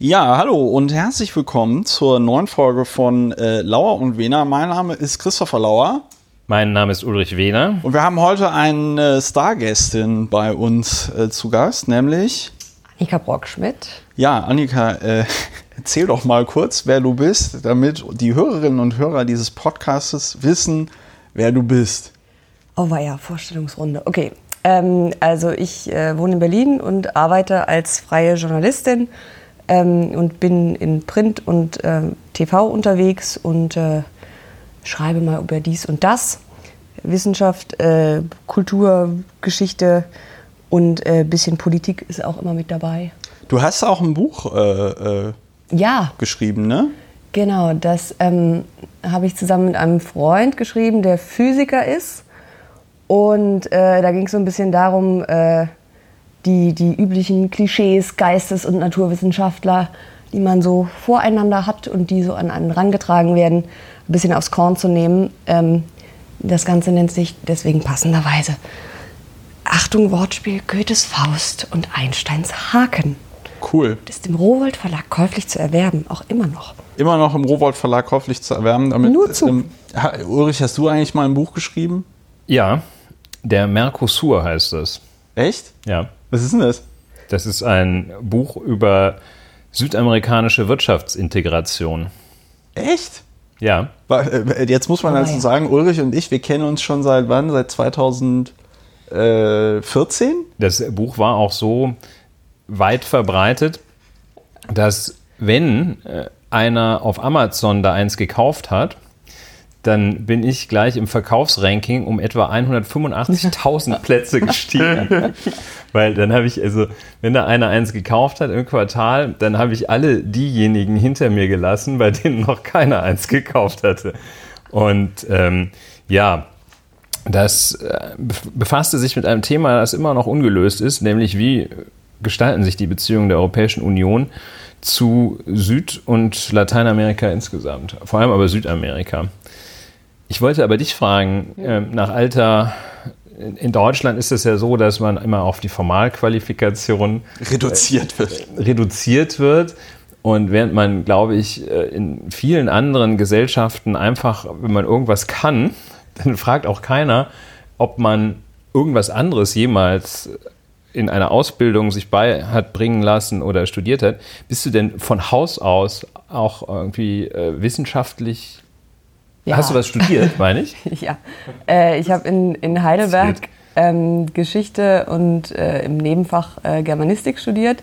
Ja, hallo und herzlich willkommen zur neuen Folge von äh, Lauer und Wehner. Mein Name ist Christopher Lauer. Mein Name ist Ulrich Wehner. Und wir haben heute eine Stargästin bei uns äh, zu Gast, nämlich Annika Brockschmidt. Ja, Annika, äh, erzähl doch mal kurz, wer du bist, damit die Hörerinnen und Hörer dieses Podcasts wissen, wer du bist. Oh, war ja, Vorstellungsrunde. Okay, ähm, also ich äh, wohne in Berlin und arbeite als freie Journalistin ähm, und bin in Print und äh, TV unterwegs und äh, schreibe mal über dies und das. Wissenschaft, äh, Kultur, Geschichte und ein äh, bisschen Politik ist auch immer mit dabei. Du hast auch ein Buch äh, ja. geschrieben, ne? Genau, das ähm, habe ich zusammen mit einem Freund geschrieben, der Physiker ist. Und äh, da ging es so ein bisschen darum, äh, die, die üblichen Klischees, Geistes- und Naturwissenschaftler, die man so voreinander hat und die so an einen rangetragen werden, ein bisschen aufs Korn zu nehmen. Ähm, das Ganze nennt sich deswegen passenderweise Achtung, Wortspiel, Goethes Faust und Einsteins Haken. Cool. Das ist im Rowold Verlag käuflich zu erwerben, auch immer noch. Immer noch im Rowold Verlag käuflich zu erwerben. Damit, Nur zu. Ähm, Ulrich, hast du eigentlich mal ein Buch geschrieben? Ja, der Mercosur heißt es. Echt? Ja. Was ist denn das? Das ist ein Buch über südamerikanische Wirtschaftsintegration. Echt? Ja. Äh, jetzt muss man oh, dazu ja. sagen, Ulrich und ich, wir kennen uns schon seit wann? Seit 2014? Das Buch war auch so weit verbreitet, dass wenn äh, einer auf Amazon da eins gekauft hat, dann bin ich gleich im Verkaufsranking um etwa 185.000 Plätze gestiegen. Weil dann habe ich, also, wenn da einer eins gekauft hat im Quartal, dann habe ich alle diejenigen hinter mir gelassen, bei denen noch keiner eins gekauft hatte. Und ähm, ja, das äh, befasste sich mit einem Thema, das immer noch ungelöst ist, nämlich wie gestalten sich die Beziehungen der Europäischen Union zu Süd- und Lateinamerika insgesamt, vor allem aber Südamerika. Ich wollte aber dich fragen, äh, nach Alter, in Deutschland ist es ja so, dass man immer auf die Formalqualifikation reduziert wird. Äh, reduziert wird. Und während man, glaube ich, äh, in vielen anderen Gesellschaften einfach, wenn man irgendwas kann, dann fragt auch keiner, ob man irgendwas anderes jemals in einer Ausbildung sich bei hat bringen lassen oder studiert hat. Bist du denn von Haus aus auch irgendwie äh, wissenschaftlich ja. Hast du was studiert, meine ich? ja. Äh, ich habe in, in Heidelberg ähm, Geschichte und äh, im Nebenfach äh, Germanistik studiert,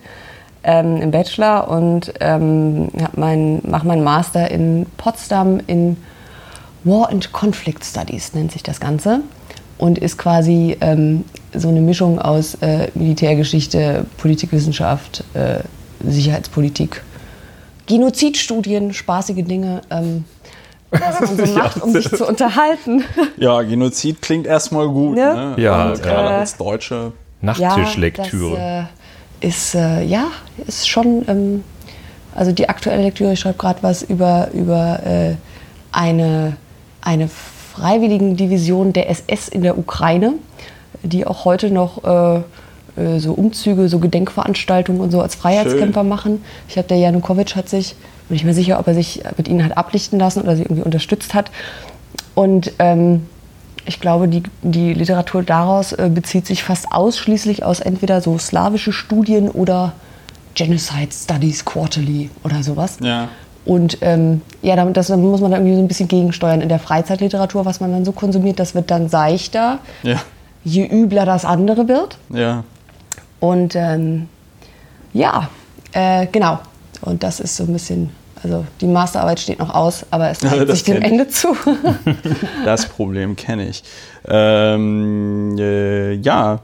ähm, im Bachelor und ähm, mein, mache meinen Master in Potsdam in War and Conflict Studies, nennt sich das Ganze. Und ist quasi ähm, so eine Mischung aus äh, Militärgeschichte, Politikwissenschaft, äh, Sicherheitspolitik, Genozidstudien, spaßige Dinge. Was man so macht, um sich zu unterhalten. Ja, Genozid klingt erstmal gut. Ja, ne? ja Und, gerade äh, als Deutsche. Nachttischlektüre. Ja, äh, ist, äh, ja, ist schon, ähm, also die aktuelle Lektüre, ich schreibe gerade was über, über äh, eine, eine Freiwilligendivision der SS in der Ukraine, die auch heute noch äh, äh, so Umzüge, so Gedenkveranstaltungen und so als Freiheitskämpfer Schön. machen. Ich habe der Janukowitsch hat sich bin ich mir sicher, ob er sich mit ihnen hat ablichten lassen oder sie irgendwie unterstützt hat. Und ähm, ich glaube, die, die Literatur daraus äh, bezieht sich fast ausschließlich aus entweder so slawische Studien oder Genocide Studies Quarterly oder sowas. Ja. Und ähm, ja, damit, das muss man dann irgendwie so ein bisschen gegensteuern. In der Freizeitliteratur, was man dann so konsumiert, das wird dann seichter, ja. je übler das andere wird. Ja. Und ähm, ja, äh, genau. Und das ist so ein bisschen, also die Masterarbeit steht noch aus, aber es neigt sich dem Ende zu. das Problem kenne ich. Ähm, äh, ja,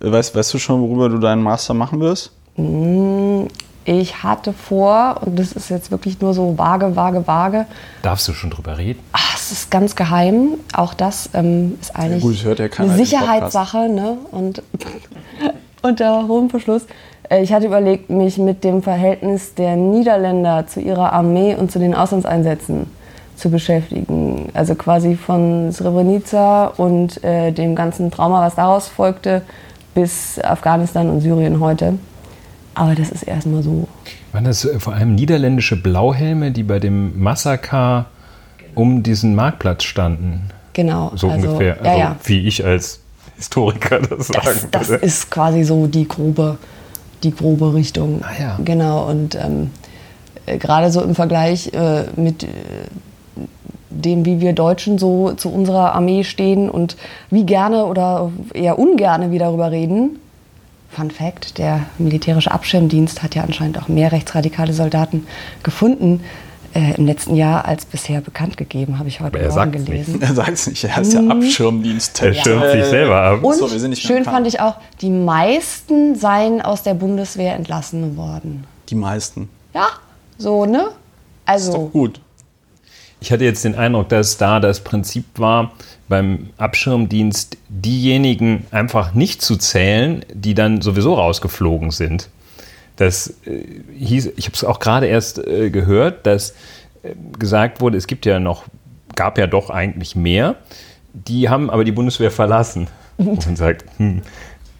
weißt, weißt du schon, worüber du deinen Master machen wirst? Mm, ich hatte vor, und das ist jetzt wirklich nur so vage, vage, vage. Darfst du schon drüber reden? Ach, es ist ganz geheim. Auch das ähm, ist eigentlich ja, gut, ja eine Sicherheitssache. Ne? Und unter hohem Verschluss. Äh, ich hatte überlegt, mich mit dem Verhältnis der Niederländer zu ihrer Armee und zu den Auslandseinsätzen zu beschäftigen. Also quasi von Srebrenica und äh, dem ganzen Trauma, was daraus folgte, bis Afghanistan und Syrien heute. Aber das ist erstmal so. Waren das äh, vor allem niederländische Blauhelme, die bei dem Massaker um diesen Marktplatz standen? Genau. So also, ungefähr. Ja, Also, ja. Wie ich als Historiker das sagen Das, das würde. ist quasi so die grobe, die grobe Richtung. Ah, ja. Genau. Und ähm, äh, gerade so im Vergleich äh, mit äh, dem, wie wir Deutschen so zu unserer Armee stehen und wie gerne oder eher ungerne wir darüber reden. Fun Fact: Der militärische Abschirmdienst hat ja anscheinend auch mehr rechtsradikale Soldaten gefunden äh, im letzten Jahr als bisher bekannt gegeben, habe ich heute er Morgen gelesen. Er sagt es nicht, er ist ja Abschirmdienst. Er schirmt sich selber ab. Und So, wir sind nicht mehr schön fand ich auch, die meisten seien aus der Bundeswehr entlassen worden. Die meisten. Ja, so, ne? Also, Doch gut. Ich hatte jetzt den Eindruck, dass da das Prinzip war, beim Abschirmdienst diejenigen einfach nicht zu zählen, die dann sowieso rausgeflogen sind. Das äh, hieß, ich habe es auch gerade erst äh, gehört, dass äh, gesagt wurde, es gibt ja noch, gab ja doch eigentlich mehr. Die haben aber die Bundeswehr verlassen. Und man sagt, hm,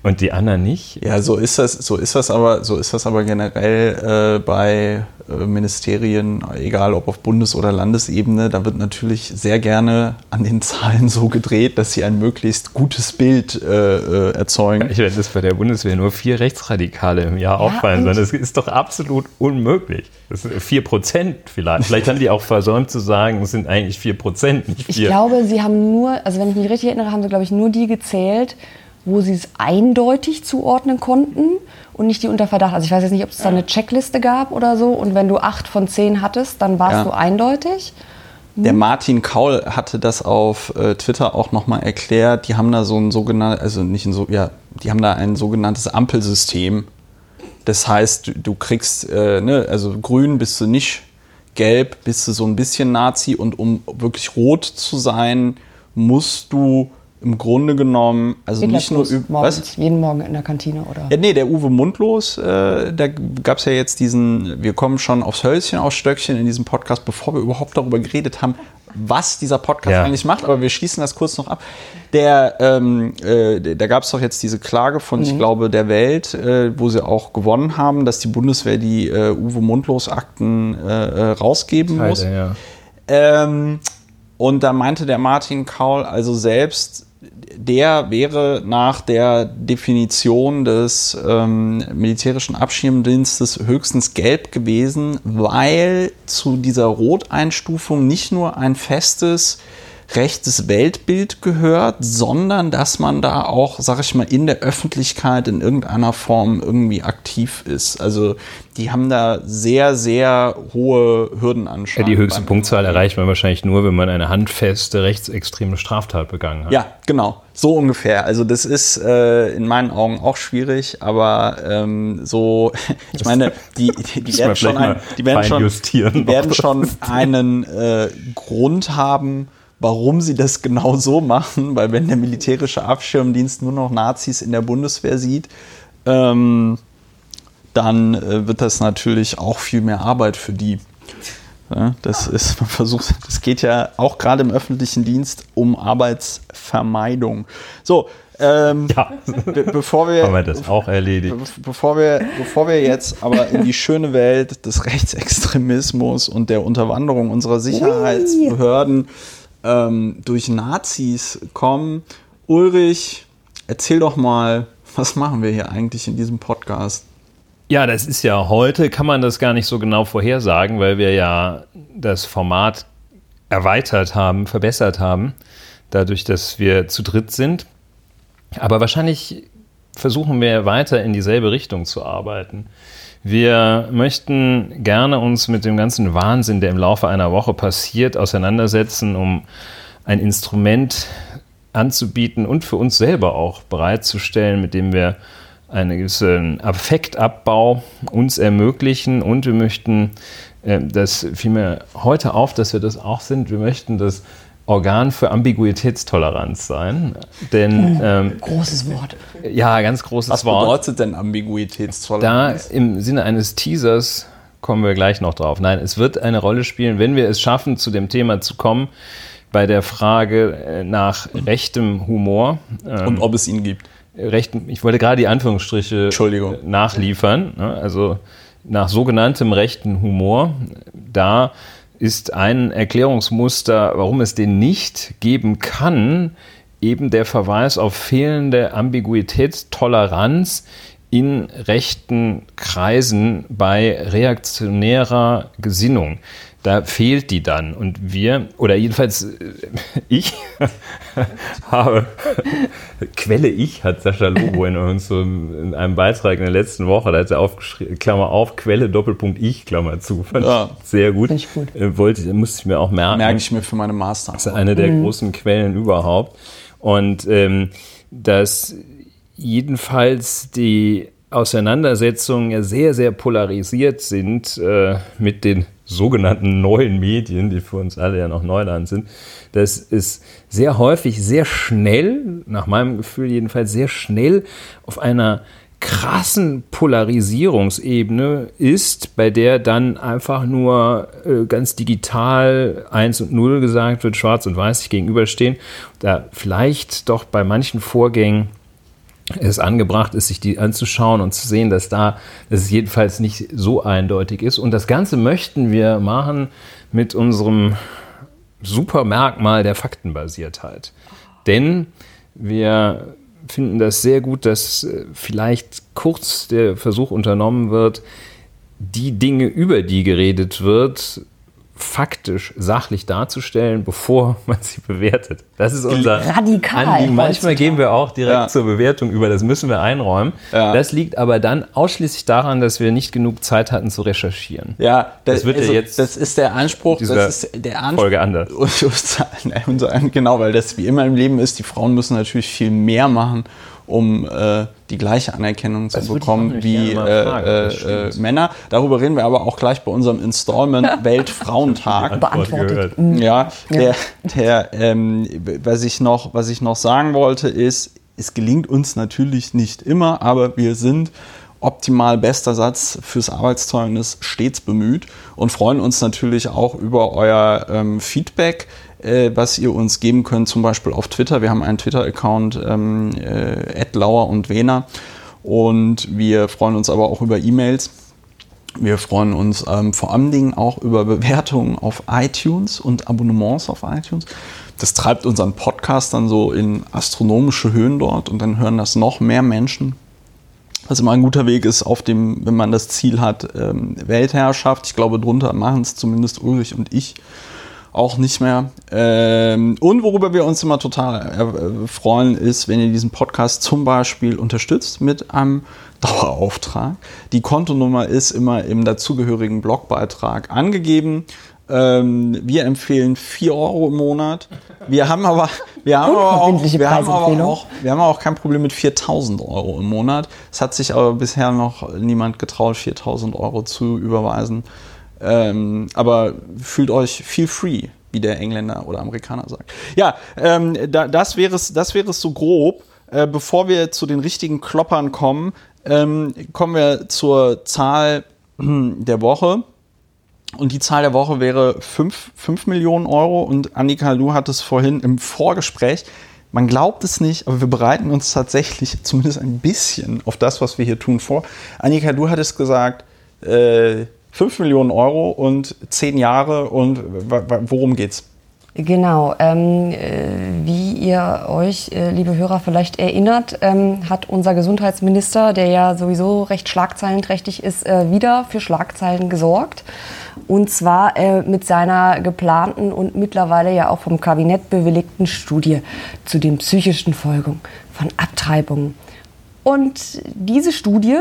und die anderen nicht. Ja, so ist das, so ist das aber, so ist das aber generell äh, bei äh, Ministerien, egal ob auf Bundes- oder Landesebene, da wird natürlich sehr gerne an den Zahlen so gedreht, dass sie ein möglichst gutes Bild äh, äh, erzeugen. Ich werde, dass bei der Bundeswehr nur vier Rechtsradikale im Jahr auffallen, und- sondern das ist doch absolut unmöglich. Das sind vier Prozent vielleicht. Vielleicht haben die auch versäumt zu sagen, es sind eigentlich vier Prozent, nicht ich vier. glaube, sie haben nur, also wenn ich mich richtig erinnere, haben sie, glaube ich, nur die gezählt, wo sie es eindeutig zuordnen konnten und nicht die unter Verdacht. Also ich weiß jetzt nicht, ob es da eine Checkliste gab oder so. Und wenn du acht von zehn hattest, dann warst Ja. du eindeutig. Der Martin Kaul hatte das auf äh, Twitter auch nochmal erklärt. Die haben da so ein sogenanntes, also nicht ein so, ja, die haben da ein sogenanntes Ampelsystem. Das heißt, du, du kriegst, äh, ne, also grün bist du nicht, gelb bist du so ein bisschen Nazi und um wirklich rot zu sein, musst du im Grunde genommen, also nicht nur morgens, jeden Morgen in der Kantine oder. ja, nee, der Uwe Mundlos, äh, da gab es ja jetzt diesen, wir kommen schon aufs Hölzchen, aufs Stöckchen in diesem Podcast, bevor wir überhaupt darüber geredet haben, was dieser Podcast Ja. eigentlich macht, aber wir schließen das kurz noch ab. Der, ähm, äh, da gab es doch jetzt diese Klage von, Mhm. ich glaube, der Welt, äh, wo sie auch gewonnen haben, dass die Bundeswehr die äh, Uwe Mundlos-Akten äh, äh, rausgeben muss. Alter, ja. Ähm, und da meinte der Martin Kaul, also selbst der wäre nach der Definition des ähm, militärischen Abschirmdienstes höchstens gelb gewesen, weil zu dieser Roteinstufung nicht nur ein festes rechtes Weltbild gehört, sondern dass man da auch, sag ich mal, in der Öffentlichkeit in irgendeiner Form irgendwie aktiv ist. Also die haben da sehr, sehr hohe Hürden Ja, anscheinend. die höchste Punktzahl erreicht man wahrscheinlich nur, wenn man eine handfeste rechtsextreme Straftat begangen hat. Ja, genau. So ungefähr. Also das ist äh, in meinen Augen auch schwierig, aber ähm, so, ich meine, die, die, die werden schon, ein, die werden schon, die werden schon einen äh, Grund haben, warum sie das genau so machen, weil wenn der militärische Abschirmdienst nur noch Nazis in der Bundeswehr sieht, ähm, dann äh, wird das natürlich auch viel mehr Arbeit für die. Ja, das ist, man versucht, das geht ja auch gerade im öffentlichen Dienst um Arbeitsvermeidung. So, ähm, Ja. be bevor wir, Haben wir das auch erledigt. be bevor wir, bevor wir jetzt aber in die schöne Welt des Rechtsextremismus und der Unterwanderung unserer Sicherheitsbehörden ähm, durch Nazis kommen, Ulrich, erzähl doch mal, was machen wir hier eigentlich in diesem Podcast? Ja, das ist ja heute, kann man das gar nicht so genau vorhersagen, weil wir ja das Format erweitert haben, verbessert haben, dadurch, dass wir zu dritt sind. Aber wahrscheinlich versuchen wir weiter in dieselbe Richtung zu arbeiten. Wir möchten gerne uns mit dem ganzen Wahnsinn, der im Laufe einer Woche passiert, auseinandersetzen, um ein Instrument anzubieten und für uns selber auch bereitzustellen, mit dem wir einen gewissen Affektabbau uns ermöglichen. Und wir möchten, äh, das fiel mir heute auf, dass wir das auch sind, wir möchten das Organ für Ambiguitätstoleranz sein, denn ähm, Großes Wort. ja, ganz großes Was Wort. bedeutet denn Da Ambiguitätstoleranz? im Sinne eines Teasers kommen wir gleich noch drauf. Nein, es wird eine Rolle spielen, wenn wir es schaffen, zu dem Thema zu kommen, bei der Frage äh, nach rechtem Humor. Ähm, Und ob es ihn gibt. rechten, ich wollte gerade die Anführungsstriche Entschuldigung. nachliefern, ne? also nach sogenanntem rechten Humor, da ist ein Erklärungsmuster, warum es den nicht geben kann, eben der Verweis auf fehlende Ambiguitätstoleranz in rechten Kreisen bei reaktionärer Gesinnung. Da fehlt die dann. Und wir, oder jedenfalls äh, ich, habe, Quelle ich, hat Sascha Lobo in, uns so in einem Beitrag in der letzten Woche, da hat er aufgeschrieben, Klammer auf, Quelle, Doppelpunkt ich, Klammer zu. Fand Ja. ich sehr gut. Find ich gut. Äh, Wollte, musste ich mir auch merken. Merke ich mir für meine Master. Das ist eine der großen Quellen überhaupt. Und ähm, dass jedenfalls die Auseinandersetzungen ja sehr, sehr polarisiert sind äh, mit den sogenannten neuen Medien, die für uns alle ja noch Neuland sind, dass es sehr häufig sehr schnell, nach meinem Gefühl jedenfalls sehr schnell auf einer krassen Polarisierungsebene ist, bei der dann einfach nur äh, ganz digital 1 und 0 gesagt wird, schwarz und weiß sich gegenüberstehen. Da vielleicht doch bei manchen Vorgängen es angebracht ist, sich die anzuschauen und zu sehen, dass da dass es jedenfalls nicht so eindeutig ist. Und das Ganze möchten wir machen mit unserem Supermerkmal der Faktenbasiertheit. Denn wir finden das sehr gut, dass äh, vielleicht kurz der Versuch unternommen wird, die Dinge, über die geredet wird, faktisch, sachlich darzustellen, bevor man sie bewertet. Das ist unser Radikal Anliegen. Manchmal gehen wir auch direkt Ja. zur Bewertung über, das müssen wir einräumen. Ja. Das liegt aber dann ausschließlich daran, dass wir nicht genug Zeit hatten zu recherchieren. Ja, das, Das wird ja also, jetzt das ist der Anspruch, das ist der Anspruch. Folge anders. Genau, weil das wie immer im Leben ist, die Frauen müssen natürlich viel mehr machen, um äh, die gleiche Anerkennung zu Das bekommen wie äh, äh, äh. Männer. Darüber reden wir aber auch gleich bei unserem Installment Weltfrauentag. Beantwortet. Ja, der, der ähm, was, ich noch, was ich noch sagen wollte, ist, es gelingt uns natürlich nicht immer, aber wir sind optimal bester Satz fürs Arbeitszeugnis stets bemüht und freuen uns natürlich auch über euer ähm, Feedback, äh, was ihr uns geben könnt, zum Beispiel auf Twitter. Wir haben einen Twitter-Account, ähm, äh, Lauer und Wena. Und wir freuen uns aber auch über E-Mails. Wir freuen uns ähm, vor allen Dingen auch über Bewertungen auf iTunes und Abonnements auf iTunes. Das treibt unseren Podcast dann so in astronomische Höhen dort und dann hören das noch mehr Menschen. Was immer ein guter Weg ist, auf dem, wenn man das Ziel hat, ähm, Weltherrschaft. Ich glaube, drunter machen es zumindest Ulrich und ich auch nicht mehr. Ähm, und worüber wir uns immer total äh, freuen, ist, wenn ihr diesen Podcast zum Beispiel unterstützt mit einem Dauerauftrag. Die Kontonummer ist immer im dazugehörigen Blogbeitrag angegeben. Ähm, wir empfehlen 4 Euro im Monat. Wir haben aber, wir haben aber, auch, wir haben aber auch, wir haben auch kein Problem mit 4000 Euro im Monat. Es hat sich aber bisher noch niemand getraut, 4000 Euro zu überweisen. Ähm, aber fühlt euch feel free, wie der Engländer oder Amerikaner sagt. Ja, ähm, da, das wäre es, das wäre es so grob. Äh, bevor wir zu den richtigen Kloppern kommen, ähm, kommen wir zur Zahl der Woche. Und die Zahl der Woche wäre 5, 5 Millionen Euro. Und Annika, du hattest vorhin im Vorgespräch, man glaubt es nicht, aber wir bereiten uns tatsächlich zumindest ein bisschen auf das, was wir hier tun, vor. Annika, du hattest gesagt, äh, 5 Millionen Euro und 10 Jahre und worum geht's? Genau. Ähm, äh, wie ihr euch, äh, liebe Hörer, vielleicht erinnert, ähm, hat unser Gesundheitsminister, der ja sowieso recht schlagzeilenträchtig ist, äh, wieder für Schlagzeilen gesorgt. Und zwar äh, mit seiner geplanten und mittlerweile ja auch vom Kabinett bewilligten Studie zu den psychischen Folgen von Abtreibungen. Und diese Studie,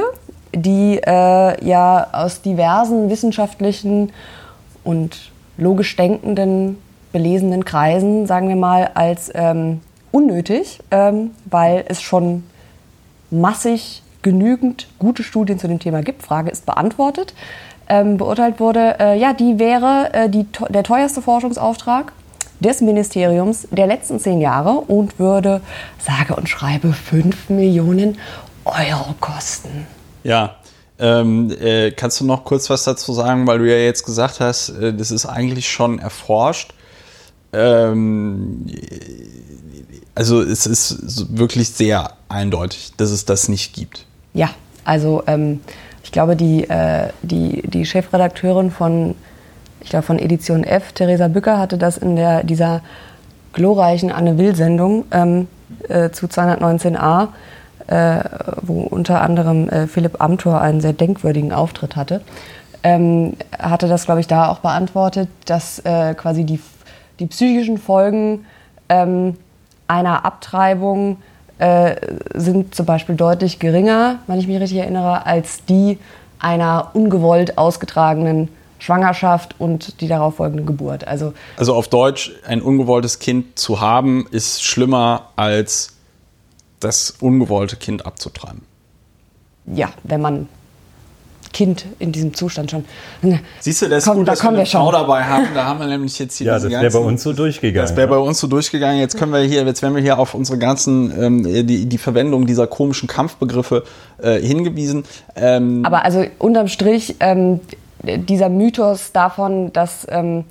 die äh, ja aus diversen wissenschaftlichen und logisch denkenden, belesenen Kreisen, sagen wir mal, als ähm, unnötig, ähm, weil es schon massig genügend gute Studien zu dem Thema gibt. Frage ist beantwortet. Ähm, beurteilt wurde, äh, ja, die wäre äh, die, der teuerste Forschungsauftrag des Ministeriums der letzten zehn Jahre und würde, sage und schreibe, 5 Millionen Euro kosten. Ja, ähm, äh, kannst du noch kurz was dazu sagen, weil du ja jetzt gesagt hast, äh, das ist eigentlich schon erforscht. Ähm, Also es ist wirklich sehr eindeutig, dass es das nicht gibt. Ja, also ähm, ich glaube, die, äh, die, die Chefredakteurin von, ich glaube, von Edition F, Theresa Bücker, hatte das in der, dieser glorreichen Anne Will-Sendung ähm, äh, zu 219a, äh, wo unter anderem äh, Philipp Amthor einen sehr denkwürdigen Auftritt hatte, ähm, hatte das, glaube ich, da auch beantwortet, dass äh, quasi die, die psychischen Folgen ähm, einer Abtreibung äh, sind zum Beispiel deutlich geringer, wenn ich mich richtig erinnere, als die einer ungewollt ausgetragenen Schwangerschaft und die darauf folgende Geburt. Also, also auf Deutsch, ein ungewolltes Kind zu haben, ist schlimmer als das ungewollte Kind abzutreiben. Ja, wenn man Kind in diesem Zustand schon. Siehst du, das ist gut, da dass wir eine Frau dabei haben. Da haben wir nämlich jetzt hier Ja, das wäre bei uns so durchgegangen. Das wäre bei uns so durchgegangen. Jetzt können wir hier, jetzt werden wir hier auf unsere ganzen, ähm, die, die Verwendung dieser komischen Kampfbegriffe äh, hingewiesen. Ähm, Aber also unterm Strich, ähm, dieser Mythos davon, dass ähm,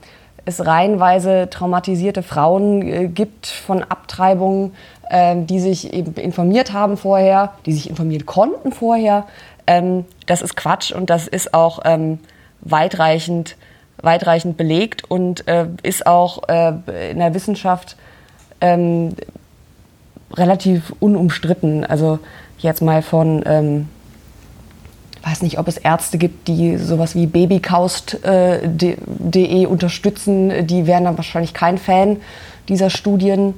es reihenweise traumatisierte Frauen äh, gibt von Abtreibungen, äh, die sich eben informiert haben vorher, die sich informieren konnten vorher, ähm, das ist Quatsch und das ist auch ähm, weitreichend, weitreichend belegt und äh, ist auch äh, in der Wissenschaft ähm, relativ unumstritten. Also jetzt mal von, ähm, weiß nicht, ob es Ärzte gibt, die sowas wie babykaust.de äh, unterstützen. Die wären dann wahrscheinlich kein Fan dieser Studien.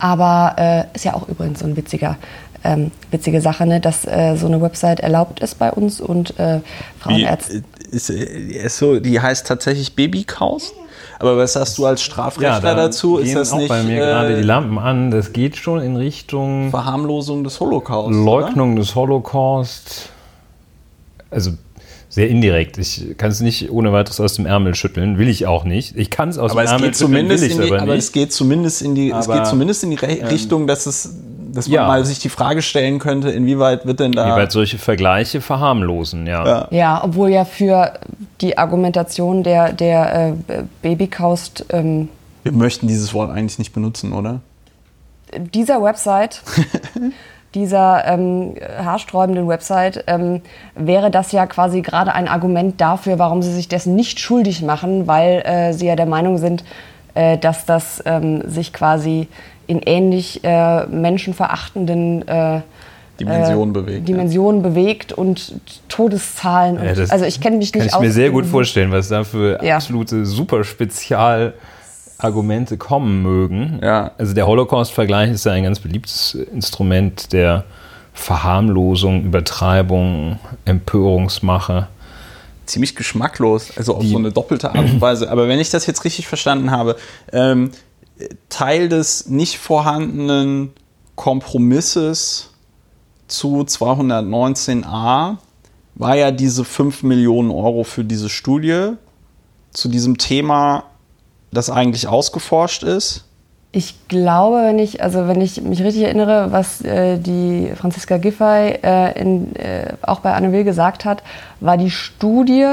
Aber äh, ist ja auch übrigens so ein witziger ähm, witzige Sache, ne, dass äh, so eine Website erlaubt ist bei uns und äh, Frauenärzte. Äh, ist, ist so, die heißt tatsächlich Babykaus? Aber was sagst du als Strafrechtler ja, da dazu? Ist das auch nicht bei mir äh, gerade die Lampen an? Das geht schon in Richtung Verharmlosung des Holocaust. Leugnung oder? des Holocaust. Also sehr indirekt. Ich kann es nicht ohne weiteres aus dem Ärmel schütteln, will ich auch nicht. Ich kann es aus aber dem Ärmel schütteln, will ich aber, aber es geht zumindest in die, aber, es geht zumindest in die ähm, Richtung, dass es dass man ja. mal sich die Frage stellen könnte, inwieweit wird denn da. Inwieweit solche Vergleiche verharmlosen, ja. Ja, ja obwohl ja für die Argumentation der, der äh, Babykaust. Ähm, Wir möchten dieses Wort eigentlich nicht benutzen, oder? Dieser Website. dieser ähm, haarsträubenden Website ähm, wäre das ja quasi gerade ein Argument dafür, warum sie sich dessen nicht schuldig machen, weil äh, sie ja der Meinung sind, äh, dass das ähm, sich quasi in ähnlich äh, menschenverachtenden äh, Dimensionen äh, bewegt. Dimensionen ja. bewegt und Todeszahlen. Und, ja, also ich kenne mich nicht aus. Kann ich mir sehr gut vorstellen, was da für ja. absolute super Spezialargumente kommen mögen. Ja. Also der Holocaust-Vergleich ist ja ein ganz beliebtes Instrument der Verharmlosung, Übertreibung, Empörungsmache. Ziemlich geschmacklos, also auf Die, so eine doppelte Art und Weise. Aber wenn ich das jetzt richtig verstanden habe, ähm, Teil des nicht vorhandenen Kompromisses zu 219a war ja diese 5 Millionen Euro für diese Studie zu diesem Thema, das eigentlich ausgeforscht ist. Ich glaube, wenn ich, also wenn ich mich richtig erinnere, was äh, die Franziska Giffey äh, in, äh, auch bei Anne Will gesagt hat, war die Studie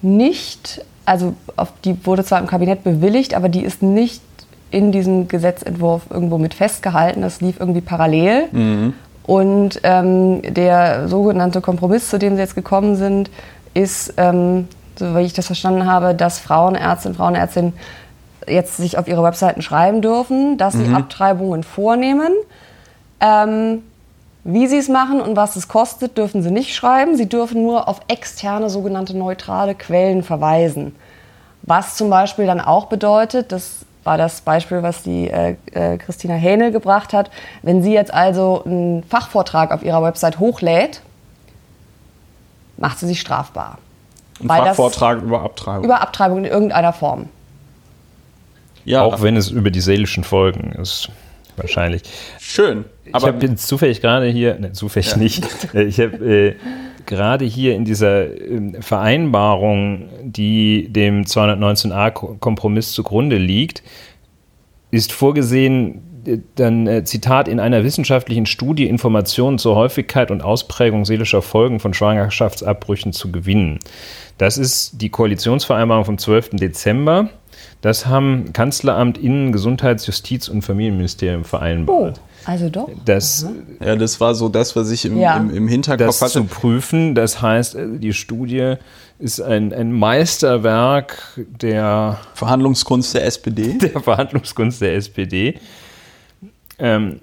nicht, also auf, die wurde zwar im Kabinett bewilligt, aber die ist nicht in diesem Gesetzentwurf irgendwo mit festgehalten. Das lief irgendwie parallel. Mhm. Und ähm, der sogenannte Kompromiss, zu dem sie jetzt gekommen sind, ist, ähm, so wie ich das verstanden habe, dass Frauenärztinnen und Frauenärztinnen jetzt sich auf ihre Webseiten schreiben dürfen, dass sie mhm. Abtreibungen vornehmen. Ähm, wie sie es machen und was es kostet, dürfen sie nicht schreiben. Sie dürfen nur auf externe sogenannte neutrale Quellen verweisen. Was zum Beispiel dann auch bedeutet, dass war das Beispiel, was die äh, äh, Christina Hähnel gebracht hat. Wenn sie jetzt also einen Fachvortrag auf ihrer Website hochlädt, macht sie sich strafbar. Ein Fachvortrag über Abtreibung. Über Abtreibung in irgendeiner Form. Ja. Auch wenn es über die seelischen Folgen ist, wahrscheinlich. Schön. ich habe jetzt zufällig gerade hier, ne, zufällig ja. nicht, äh, ich habe äh, gerade hier in dieser ähm, Vereinbarung, die dem 219a-Kompromiss zugrunde liegt, ist vorgesehen, äh, dann äh, Zitat, in einer wissenschaftlichen Studie Informationen zur Häufigkeit und Ausprägung seelischer Folgen von Schwangerschaftsabbrüchen zu gewinnen. Das ist die Koalitionsvereinbarung vom 12. Dezember. Das haben Kanzleramt, Innen-, Gesundheits-, Justiz- und Familienministerium vereinbart. Oh, also doch. Das, Ja, das war so das, was ich im, Ja. im, im Hinterkopf das hatte. zu prüfen, das heißt, äh, die Studie ist ein, ein Meisterwerk der Verhandlungskunst der SPD. der Verhandlungskunst der SPD. Ähm,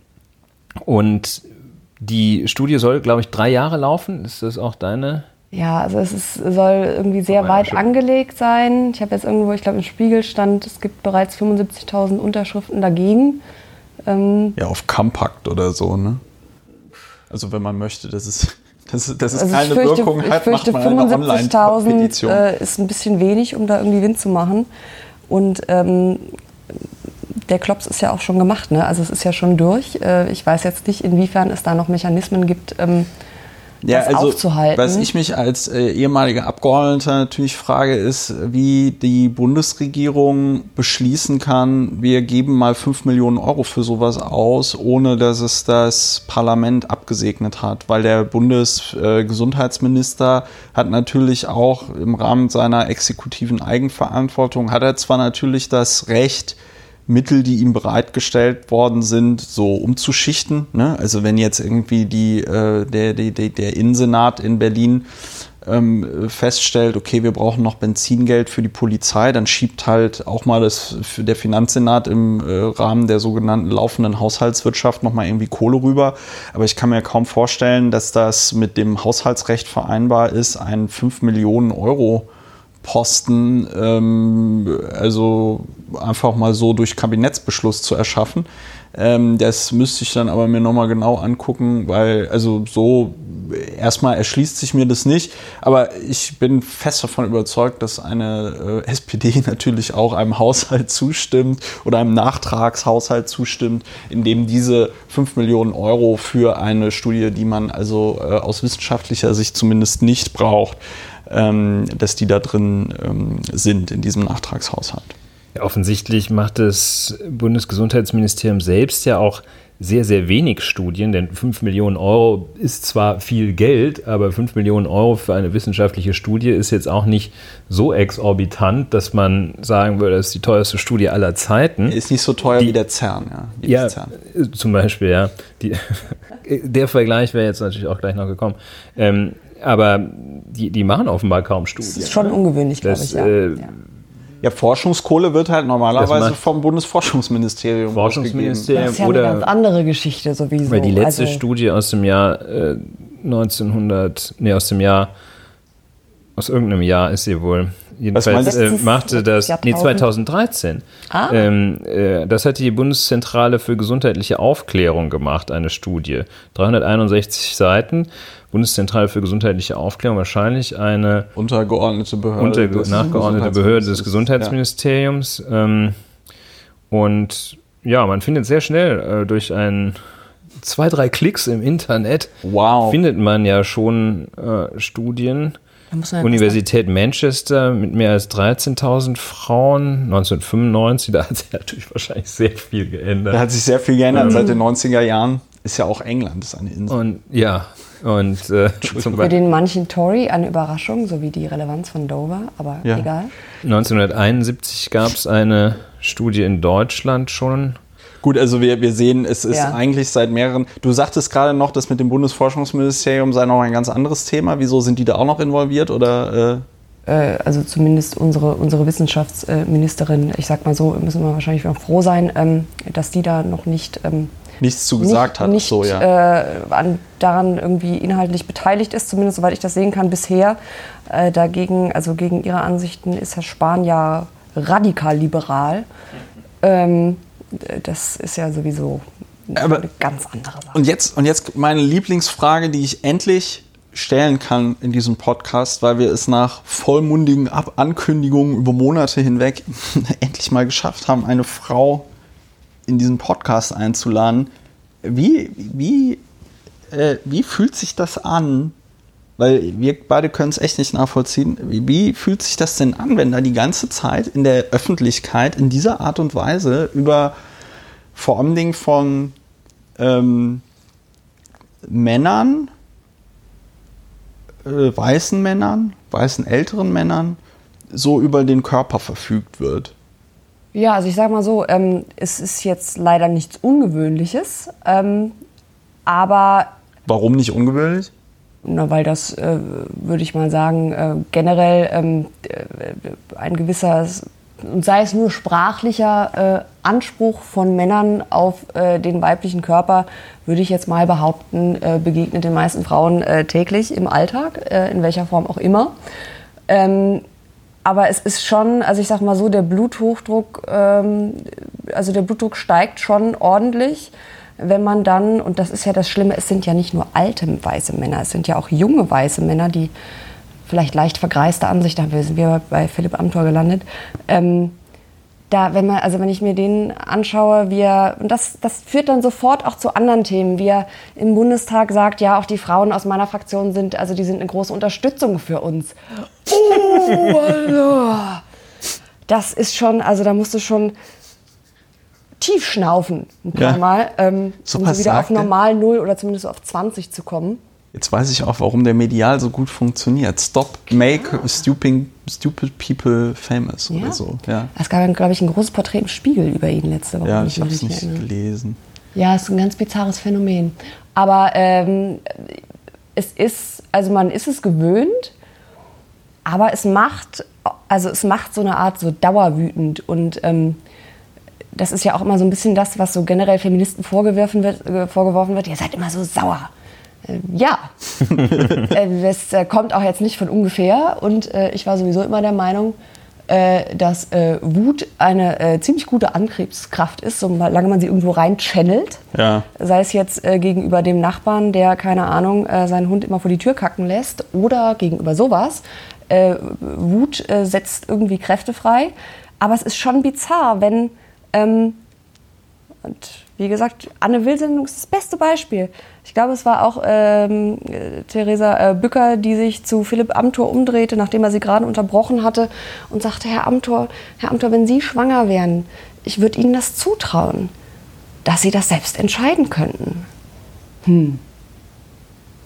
und die Studie soll, glaube ich, drei Jahre laufen. Ist das auch deine? Ja, also es ist, soll irgendwie sehr weit schon. angelegt sein. Ich habe jetzt irgendwo, ich glaube im Spiegel stand, es gibt bereits 75.000 Unterschriften dagegen. Ähm, Ja, auf Compact oder so, ne? Also wenn man möchte, dass es, dass, dass es also keine ich fürchte, Wirkung ich hat, fürchte macht man eine 75.000 Online-Petition. äh, ist ein bisschen wenig, um da irgendwie Wind zu machen. Und ähm, der Klops ist ja auch schon gemacht, ne? Also es ist ja schon durch. Äh, ich weiß jetzt nicht, inwiefern es da noch Mechanismen gibt, ähm, ja, das aufzuhalten. Was ich mich als äh, ehemaliger Abgeordneter natürlich frage, ist, wie die Bundesregierung beschließen kann, wir geben mal 5 Millionen Euro für sowas aus, ohne dass es das Parlament abgesegnet hat. Weil der Bundesgesundheitsminister äh, hat natürlich auch im Rahmen seiner exekutiven Eigenverantwortung, hat er zwar natürlich das Recht, Mittel, die ihm bereitgestellt worden sind, so umzuschichten. Ne? Also wenn jetzt irgendwie die, äh, der, der, der, Innensenat in Berlin ähm, feststellt, okay, wir brauchen noch Benzingeld für die Polizei, dann schiebt halt auch mal das, der Finanzsenat im äh, Rahmen der sogenannten laufenden Haushaltswirtschaft nochmal irgendwie Kohle rüber. Aber ich kann mir kaum vorstellen, dass das mit dem Haushaltsrecht vereinbar ist, ein 5 Millionen Euro Posten, ähm, also einfach mal so durch Kabinettsbeschluss zu erschaffen. Ähm, das müsste ich dann aber mir nochmal genau angucken, weil also so erstmal erschließt sich mir das nicht, aber ich bin fest davon überzeugt, dass eine äh, SPD natürlich auch einem Haushalt zustimmt oder einem Nachtragshaushalt zustimmt, in dem diese 5 Millionen Euro für eine Studie, die man also äh, aus wissenschaftlicher Sicht zumindest nicht braucht, dass die da drin ähm, sind in diesem Nachtragshaushalt. Ja, offensichtlich macht das Bundesgesundheitsministerium selbst ja auch sehr, sehr wenig Studien, denn 5 Millionen Euro ist zwar viel Geld, aber 5 Millionen Euro für eine wissenschaftliche Studie ist jetzt auch nicht so exorbitant, dass man sagen würde, das ist die teuerste Studie aller Zeiten. Ist nicht so teuer Die- wie der CERN, ja. Wie Ja, CERN. zum Beispiel, ja. Die, der Vergleich wäre jetzt natürlich auch gleich noch gekommen. Ähm, aber die, die machen offenbar kaum Studien. das ist schon ungewöhnlich, glaube ich. Ja. äh, ja. Ja, Forschungskohle wird halt normalerweise vom Bundesforschungsministerium Forschungsministerium Das ist ja oder eine ganz andere Geschichte sowieso. Weil die letzte also, Studie aus dem Jahr äh, 1900, nee, aus dem Jahr, aus irgendeinem Jahr ist sie wohl. Jedenfalls äh, machte das, nee, Jahrtausend? 2013. Ah. Ähm, äh, das hat die Bundeszentrale für gesundheitliche Aufklärung gemacht, eine Studie. 361 Seiten. Bundeszentrale für gesundheitliche Aufklärung, wahrscheinlich eine Untergeordnete Behörde. unter, des nachgeordnete Behörde des Gesundheitsministeriums. Gesundheitsministeriums. Ähm, und ja, man findet sehr schnell äh, durch ein zwei, drei Klicks im Internet Wow. findet man ja schon äh, Studien. da ja Universität Manchester mit mehr als 13.000 Frauen 1995, da hat sich natürlich wahrscheinlich sehr viel Da geändert. hat sich sehr viel geändert seit den 90er Jahren. Ist ja auch England, ist eine Insel. Und ja, und äh, zum Für den manchen Tory eine Überraschung, so wie die Relevanz von Dover, aber Ja. egal. 1971 gab es eine Studie in Deutschland schon. Gut, also wir, wir sehen, es ist Ja. eigentlich seit mehreren. Du sagtest gerade noch, das mit dem Bundesforschungsministerium sei noch ein ganz anderes Thema. Wieso sind die da auch noch involviert? Oder äh, Äh, also zumindest unsere, unsere Wissenschaftsministerin, ich sag mal so, müssen wir wahrscheinlich auch froh sein, ähm, dass die da noch nicht, ähm, nichts zu gesagt nicht, hat? nicht so, ja. äh, an, daran irgendwie inhaltlich beteiligt ist, zumindest soweit ich das sehen kann bisher. Äh, dagegen, also gegen ihre Ansichten ist Herr Spahn ja radikal liberal. Ähm, das ist ja sowieso Aber- eine ganz andere Sache. Und jetzt, und jetzt meine Lieblingsfrage, die ich endlich stellen kann in diesem Podcast, weil wir es nach vollmundigen Ab Ankündigungen über Monate hinweg endlich mal geschafft haben, eine Frau in diesen Podcast einzuladen. Wie, wie, äh, wie fühlt sich das an? Weil wir beide können es echt nicht nachvollziehen. Wie, wie fühlt sich das denn an, wenn da die ganze Zeit in der Öffentlichkeit in dieser Art und Weise über vor allem Dingen von ähm, Männern, äh, weißen Männern, weißen älteren Männern, so über den Körper verfügt wird. Ja, also ich sage mal so, ähm, es ist jetzt leider nichts Ungewöhnliches, ähm, aber Warum nicht ungewöhnlich? Na, weil das, äh, würde ich mal sagen, äh, generell ähm, äh, ein gewisser, und sei es nur sprachlicher äh, Anspruch von Männern auf äh, den weiblichen Körper, würde ich jetzt mal behaupten, äh, begegnet den meisten Frauen täglich im Alltag, in welcher Form auch immer. Ähm, aber es ist schon, also ich sag mal so, der Bluthochdruck, ähm, also der Blutdruck steigt schon ordentlich wenn man dann, und das ist ja das Schlimme, es sind ja nicht nur alte weiße Männer, es sind ja auch junge weiße Männer, die vielleicht leicht vergreiste Ansicht haben. Wir sind wir bei Philipp Amthor gelandet. Ähm, da, wenn man, also wenn ich mir den anschaue, wie er, und das, das führt dann sofort auch zu anderen Themen, wie er im Bundestag sagt, ja, auch die Frauen aus meiner Fraktion sind, also die sind eine große Unterstützung für uns. Oh, Alter. Das ist schon, also da musst du schon, tief schnaufen ein paar Ja. Mal, ähm, So um so wieder auf normal Null oder zumindest auf 20 zu kommen. Jetzt weiß ich auch, warum der medial so gut funktioniert. Stop, make stupid, stupid people famous oder so. Ja, Es gab, glaube ich, ein großes Porträt im Spiegel über ihn letzte Woche. ja ich habe es nicht gelesen. Ja, es ist ein ganz bizarres Phänomen. Aber ähm, es ist, also man ist es gewöhnt, aber es macht, also es macht so eine Art so dauerwütend und ähm, das ist ja auch immer so ein bisschen das, was so generell Feministen vorgeworfen wird, äh, vorgeworfen wird. Ihr seid immer so sauer. Äh, ja, äh, das äh, kommt auch jetzt nicht von ungefähr und äh, ich war sowieso immer der Meinung, äh, dass äh, Wut eine äh, ziemlich gute Antriebskraft ist, solange man sie irgendwo rein channelt. Ja. Sei es jetzt äh, gegenüber dem Nachbarn, der, keine Ahnung, äh, seinen Hund immer vor die Tür kacken lässt oder gegenüber sowas. Äh, Wut äh, setzt irgendwie Kräfte frei. Aber es ist schon bizarr, wenn, ähm, und wie gesagt, Anne Will-Sendung ist das beste Beispiel. Ich glaube, es war auch ähm, äh, Theresa äh, Bücker, die sich zu Philipp Amthor umdrehte, nachdem er sie gerade unterbrochen hatte und sagte, Herr Amthor, Herr Amthor, wenn Sie schwanger wären, ich würde Ihnen das zutrauen, dass Sie das selbst entscheiden könnten. Hm.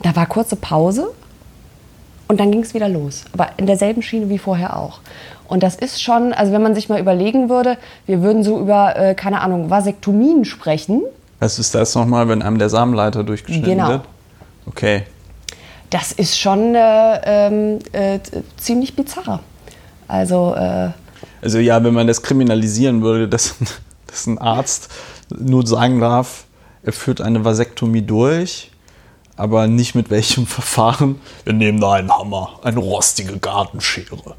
Da war kurze Pause und dann ging es wieder los. Aber in derselben Schiene wie vorher auch. Und das ist schon, also wenn man sich mal überlegen würde, wir würden so über, äh, keine Ahnung, Vasektomien sprechen. Was ist das nochmal, wenn einem der Samenleiter durchgeschnitten Genau. wird? Okay. Das ist schon äh, ähm, äh, ziemlich bizarr. Also, äh, Also ja, wenn man das kriminalisieren würde, dass, dass ein Arzt nur sagen darf, er führt eine Vasektomie durch, aber nicht mit welchem Verfahren. Wir nehmen da einen Hammer, eine rostige Gartenschere.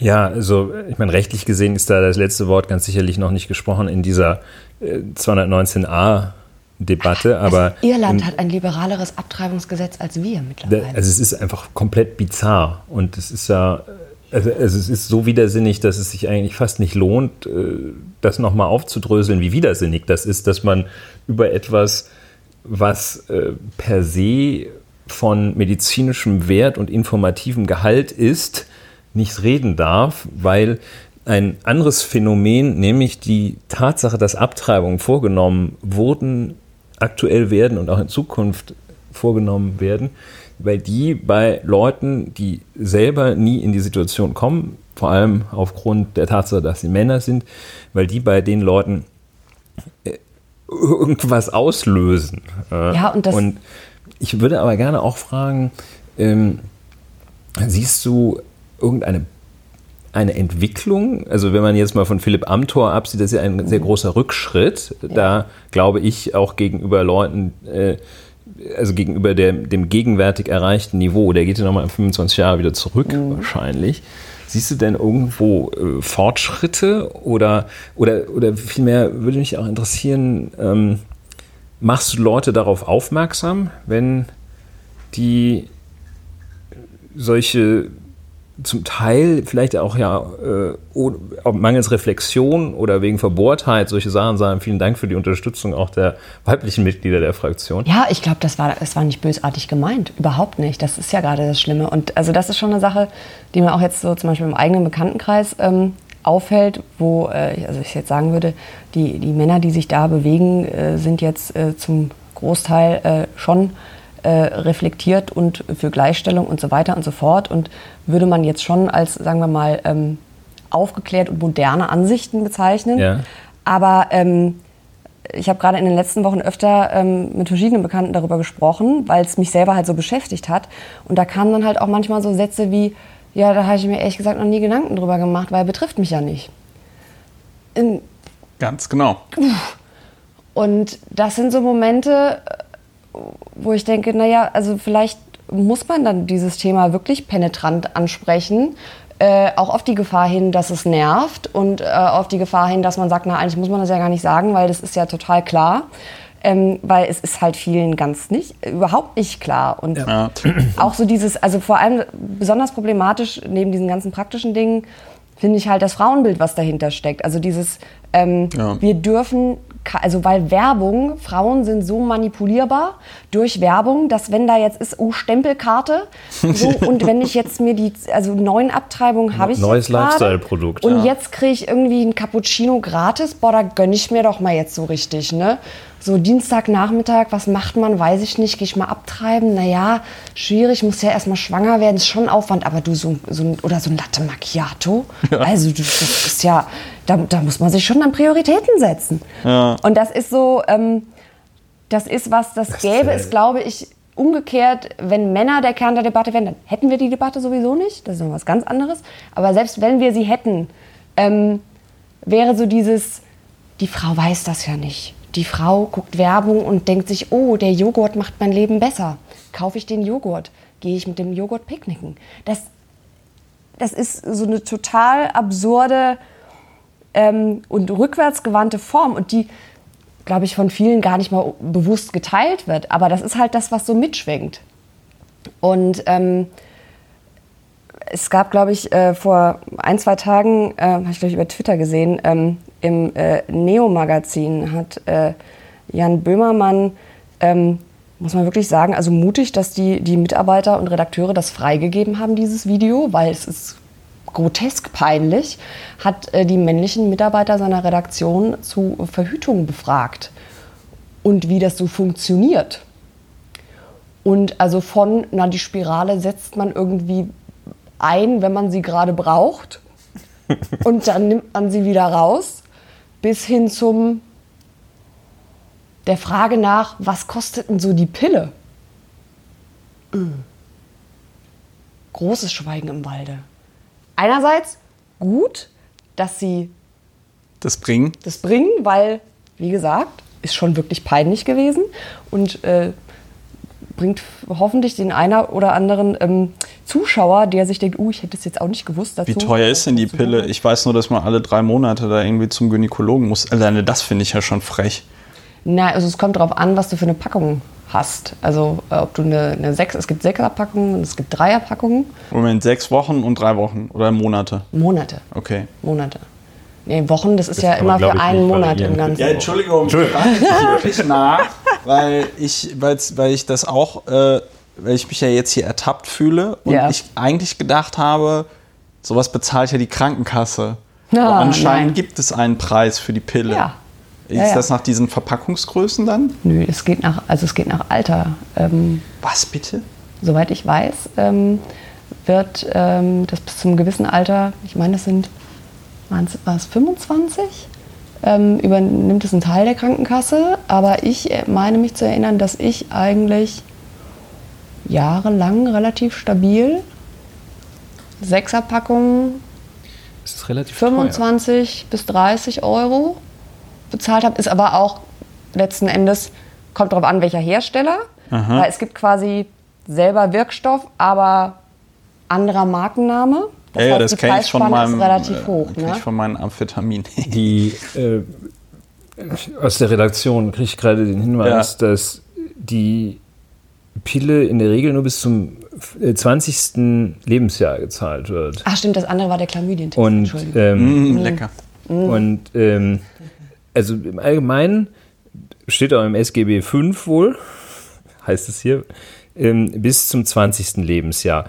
Ja, also ich meine, rechtlich gesehen ist da das letzte Wort ganz sicherlich noch nicht gesprochen in dieser äh, 219a Debatte, aber Irland im- hat ein liberaleres Abtreibungsgesetz als wir mittlerweile. Also es ist einfach komplett bizarr und es ist ja, also, also es ist so widersinnig, dass es sich eigentlich fast nicht lohnt, äh, das nochmal aufzudröseln, wie widersinnig das ist, dass man über etwas, was äh, per se von medizinischem Wert und informativem Gehalt ist, nicht reden darf, weil ein anderes Phänomen, nämlich die Tatsache, dass Abtreibungen vorgenommen wurden, aktuell werden und auch in Zukunft vorgenommen werden, weil die bei Leuten, die selber nie in die Situation kommen, vor allem aufgrund der Tatsache, dass sie Männer sind, weil die bei den Leuten äh, irgendwas auslösen. Äh, Ja, und das- und ich würde aber gerne auch fragen, ähm, siehst du irgendeine eine Entwicklung, also wenn man jetzt mal von Philipp Amthor absieht, das ist ja ein sehr großer Rückschritt. Da glaube ich auch gegenüber Leuten, äh, also gegenüber der, dem gegenwärtig erreichten Niveau, der geht ja nochmal 25 Jahre wieder zurück wahrscheinlich. Siehst du denn irgendwo äh, Fortschritte oder, oder, oder vielmehr würde mich auch interessieren, ähm, machst du Leute darauf aufmerksam, wenn die solche zum Teil vielleicht auch ja äh, mangels Reflexion oder wegen Verbohrtheit solche Sachen sagen. Vielen Dank für die Unterstützung auch der weiblichen Mitglieder der Fraktion. Ja, ich glaube, das war, das war nicht bösartig gemeint. Überhaupt nicht. Das ist ja gerade das Schlimme. Und also das ist schon eine Sache, die mir auch jetzt so zum Beispiel im eigenen Bekanntenkreis ähm, auffällt, wo, äh, also ich jetzt sagen würde, die, die Männer, die sich da bewegen, äh, sind jetzt äh, zum Großteil äh, schon äh, reflektiert und für Gleichstellung und so weiter und so fort. Und würde man jetzt schon als, sagen wir mal, ähm, aufgeklärt und moderne Ansichten bezeichnen. Ja. Aber ähm, ich habe gerade in den letzten Wochen öfter ähm, mit verschiedenen Bekannten darüber gesprochen, weil es mich selber halt so beschäftigt hat. Und da kamen dann halt auch manchmal so Sätze wie, ja, da habe ich mir ehrlich gesagt noch nie Gedanken drüber gemacht, weil er betrifft mich ja nicht. In, Ganz genau. und das sind so Momente, wo ich denke, naja, also vielleicht muss man dann dieses Thema wirklich penetrant ansprechen. Äh, auch auf die Gefahr hin, dass es nervt und äh, auf die Gefahr hin, dass man sagt, na eigentlich muss man das ja gar nicht sagen, weil das ist ja total klar. Ähm, weil es ist halt vielen ganz nicht, überhaupt nicht klar. Und Ja. auch so dieses, also vor allem besonders problematisch neben diesen ganzen praktischen Dingen, finde ich halt das Frauenbild, was dahinter steckt. Also dieses, ähm, Ja. wir dürfen, also weil Werbung, Frauen sind so manipulierbar durch Werbung, dass wenn da jetzt ist, oh, Stempelkarte, so, und wenn ich jetzt mir die, also neun Abtreibungen habe ich Neues Lifestyle-Produkt, Und ja. jetzt kriege ich irgendwie ein Cappuccino gratis, boah, da gönne ich mir doch mal jetzt so richtig, ne? So Dienstagnachmittag, was macht man, weiß ich nicht, gehe ich mal abtreiben, naja, schwierig, muss ja erstmal schwanger werden, ist schon Aufwand, aber du, so, ein- so oder so ein Latte Macchiato, also du, das ist ja, da, da muss man sich schon an Prioritäten setzen. Ja. Und das ist so, ähm, das ist was, das, gäbe es, glaube ich, umgekehrt, wenn Männer der Kern der Debatte wären, dann hätten wir die Debatte sowieso nicht. Das ist noch was ganz anderes. Aber selbst wenn wir sie hätten, ähm, wäre so dieses, die Frau weiß das ja nicht. Die Frau guckt Werbung und denkt sich, oh, der Joghurt macht mein Leben besser. Kaufe ich den Joghurt? Gehe ich mit dem Joghurt picknicken? Das, das ist so eine total absurde ähm, und rückwärtsgewandte Form und die, glaube ich, von vielen gar nicht mal bewusst geteilt wird. Aber das ist halt das, was so mitschwingt. Und ähm, es gab, glaube ich, äh, vor ein, zwei Tagen, äh, habe ich, glaube ich, über Twitter gesehen, ähm, im äh, Neo-Magazin hat äh, Jan Böhmermann, ähm, muss man wirklich sagen, also mutig, dass die, die Mitarbeiter und Redakteure das freigegeben haben, dieses Video, weil es ist grotesk peinlich, hat äh, die männlichen Mitarbeiter seiner Redaktion zu Verhütung befragt und wie das so funktioniert. Und also von, na, die Spirale setzt man irgendwie ein, wenn man sie gerade braucht. und dann nimmt man sie wieder raus, bis hin zum der Frage nach, was kostet denn so die Pille? Äh. Großes Schweigen im Walde. Einerseits gut, dass sie Das bringen. das bringen, weil, wie gesagt, ist schon wirklich peinlich gewesen und äh, bringt hoffentlich den einer oder anderen ähm, Zuschauer, der sich denkt, uh, ich hätte es jetzt auch nicht gewusst. Dazu, Wie teuer ist denn die Pille? Ich weiß nur, dass man alle drei Monate da irgendwie zum Gynäkologen muss. Alleine das finde ich ja schon frech. Na, also es kommt darauf an, was du für eine Packung hast. Also äh, ob du eine, eine sechs, es gibt Sechserpackungen und es gibt Dreierpackungen. Moment, sechs Wochen und drei Wochen oder Monate. Monate. Okay. Monate. Nee, Wochen, das ist Das ja immer für ich, einen Monat im Ganzen. Ja, Entschuldigung, ich frage jetzt wirklich nach, weil ich, weil ich das auch, äh, weil ich mich ja jetzt hier ertappt fühle und Ja. ich eigentlich gedacht habe, sowas bezahlt ja die Krankenkasse. Aber anscheinend nein. gibt es einen Preis für die Pille. Ja. Ist Ja, ja. das nach diesen Verpackungsgrößen dann? Nö, es geht nach, also es geht nach Alter. Ähm, Was bitte? soweit ich weiß, ähm, wird ähm, das bis zum gewissen Alter, ich meine, das sind, war es 25? Ähm, übernimmt es einen Teil der Krankenkasse, aber ich äh, meine mich zu erinnern, dass ich eigentlich jahrelang relativ stabil Sechserpackungen Das ist relativ 25 bis 30 Euro bezahlt habe, ist aber auch letzten Endes, kommt darauf an, welcher Hersteller. Weil es gibt quasi selber Wirkstoff, aber anderer Markenname. ja, ja, heißt, das die kenne ich von Preisspanne meinem, ist relativ äh, hoch. kenn Ne? ich von meinen Amphetamin. Die, äh, aus der Redaktion kriege ich gerade den Hinweis, dass die Pille in der Regel nur bis zum äh, 20. Lebensjahr gezahlt wird. Ach stimmt, das andere war der Chlamydien. Und, ähm, Mm, lecker. und ähm, also im Allgemeinen steht auch im SGB 5 wohl, heißt es hier, ähm, bis zum 20. Lebensjahr.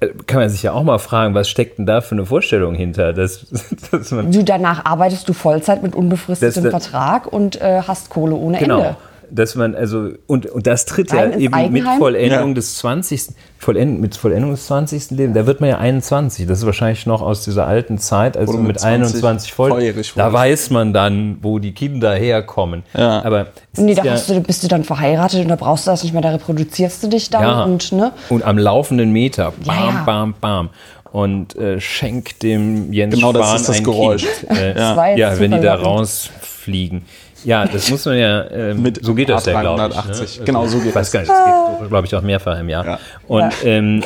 Äh, Kann man sich ja auch mal fragen, was steckt denn da für eine Vorstellung hinter? Dass, dass man du, danach arbeitest du Vollzeit mit unbefristetem Das- das- Vertrag und äh, hast Kohle ohne Genau. Ende. Dass man also und, und das tritt Rein ja eben mit Eigenheim? Vollendung Ja. des 20. Vollend, mit Vollendung des 20. Lebens, da wird man ja 21. Das ist wahrscheinlich noch aus dieser alten Zeit, als man mit mit 20 21 voll. volljährig Da weiß man dann, wo die Kinder herkommen. Ja. Aber Nee, da ja, hast du, bist du dann verheiratet und da brauchst du das nicht mehr, da reproduzierst du dich dann ja, und ne? und am laufenden Meter, bam, Ja, ja. bam, bam. Und äh, schenkt dem Jens Genau, das Spahn ist das ein Geräusch. Kind. Äh, Das jetzt ja, wenn die da rausfliegen. Ja, das muss man ja, ähm, Mit so geht das ja, glaube ich. 380. Ne? Genau, so geht ich weiß das. gar nicht, das geht, glaube ich, auch mehrfach im Jahr. Ja. Und Ja. Ähm,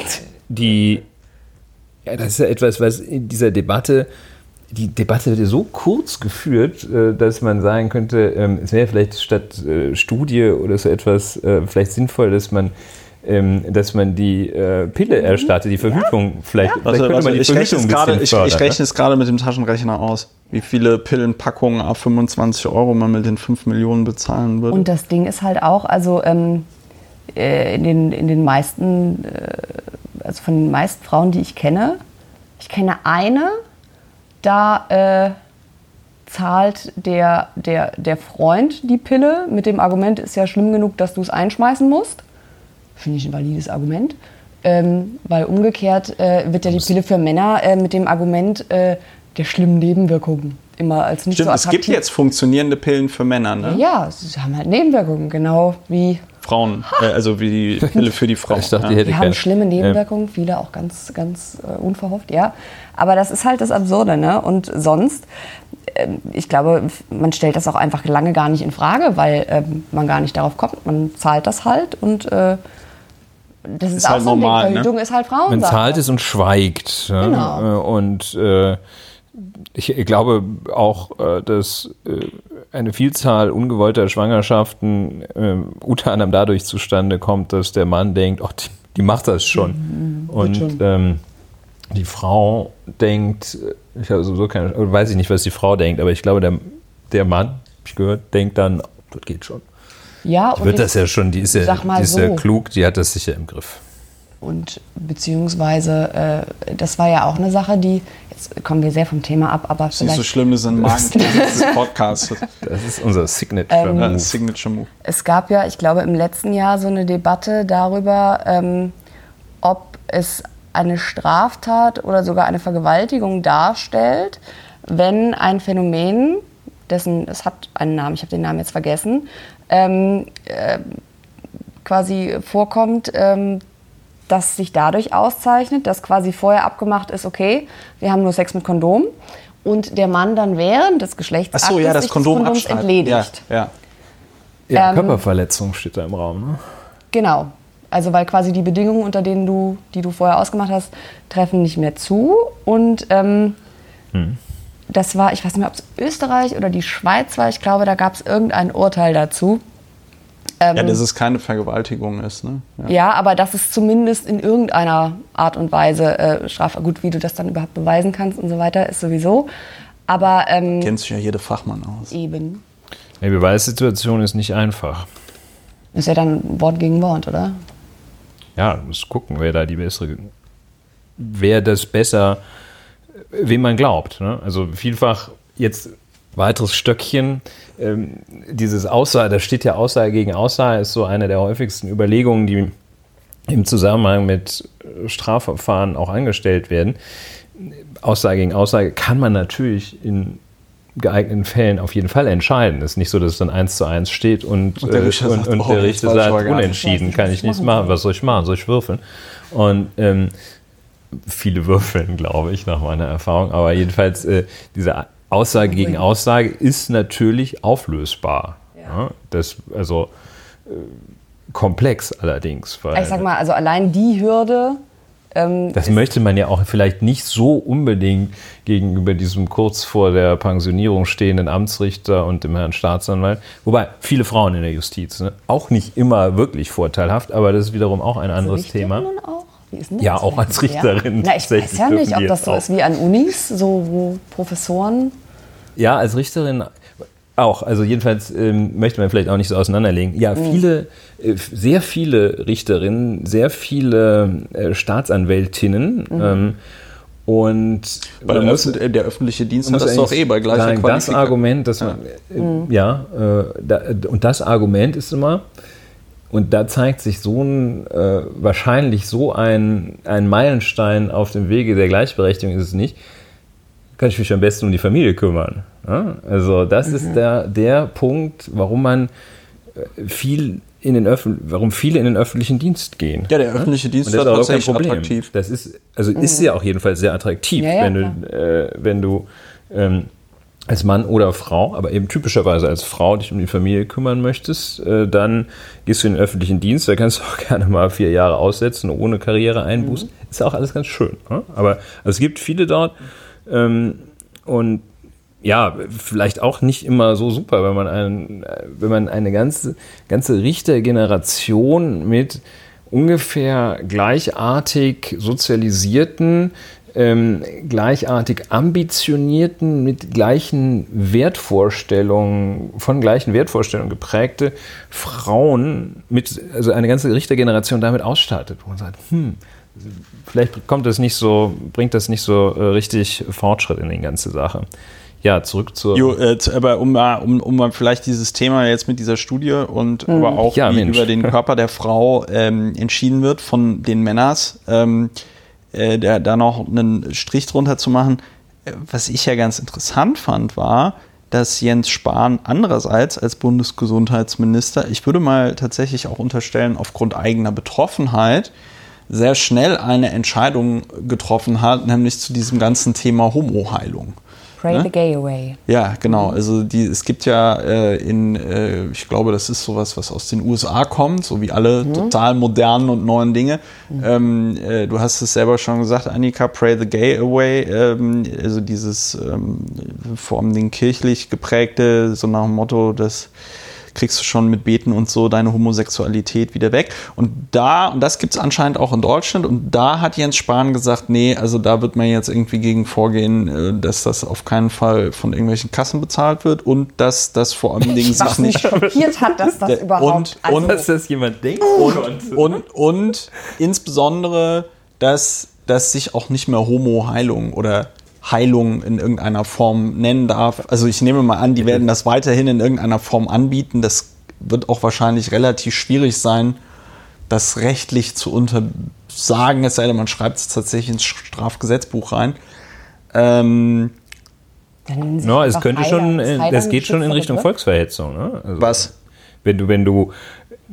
die, ja, das ist ja etwas, was in dieser Debatte, die Debatte wird ja so kurz geführt, äh, dass man sagen könnte, ähm, es wäre vielleicht statt äh, Studie oder so etwas äh, vielleicht sinnvoll, dass man ähm, dass man die äh, Pille erstattet, die Verhütung vielleicht. vielleicht Warte, könnte warte, man die ich rechne Verhütung es ein gerade, ich, ich ne? rechne es gerade mit dem Taschenrechner aus, wie viele Pillenpackungen ab 25 Euro man mit den 5 Millionen bezahlen würde. Und das Ding ist halt auch, also ähm, äh, in, den, in den meisten, äh, also von den meisten Frauen, die ich kenne, ich kenne eine, da äh, zahlt der, der, der Freund die Pille mit dem Argument, ist ja schlimm genug, dass du es einschmeißen musst. Finde ich ein valides Argument. Ähm, weil umgekehrt äh, wird ja die Pille für Männer äh, mit dem Argument äh, der schlimmen Nebenwirkungen immer als nicht Stimmt, so es attraktiv. gibt jetzt funktionierende Pillen für Männer, ne? Ja, sie haben halt Nebenwirkungen, genau wie. Frauen, äh, also wie die Pille für die Frauen. Ich dachte, ja. die hätte Die haben schlimme Nebenwirkungen, viele auch ganz, ganz äh, unverhofft, ja. Aber das ist halt das Absurde, ne? Und sonst, ähm, ich glaube, man stellt das auch einfach lange gar nicht in Frage, weil ähm, man gar nicht darauf kommt. Man zahlt das halt und äh, das ist, Ist auch halt so ein normal, Ding. ne? Verhütung ist halt Frauensache. Man zahlt es und schweigt. ja. Genau. Äh, Und äh, ich glaube auch, äh, dass äh, eine Vielzahl ungewollter Schwangerschaften äh, unter anderem dadurch zustande kommt, dass der Mann denkt, oh, die, die macht das schon. Und schon. Ähm, die Frau denkt, ich habe sowieso keine, weiß ich nicht, was die Frau denkt, aber ich glaube, der, der Mann, ich gehört, denkt dann, oh, das geht schon. Ja, Die und wird das ja schon, die ist ja, die ist ja so. klug, die hat das sicher im Griff. Und beziehungsweise, äh, das war ja auch eine Sache, die, jetzt kommen wir sehr vom Thema ab, aber Ist nicht so vielleicht, schlimm, das sind Marketing des Podcasts. Das ist unser Signature Ja, Move. Signature Move. es gab ja, ich glaube, im letzten Jahr so eine Debatte darüber, ähm, ob es eine Straftat oder sogar eine Vergewaltigung darstellt, wenn ein Phänomen, dessen, es hat einen Namen, ich habe den Namen jetzt vergessen, ähm, äh, quasi vorkommt, ähm, das sich dadurch auszeichnet, dass quasi vorher abgemacht ist, okay, wir haben nur Sex mit Kondom und der Mann dann während des Geschlechtsaktes Achso, ja, das sich Kondom des Kondoms entledigt. Ja, ja. Ja, Ähm, Körperverletzung steht da im Raum. Ne? Genau. Also weil quasi die Bedingungen, unter denen du, die du vorher ausgemacht hast, treffen nicht mehr zu. Und ähm, das war, ich weiß nicht mehr, ob es Österreich oder die Schweiz war. Ich glaube, da gab es irgendein Urteil dazu. Ähm, ja, dass es keine Vergewaltigung ist. Ne? Ja. ja, aber dass es zumindest in irgendeiner Art und Weise äh, straf. Gut, wie du das dann überhaupt beweisen kannst und so weiter, ist sowieso. Aber ähm, Kennt sich ja jede Fachmann aus. eben. Die Beweissituation ist nicht einfach. Ist ja dann Wort gegen Wort, oder? Ja, du musst gucken, wer da die bessere, wer das besser, wem man glaubt. Ne? Also vielfach jetzt weiteres Stöckchen, ähm, dieses Aussage, da steht ja Aussage gegen Aussage, ist so eine der häufigsten Überlegungen, die im Zusammenhang mit Strafverfahren auch angestellt werden. Aussage gegen Aussage kann man natürlich in geeigneten Fällen auf jeden Fall entscheiden. Es ist nicht so, dass es dann eins zu eins steht und, Und der äh, Richter und, sagt, und oh, der das Richter sagt, unentschieden, kann ich ich nichts machen. Was soll ich machen? Soll ich würfeln? Und ähm, viele würfeln, glaube ich, nach meiner Erfahrung. Aber jedenfalls, äh, diese Aussage gegen Aussage ist natürlich auflösbar. Ja. Das, also äh, komplex allerdings. Ich sag mal, also allein die Hürde. Ähm, das möchte man ja auch vielleicht nicht so unbedingt gegenüber diesem kurz vor der Pensionierung stehenden Amtsrichter und dem Herrn Staatsanwalt. Wobei viele Frauen in der Justiz, ne? auch nicht immer wirklich vorteilhaft, aber das ist wiederum auch ein anderes Thema. Richterinnen Auch? Wie ist denn das Ja, auch als? Richterin Na, ich weiß ja nicht, ob das so auch. ist wie an Unis, so wo Professoren. Ja, als Richterin auch. Also jedenfalls ähm, möchte man vielleicht auch nicht so auseinanderlegen. Ja, viele, äh, sehr viele Richterinnen, sehr viele äh, Staatsanwältinnen ähm, Und Weil muss- öffn- der öffentliche Dienst hat muss das doch eh bei gleicher sagen, Das Qualifikation. Argument, dass man, äh, ja, äh, da, und das Argument ist immer, und da zeigt sich so ein, äh, wahrscheinlich so ein, ein Meilenstein auf dem Wege der Gleichberechtigung ist es nicht, kann ich mich am besten um die Familie kümmern. Ja? Also das ist der, der Punkt, warum man äh, viel in den Öffn warum viele in den öffentlichen Dienst gehen. Ja, der öffentliche Dienst ist auch kein Problem. attraktiv. Das ist, also ist ja auch jedenfalls sehr attraktiv, Ja, ja, wenn du, äh, wenn du ähm, als Mann oder Frau, aber eben typischerweise als Frau dich um die Familie kümmern möchtest, äh, dann gehst du in den öffentlichen Dienst, da kannst du auch gerne mal vier Jahre aussetzen, ohne Karriere einbußen. Ist ja auch alles ganz schön. Ne? Aber also es gibt viele dort ähm, und ja, vielleicht auch nicht immer so super, wenn man, ein, wenn man eine ganze, ganze Richtergeneration mit ungefähr gleichartig sozialisierten, ähm, gleichartig ambitionierten, mit gleichen Wertvorstellungen, von gleichen Wertvorstellungen geprägte Frauen, mit, also eine ganze Richtergeneration damit ausstattet, wo man sagt, hm, vielleicht kommt das nicht so, bringt das nicht so äh, richtig Fortschritt in die ganze Sache. Ja, zurück zur. Jo, äh, aber um um, um mal vielleicht dieses Thema jetzt mit dieser Studie und aber auch Ja, wie Mensch. über den Körper der Frau ähm, entschieden wird von den Männers, ähm, äh, der, da noch einen Strich drunter zu machen. Äh, Was ich ja ganz interessant fand, war, dass Jens Spahn andererseits als Bundesgesundheitsminister, ich würde mal tatsächlich auch unterstellen, aufgrund eigener Betroffenheit, sehr schnell eine Entscheidung getroffen hat, nämlich zu diesem ganzen Thema Homoheilung. Pray Ne? the gay away. Ja, genau. Also die, es gibt ja äh, in, äh, ich glaube, das ist sowas, was aus den USA kommt, so wie alle total modernen und neuen Dinge. Ähm, äh, du hast es selber schon gesagt, Annika, pray the gay away. Ähm, also dieses ähm, vor allem den kirchlich geprägte, so nach dem Motto, das kriegst du schon mit Beten und so deine Homosexualität wieder weg. Und da, und das gibt es anscheinend auch in Deutschland, und da hat Jens Spahn gesagt, nee, also da wird man jetzt irgendwie gegen vorgehen, äh, dass das auf keinen Fall von irgendwelchen Kassen bezahlt wird und dass das vor allen Dingen sich Was mich nicht schockiert hat, dass das überhaupt. und- also, und- dass das jemand denkt. und, und, und insbesondere, dass das sich auch nicht mehr Homo-Heilung oder Heilung in irgendeiner Form nennen darf. Also ich nehme mal an, die werden das weiterhin in irgendeiner Form anbieten. Das wird auch wahrscheinlich relativ schwierig sein, das rechtlich zu untersagen, es sei denn, man schreibt es tatsächlich ins Strafgesetzbuch rein. Ähm, dann nennen sie No, es einfach könnte Heiler. schon, das geht schon in Richtung? Volksverhetzung. Ne? Also, was? Wenn du, wenn du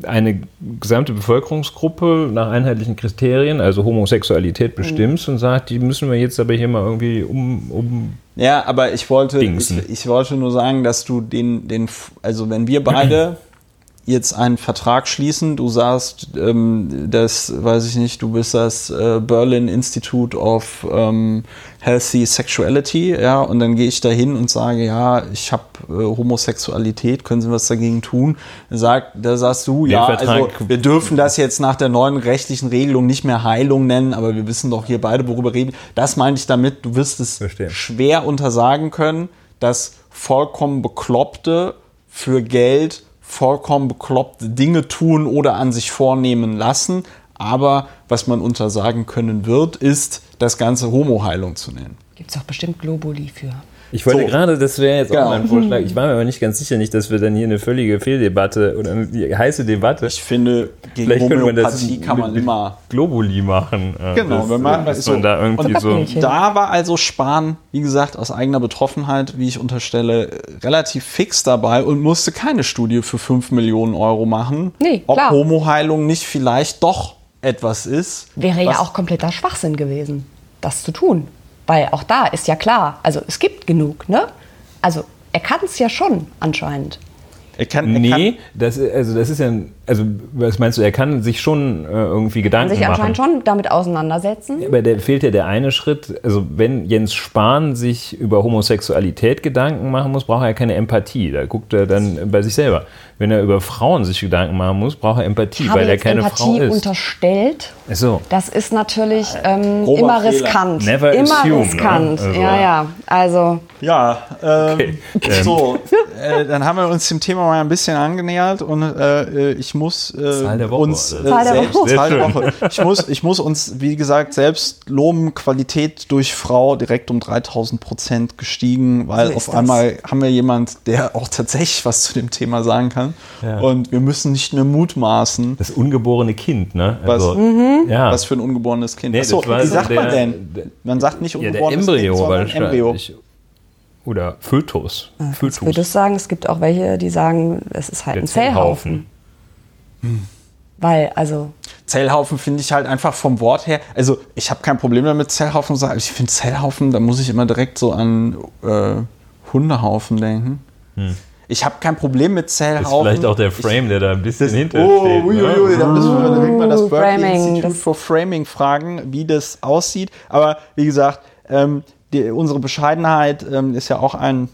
eine gesamte Bevölkerungsgruppe nach einheitlichen Kriterien, also Homosexualität bestimmst und sagst, die müssen wir jetzt aber hier mal irgendwie um, um Ja, aber ich wollte, ich, ich wollte nur sagen, dass du den, den, also wenn wir beide jetzt einen Vertrag schließen, du sagst, ähm, das, weiß ich nicht, du bist das äh, Berlin Institute of ähm, Healthy Sexuality, ja, und dann gehe ich da hin und sage, ja, ich habe äh, Homosexualität, können Sie was dagegen tun? Sag, da sagst du, ja, also wir dürfen das jetzt nach der neuen rechtlichen Regelung nicht mehr Heilung nennen, aber wir wissen doch hier beide, worüber reden. Das meinte ich damit, du wirst es Verstehe. schwer untersagen können, dass vollkommen Bekloppte für Geld vollkommen bekloppte Dinge tun oder an sich vornehmen lassen. Aber was man untersagen können wird, ist, das Ganze Homoheilung zu nennen. Gibt es doch bestimmt Globuli für. Ich wollte So. gerade, das wäre jetzt Genau. auch mein Vorschlag. Ich war mir aber nicht ganz sicher, nicht, dass wir dann hier eine völlige Fehldebatte oder eine heiße Debatte. Ich finde, gegen Vielleicht könnte man das kann man mit- immer Globuli machen. Genau, das, wenn man- dass so. da irgendwie Und- so. Da war also Spahn, wie gesagt, aus eigener Betroffenheit, wie ich unterstelle, relativ fix dabei und musste keine Studie für 5 Millionen Euro machen, Nee, ob klar. Homoheilung nicht vielleicht doch etwas ist. Wäre ja auch kompletter Schwachsinn gewesen, das zu tun. Weil auch da ist ja klar, also es gibt genug, ne? Also er kann es ja schon anscheinend. Er kann, er Nee, das, ist- also das ist ja, ein- also was meinst du, er kann sich schon äh, irgendwie Kann Gedanken sich machen. anscheinend schon damit auseinandersetzen. Aber der fehlt ja der eine Schritt. Also wenn Jens Spahn sich über Homosexualität Gedanken machen muss, braucht er ja keine Empathie. Da guckt er dann bei sich selber. Wenn er über Frauen sich Gedanken machen muss, braucht er Empathie, weil er keine Empathie Frau ist. unterstellt. Ach so. Das ist natürlich ähm, Grober immer Fehler. riskant. Never immer assume, ne? riskant. Also- Ja, ja. Also Ja, ähm, Okay. Ähm, so. äh, dann haben wir uns dem Thema mal ein bisschen angenähert und äh, ich muss äh, uns äh, selbst der Woche. Ich muss, ich muss uns, wie gesagt, selbst loben, Qualität durch Frau direkt um 3000 Prozent gestiegen, weil So auf das. einmal haben wir jemand, der auch tatsächlich was zu dem Thema sagen kann Ja. und wir müssen nicht mehr mutmaßen, Das ungeborene Kind, ne? Was? Ja. was für ein ungeborenes Kind. Nee, Achso, wie so sagt man der- denn? der- Man sagt nicht ja, der ungeborenes Embryo, Kind, sondern weil Embryo. ich, oder Fötus. Ich Fötus. würde sagen, es gibt auch welche, die sagen, es ist halt Der ein Zellhaufen. Weil, also, Zellhaufen finde ich halt einfach vom Wort her, also ich habe kein Problem damit Zellhaufen zu sagen, ich finde Zellhaufen, da muss ich immer direkt so an äh, Hundehaufen denken. Ich habe kein Problem mit Hm. Ist Zellhaufen. vielleicht auch der Frame, der da ein bisschen hinter Oh, steht. uiuiui, ne? da müssen wir direkt mal das Berkeley Framing, Institute das- for Framing fragen, wie das aussieht. Aber wie gesagt, ähm, die, unsere Bescheidenheit ähm, ist ja auch ein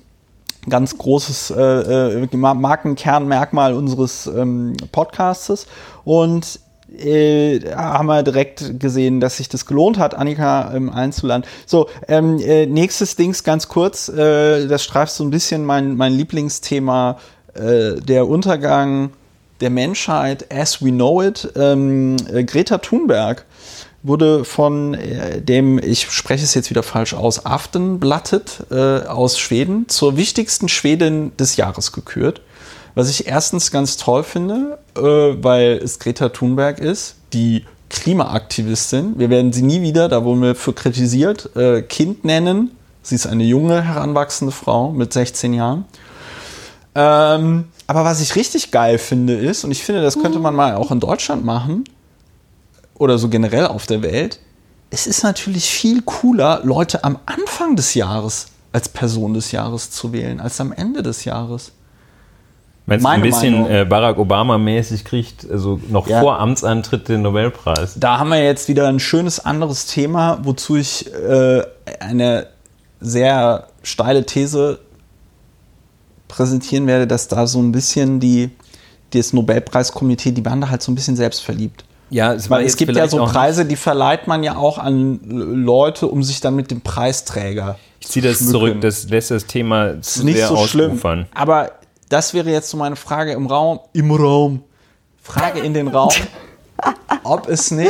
ganz großes äh, äh, Ma- Markenkernmerkmal unseres ähm, Podcastes. Und äh, haben wir direkt gesehen, dass sich das gelohnt hat, Annika ähm, einzuladen. So, ähm, äh, nächstes Dings ganz kurz, äh, das streift so ein bisschen mein, mein Lieblingsthema, äh, der Untergang der Menschheit as we know it. Ähm, äh, Greta Thunberg wurde von äh, dem, ich spreche es jetzt wieder falsch aus, Aftenblattet äh, aus Schweden zur wichtigsten Schwedin des Jahres gekürt. Was ich erstens ganz toll finde, äh, weil es Greta Thunberg ist, die Klimaaktivistin. Wir werden sie nie wieder, da wurden wir für kritisiert, äh, Kind nennen. Sie ist eine junge, heranwachsende Frau mit 16 Jahren. Ähm, aber was ich richtig geil finde ist, und ich finde, das könnte man mal auch in Deutschland machen, oder so generell auf der Welt, es ist natürlich viel cooler, Leute am Anfang des Jahres als Person des Jahres zu wählen, als am Ende des Jahres. Meinst du, ein bisschen Meinung. äh, Barack Obama-mäßig kriegt, also noch Ja. vor Amtsantritt den Nobelpreis? Da haben wir jetzt wieder ein schönes anderes Thema, wozu ich äh, eine sehr steile These präsentieren werde, dass da so ein bisschen die, das Nobelpreiskomitee, die da halt so ein bisschen selbstverliebt. Ja, es Weil es gibt ja so Preise, die verleiht man ja auch an Leute, um sich dann mit dem Preisträger Ich ziehe das schmücken. zurück, das lässt das Thema ist zu nicht sehr so schlimm. Aber das wäre jetzt so meine Frage im Raum. Im Raum. Frage in den Raum. Ob es nicht,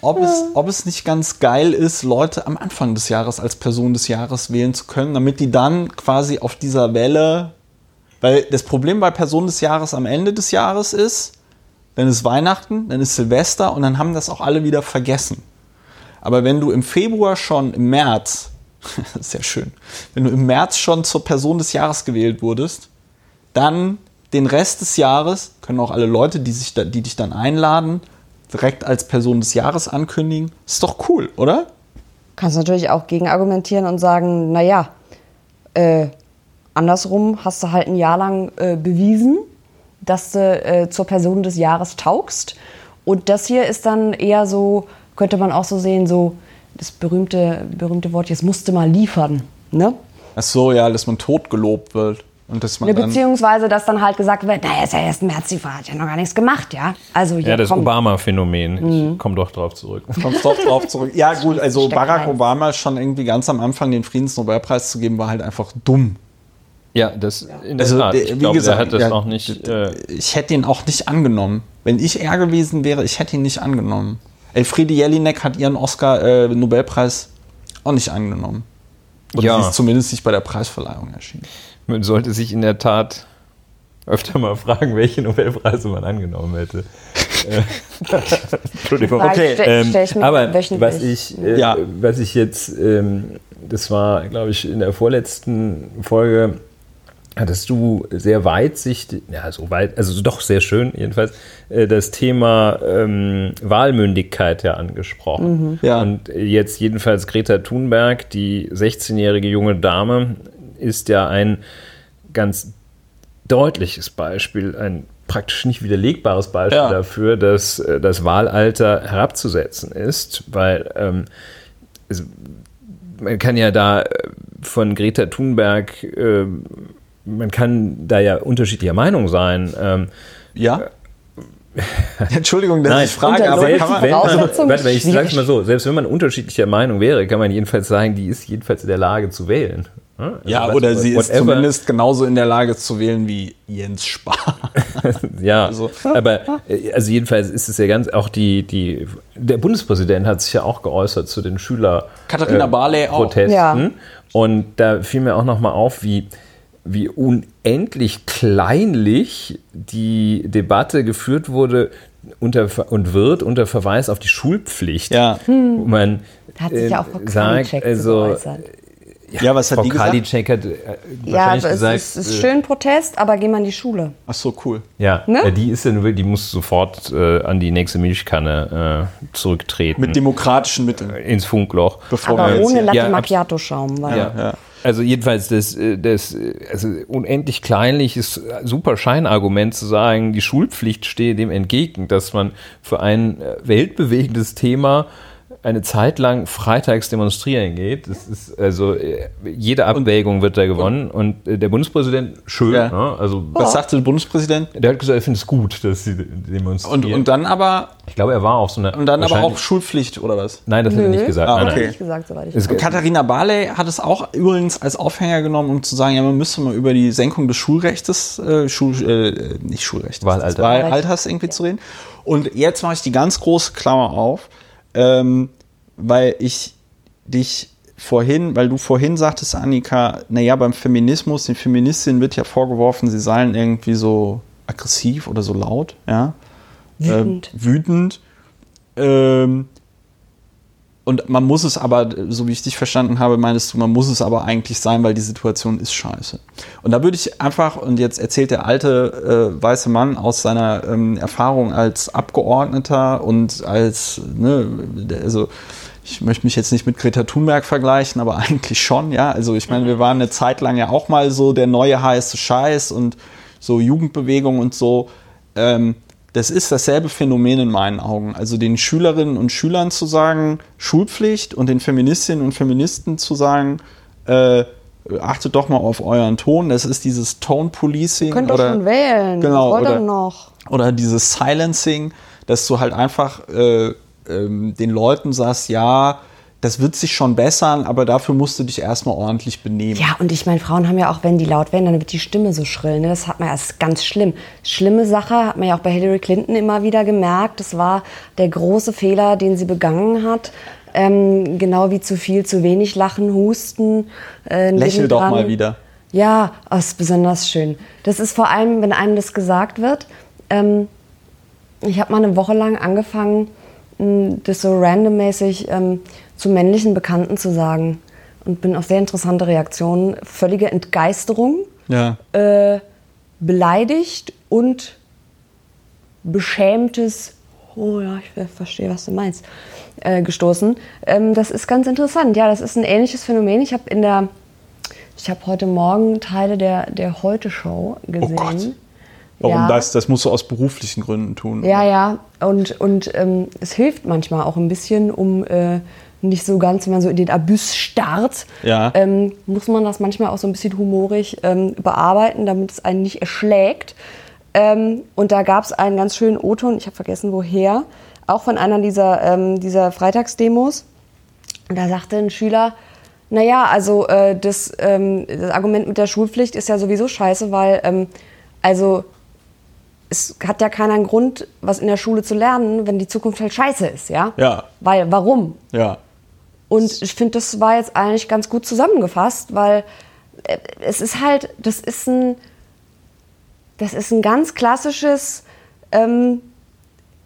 ob es, ob es nicht ganz geil ist, Leute am Anfang des Jahres als Person des Jahres wählen zu können, damit die dann quasi auf dieser Welle. Weil das Problem bei Person des Jahres am Ende des Jahres ist, dann ist Weihnachten, dann ist Silvester und dann haben das auch alle wieder vergessen. Aber wenn du im Februar schon, im März, ja schön, wenn du im März schon zur Person des Jahres gewählt wurdest, dann den Rest des Jahres können auch alle Leute, die, sich da, die dich dann einladen, direkt als Person des Jahres ankündigen. Ist doch cool, oder? kannst natürlich auch gegen argumentieren und sagen, naja, äh, andersrum hast du halt ein Jahr lang äh, bewiesen, dass du äh, zur Person des Jahres taugst. Und das hier ist dann eher so, könnte man auch so sehen, so das berühmte, berühmte Wort, jetzt musste mal liefern. Ne? Ach so, ja, dass man tot gelobt wird. Und dass man Ja, beziehungsweise, dass dann halt gesagt wird, naja, ist ja erst März, die Frau hat ja noch gar nichts gemacht, ja. Also Ja, das Obama-Phänomen. Ich komme doch drauf zurück. kommt doch drauf zurück. Ja, gut, also Steck Barack rein. Obama schon irgendwie ganz am Anfang den Friedensnobelpreis zu geben, war halt einfach dumm. Ja, das in der Also, Tat. der- Ich wie glaube, gesagt, hat das ja, auch nicht. Äh, Ich hätte ihn auch nicht angenommen. Wenn ich er gewesen wäre, ich hätte ihn nicht angenommen. Elfriede Jelinek hat ihren Oscar-Nobelpreis auch nicht angenommen. Oder Ja. sie ist zumindest nicht bei der Preisverleihung erschienen. man sollte sich in der Tat öfter mal fragen, welche Nobelpreise man angenommen hätte. Äh, Entschuldigung. Okay, Ähm, aber was ich, äh, Ja. was ich jetzt, ähm, das war, glaube ich, in der vorletzten Folge, hattest du sehr weitsichtig, ja, so weit, also doch sehr schön jedenfalls, äh, das Thema ähm, Wahlmündigkeit ja angesprochen. Ja. Und jetzt jedenfalls Greta Thunberg, die 16-jährige junge Dame, ist ja ein ganz deutliches Beispiel, ein praktisch nicht widerlegbares Beispiel Ja. dafür, dass äh, das Wahlalter herabzusetzen ist, weil ähm, es, man kann ja da äh, von Greta Thunberg, äh, man kann da ja unterschiedlicher Meinung sein. Ähm, Ja? Entschuldigung, dass Nein, ich frage, aber Not kann man, wenn man, mal, ich sag's mal so, selbst wenn man unterschiedlicher Meinung wäre, kann man jedenfalls sagen, die ist jedenfalls in der Lage zu wählen. Ne? Also Ja, was- oder sie ist whatever. zumindest genauso in der Lage zu wählen wie Jens Spahn. Ja, Also- aber äh, also jedenfalls ist es ja ganz auch die, die der Bundespräsident hat sich ja auch geäußert zu den Schüler Katharina Barley auch. Protesten Ja. und da fiel mir auch noch mal auf, wie wie unendlich kleinlich die Debatte geführt wurde unter, und wird unter Verweis auf die Schulpflicht. Ja. Wo man Da hat sich ja auch Frau äh, sagt, also, so geäußert. Ja, was hat Frau die gesagt? Karliczek hat äh, Ja, wahrscheinlich gesagt, es ist, es ist äh, schön Protest, aber geh mal in die Schule. Ach so, cool. Ja, Ne? ja, die ist ja nur, die muss sofort äh, an die nächste Milchkanne äh, zurücktreten. Mit demokratischen Mitteln. ins Funkloch. Bevor Aber ohne Latte Ja, Macchiato-Schaum. Ja. Ja. Also jedenfalls das, äh, das äh, also unendlich kleinlich ist super Scheinargument zu sagen, die Schulpflicht stehe dem entgegen, dass man für ein äh, weltbewegendes Thema eine Zeit lang freitags demonstrieren geht. Das ist also jede Abwägung wird da gewonnen und äh, der Bundespräsident schön, Ja. ne? also Was sagte der Bundespräsident? der hat gesagt, er findet es gut, dass sie demonstrieren. Und, und dann aber ich glaube, er war auch so eine und dann aber auch Schulpflicht oder was? Nein, das hat er nicht gesagt. Ah, Nein, Hat nein. nicht gesagt, soweit ich Es- weiß. Katharina Barley hat es auch übrigens als Aufhänger genommen, um zu sagen, ja, man müsste mal über die Senkung des Schulrechtes, äh, Schul, äh, nicht Schulrecht, Wahlalter. Wahlalters irgendwie zu reden. Und jetzt mache ich die ganz große Klammer auf, ähm, weil ich dich vorhin, weil du vorhin sagtest, Annika, naja, beim Feminismus, den Feministinnen wird ja vorgeworfen, sie seien irgendwie so aggressiv oder so laut, ja. Wütend. Ähm, wütend. Ähm, und man muss es aber, so wie ich dich verstanden habe, meinst du, man muss es aber eigentlich sein, weil die Situation ist scheiße. Und da würde ich einfach, und jetzt erzählt der alte äh, weiße Mann aus seiner ähm, Erfahrung als Abgeordneter und als, ne, also ich möchte mich jetzt nicht mit Greta Thunberg vergleichen, aber eigentlich schon, ja. Also ich meine, wir waren eine Zeit lang ja auch mal so der neue heiße Scheiß und so Jugendbewegung und so. Ähm, das ist dasselbe Phänomen in meinen Augen. Also den Schülerinnen und Schülern zu sagen, Schulpflicht und den Feministinnen und Feministen zu sagen, äh, achtet doch mal auf euren Ton. Das ist dieses Tone Policing Könnt doch oder, schon wählen. Genau, ihr oder- noch? oder dieses Silencing, dass du halt einfach äh, ähm, den Leuten sagst, ja, das wird sich schon bessern, aber dafür musst du dich erstmal ordentlich benehmen. Ja, und ich meine, Frauen haben ja auch, wenn die laut werden, dann wird die Stimme so schrill. Ne? Das hat man ja, das ist ganz schlimm. Schlimme Sache hat man ja auch bei Hillary Clinton immer wieder gemerkt. Das war der große Fehler, den sie begangen hat. Ähm, genau wie zu viel, zu wenig lachen, husten. Äh, Lächel doch mal wieder. Ja, oh, ist besonders schön. Das ist vor allem, wenn einem das gesagt wird. Ähm, ich habe mal eine Woche lang angefangen, das so randommäßig ähm, zu männlichen Bekannten zu sagen. Und bin auf sehr interessante Reaktionen. Völlige Entgeisterung, Ja. äh, beleidigt und beschämtes, oh ja, ich ver- verstehe, was du meinst, äh, gestoßen. Ähm, das ist ganz interessant. Ja, das ist ein ähnliches Phänomen. Ich habe in der, ich habe heute Morgen Teile der, der Heute-Show gesehen. Oh Gott. Warum Ja. das? Das musst du aus beruflichen Gründen tun. Ja, ja. Und, und ähm, es hilft manchmal auch ein bisschen, um äh, nicht so ganz, wenn man so in den Abyss starrt, Ja. ähm, muss man das manchmal auch so ein bisschen humorig ähm, bearbeiten, damit es einen nicht erschlägt. Ähm, und da gab es einen ganz schönen O-Ton, ich habe vergessen woher, auch von einer dieser, ähm, dieser Freitagsdemos. Und da sagte ein Schüler, naja, also äh, das, ähm, das Argument mit der Schulpflicht ist ja sowieso scheiße, weil ähm, also es hat ja keiner einen Grund, was in der Schule zu lernen, wenn die Zukunft halt scheiße ist, ja? Ja. Weil, warum? Ja. Und ich finde, das war jetzt eigentlich ganz gut zusammengefasst, weil äh, es ist halt, das ist ein, das ist ein ganz klassisches ähm,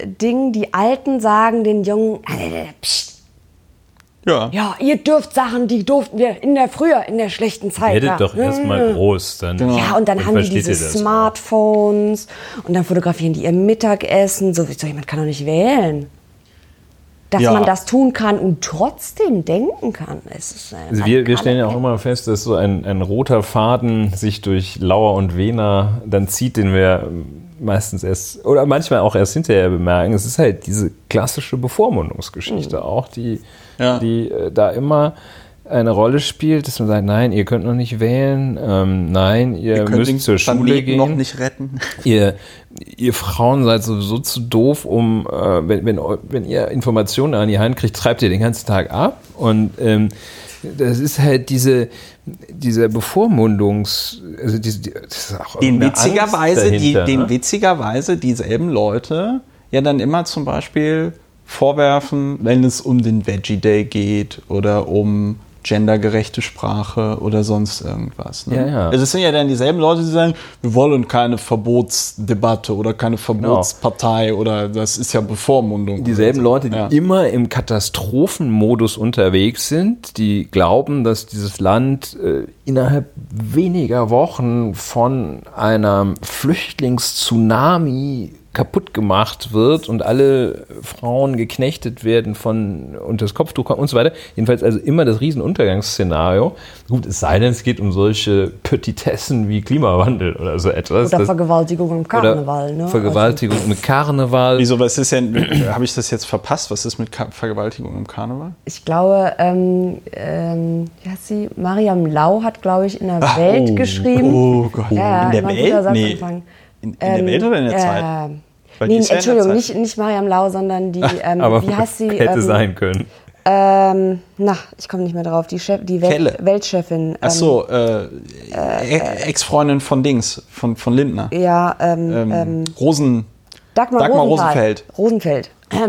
Ding. Die Alten sagen den Jungen, äh, pst, Ja. ja, ihr dürft Sachen, die durften wir in der früher, in der schlechten Zeit. Werdet ja. doch erstmal groß, dann, Ja, und dann haben die diese. Smartphones und dann fotografieren die ihr Mittagessen. So, so jemand kann doch nicht wählen. Dass Ja. man das tun kann und trotzdem denken kann. Es ist Also wir, wir stellen ja auch immer fest, dass so ein, ein roter Faden sich durch Lauer und Wena dann zieht, den wir meistens erst oder manchmal auch erst hinterher bemerken. Es ist halt diese klassische Bevormundungsgeschichte auch, die, Ja. die äh, da immer eine Rolle spielt, dass man sagt, nein, ihr könnt noch nicht wählen, ähm, nein, ihr, Ihr könnt müsst zur Schule Planeten gehen noch nicht retten. ihr, ihr Frauen seid sowieso zu doof, um, äh, wenn, wenn, wenn ihr Informationen an die Hand kriegt, treibt ihr den ganzen Tag ab. Und ähm, das ist halt diese, dieser Bevormundungs, also diese, das ist auch den witzigerweise, Angst die, dahinter, den ne? witzigerweise dieselben Leute ja dann immer zum Beispiel vorwerfen, wenn es um den Veggie Day geht oder um gendergerechte Sprache oder sonst irgendwas. Ne? Ja, ja. Also es sind ja dann dieselben Leute, die sagen, wir wollen keine Verbotsdebatte oder keine Verbotspartei oder das ist ja Bevormundung. Dieselben Leute, die Ja. immer im Katastrophenmodus unterwegs sind, die glauben, dass dieses Land äh, innerhalb weniger Wochen von einem Flüchtlingstsunami kaputt gemacht wird und alle Frauen geknechtet werden von unter das Kopftuch und so weiter. Jedenfalls also immer das Riesenuntergangsszenario. Gut, es sei denn, es geht um solche Petitessen wie Klimawandel oder so etwas. Oder Das- Vergewaltigung im Karneval. ne? Vergewaltigung mit Karneval. Wieso, was ist denn, habe ich das jetzt verpasst? Was ist mit Ka Vergewaltigung im Karneval? Ich glaube, ähm, ähm, wie heißt sie? Mariam Lau hat, glaube ich, in der Welt oh, geschrieben. oh Gott. Ja, In der Welt? In, in der Welt oder in der äh, Zeit? Weil Nee, Entschuldigung, nicht, nicht Mariam Lau, sondern die, ähm, Aber wie heißt sie? hätte ähm, sein können. Ähm, na, ich komme nicht mehr drauf. Die, Chef, die. Welt, Weltchefin. Ähm, Ach so, äh, E- Ex-Freundin von Dings, von, von Lindner. Ja, ähm, Ähm, ähm, Rosen. Dagmar, Dagmar. Rosenfeld. Rosenfeld.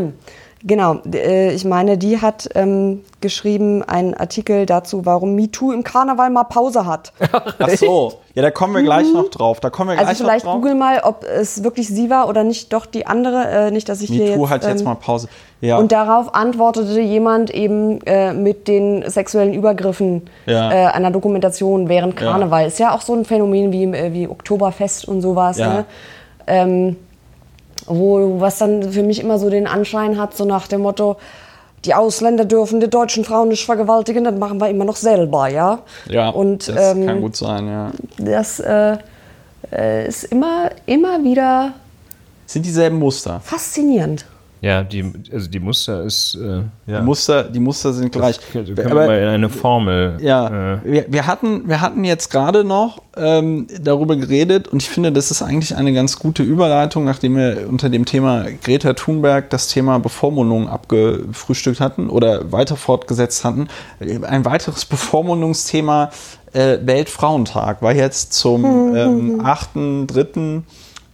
Genau, äh, ich meine, die hat ähm, geschrieben einen Artikel dazu, warum MeToo im Karneval mal Pause hat. Ach so, ja, da kommen wir gleich noch drauf. Da kommen wir Also gleich vielleicht noch drauf. google mal, ob es wirklich sie war oder nicht doch die andere. Äh, nicht, dass ich hier MeToo jetzt, hat jetzt ähm, mal Pause. Ja. Und darauf antwortete jemand eben äh, mit den sexuellen Übergriffen Ja. äh, einer Dokumentation während Ja. Karneval. Ist ja auch so ein Phänomen wie, äh, wie Oktoberfest und sowas. Ja. Ne? Ähm, wo, was dann für mich immer so den Anschein hat, so nach dem Motto, die Ausländer dürfen die deutschen Frauen nicht vergewaltigen, das machen wir immer noch selber, ja. ja, und das ähm, kann gut sein, ja. das äh, äh, ist immer, immer wieder Sind dieselben Muster. faszinierend. Ja, die, also die Muster ist. Äh, ja. Die Muster, die Muster sind gleich. können wir mal in eine Formel. Ja, Äh, wir, wir, hatten, wir hatten jetzt gerade noch ähm, darüber geredet und ich finde, das ist eigentlich eine ganz gute Überleitung, nachdem wir unter dem Thema Greta Thunberg das Thema Bevormundung abgefrühstückt hatten oder weiter fortgesetzt hatten. Ein weiteres Bevormundungsthema äh, Weltfrauentag war jetzt zum ähm, 8.3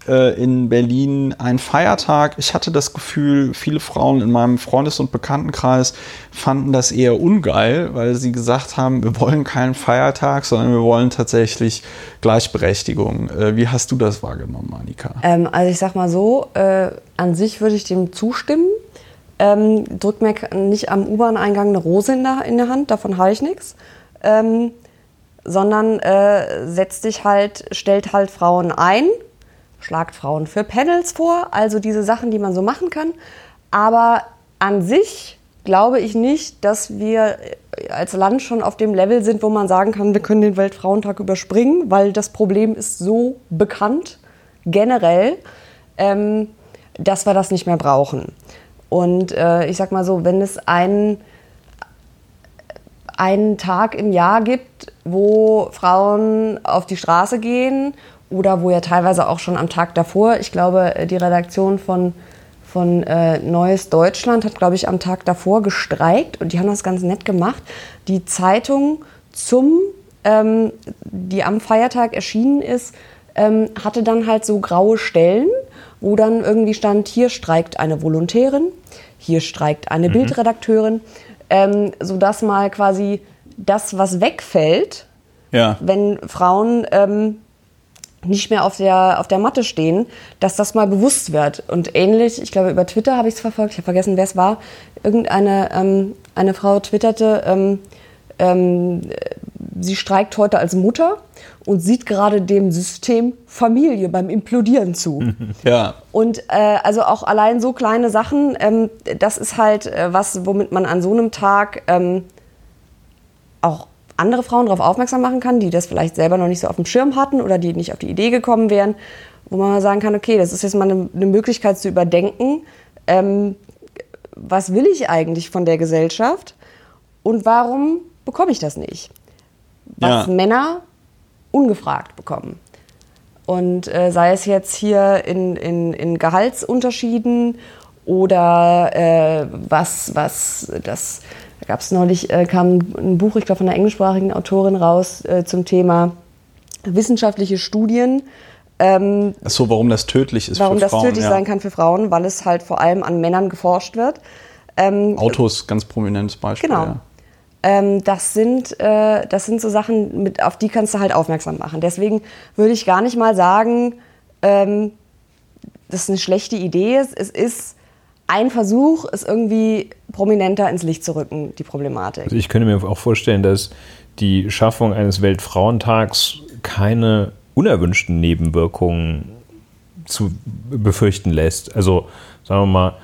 äh, in Berlin ein Feiertag. Ich hatte das Gefühl, viele Frauen in meinem Freundes- und Bekanntenkreis fanden das eher ungeil, weil sie gesagt haben, wir wollen keinen Feiertag, sondern wir wollen tatsächlich Gleichberechtigung. Äh, wie hast du das wahrgenommen, Annika? Ähm, also ich sag mal so, äh, an sich würde ich dem zustimmen. Ähm, drückt mir nicht am U-Bahn-Eingang eine Rose in der, in der Hand, davon habe ich nichts. Ähm, sondern äh, setzt dich halt, stellt halt Frauen ein, schlagt Frauen für Panels vor, also diese Sachen, die man so machen kann. Aber an sich glaube ich nicht, dass wir als Land schon auf dem Level sind, wo man sagen kann, wir können den Weltfrauentag überspringen, weil das Problem ist so bekannt, generell, ähm, dass wir das nicht mehr brauchen. Und äh, ich sag mal so, wenn es einen, einen Tag im Jahr gibt, wo Frauen auf die Straße gehen oder wo ja teilweise auch schon am Tag davor, ich glaube, äh, die Redaktion von, von äh, Neues Deutschland hat, glaube ich, am Tag davor gestreikt und die haben das ganz nett gemacht. Die Zeitung zum, ähm, die am Feiertag erschienen ist, ähm, hatte dann halt so graue Stellen, wo dann irgendwie stand, hier streikt eine Volontärin, hier streikt eine Bildredakteurin, ähm, sodass mal quasi das, was wegfällt, Ja. wenn Frauen ähm, nicht mehr auf der, auf der Matte stehen, dass das mal bewusst wird. Und ähnlich, ich glaube, über Twitter habe ich es verfolgt, ich habe vergessen, wer es war, irgendeine ähm, eine Frau twitterte, ähm, ähm, sie streikt heute als Mutter und sieht gerade dem System Familie beim Implodieren zu. Ja. Und äh, also auch allein so kleine Sachen, ähm, das ist halt äh, was, womit man an so einem Tag ähm, auch andere Frauen darauf aufmerksam machen kann, die das vielleicht selber noch nicht so auf dem Schirm hatten oder die nicht auf die Idee gekommen wären, wo man mal sagen kann, okay, das ist jetzt mal eine, eine Möglichkeit zu überdenken, ähm, was will ich eigentlich von der Gesellschaft und warum bekomme ich das nicht? Was Ja. Männer ungefragt bekommen. Und äh, sei es jetzt hier in, in, in Gehaltsunterschieden oder äh, was, was das Da gab es neulich, äh, kam ein Buch, ich glaube, von einer englischsprachigen Autorin raus äh, zum Thema wissenschaftliche Studien. Ähm, Ach so, warum das tödlich ist warum für das Frauen. tödlich ja. sein kann für Frauen, weil es halt vor allem an Männern geforscht wird. Ähm, Autos, ganz prominentes Beispiel. Genau. Ja. Ähm, das, sind, äh, das sind so Sachen, mit, auf die kannst du halt aufmerksam machen. Deswegen würde ich gar nicht mal sagen, ähm, das ist eine schlechte Idee. ist. Es ist ein Versuch, es irgendwie prominenter ins Licht zu rücken, die Problematik. Also ich könnte mir auch vorstellen, dass die Schaffung eines Weltfrauentags keine unerwünschten Nebenwirkungen zu befürchten lässt. Also sagen wir mal,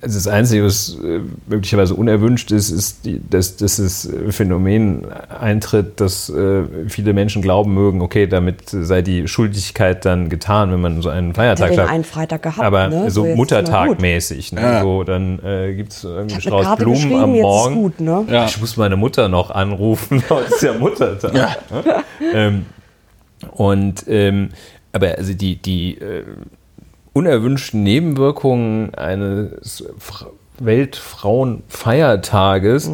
also das Einzige, was äh, möglicherweise unerwünscht ist, ist, die, dass, dass das Phänomen eintritt, dass äh, viele Menschen glauben mögen, okay, damit sei die Schuldigkeit dann getan, wenn man so einen Ich habe Feiertag hat. einen Freitag gehabt. Aber ne? so gut. Muttertagmäßig. Ne? Ja. So, dann äh, gibt es irgendwie einen Strauß Blumen am Morgen. gut, ne? Ja. Ich muss meine Mutter noch anrufen, heute ist ja Muttertag. Ja. Ähm, und ähm, aber also die, die äh, unerwünschten Nebenwirkungen eines Fra- Weltfrauenfeiertages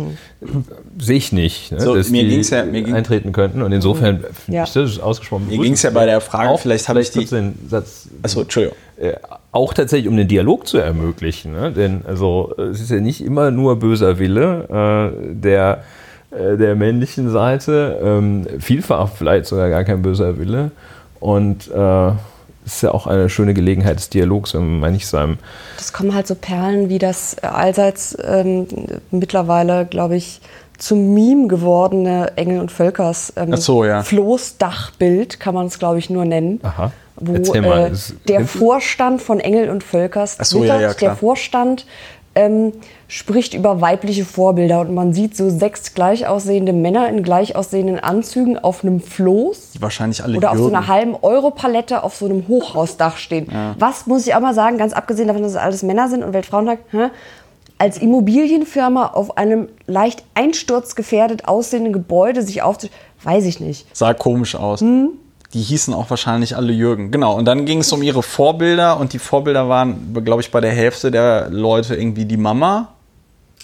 sehe ich nicht, ne, So, dass mir die ja- mir ging- eintreten könnten. Und insofern finde Ja. ich das ist ausgesprochen Mir ging es ja bei der Frage, auch, vielleicht habe ich die. den Satz Achso, Entschuldigung. äh, auch tatsächlich um den Dialog zu ermöglichen. Ne? Denn also es ist ja nicht immer nur böser Wille äh, der, äh, der männlichen Seite, ähm, vielfach vielleicht sogar gar kein böser Wille. Und äh, ist ja auch eine schöne Gelegenheit des Dialogs, wenn man nicht seinem Das kommen halt so Perlen wie das äh, allseits ähm, mittlerweile, glaube ich, zum Meme gewordene Engel und Völkers ähm, so, ja. Floßdachbild, kann man es, glaube ich, nur nennen. Aha. Wo äh, der Vorstand von Engel und Völkers so, ja, ja, der. Vorstand ähm, spricht über weibliche Vorbilder und man sieht so sechs gleich aussehende Männer in gleich aussehenden Anzügen auf einem Floß wahrscheinlich alle oder auf so Jürgen. einer halben Euro-Palette auf so einem Hochhausdach stehen. Was muss ich auch mal sagen, ganz abgesehen davon, dass es alles Männer sind und Weltfrauentag, hä? als Immobilienfirma auf einem leicht einsturzgefährdet aussehenden Gebäude sich aufzu... Weiß ich nicht. Sah komisch aus. Hm? Die hießen auch wahrscheinlich alle Jürgen. Genau. Und dann ging es um ihre Vorbilder und die Vorbilder waren, glaube ich, bei der Hälfte der Leute irgendwie die Mama.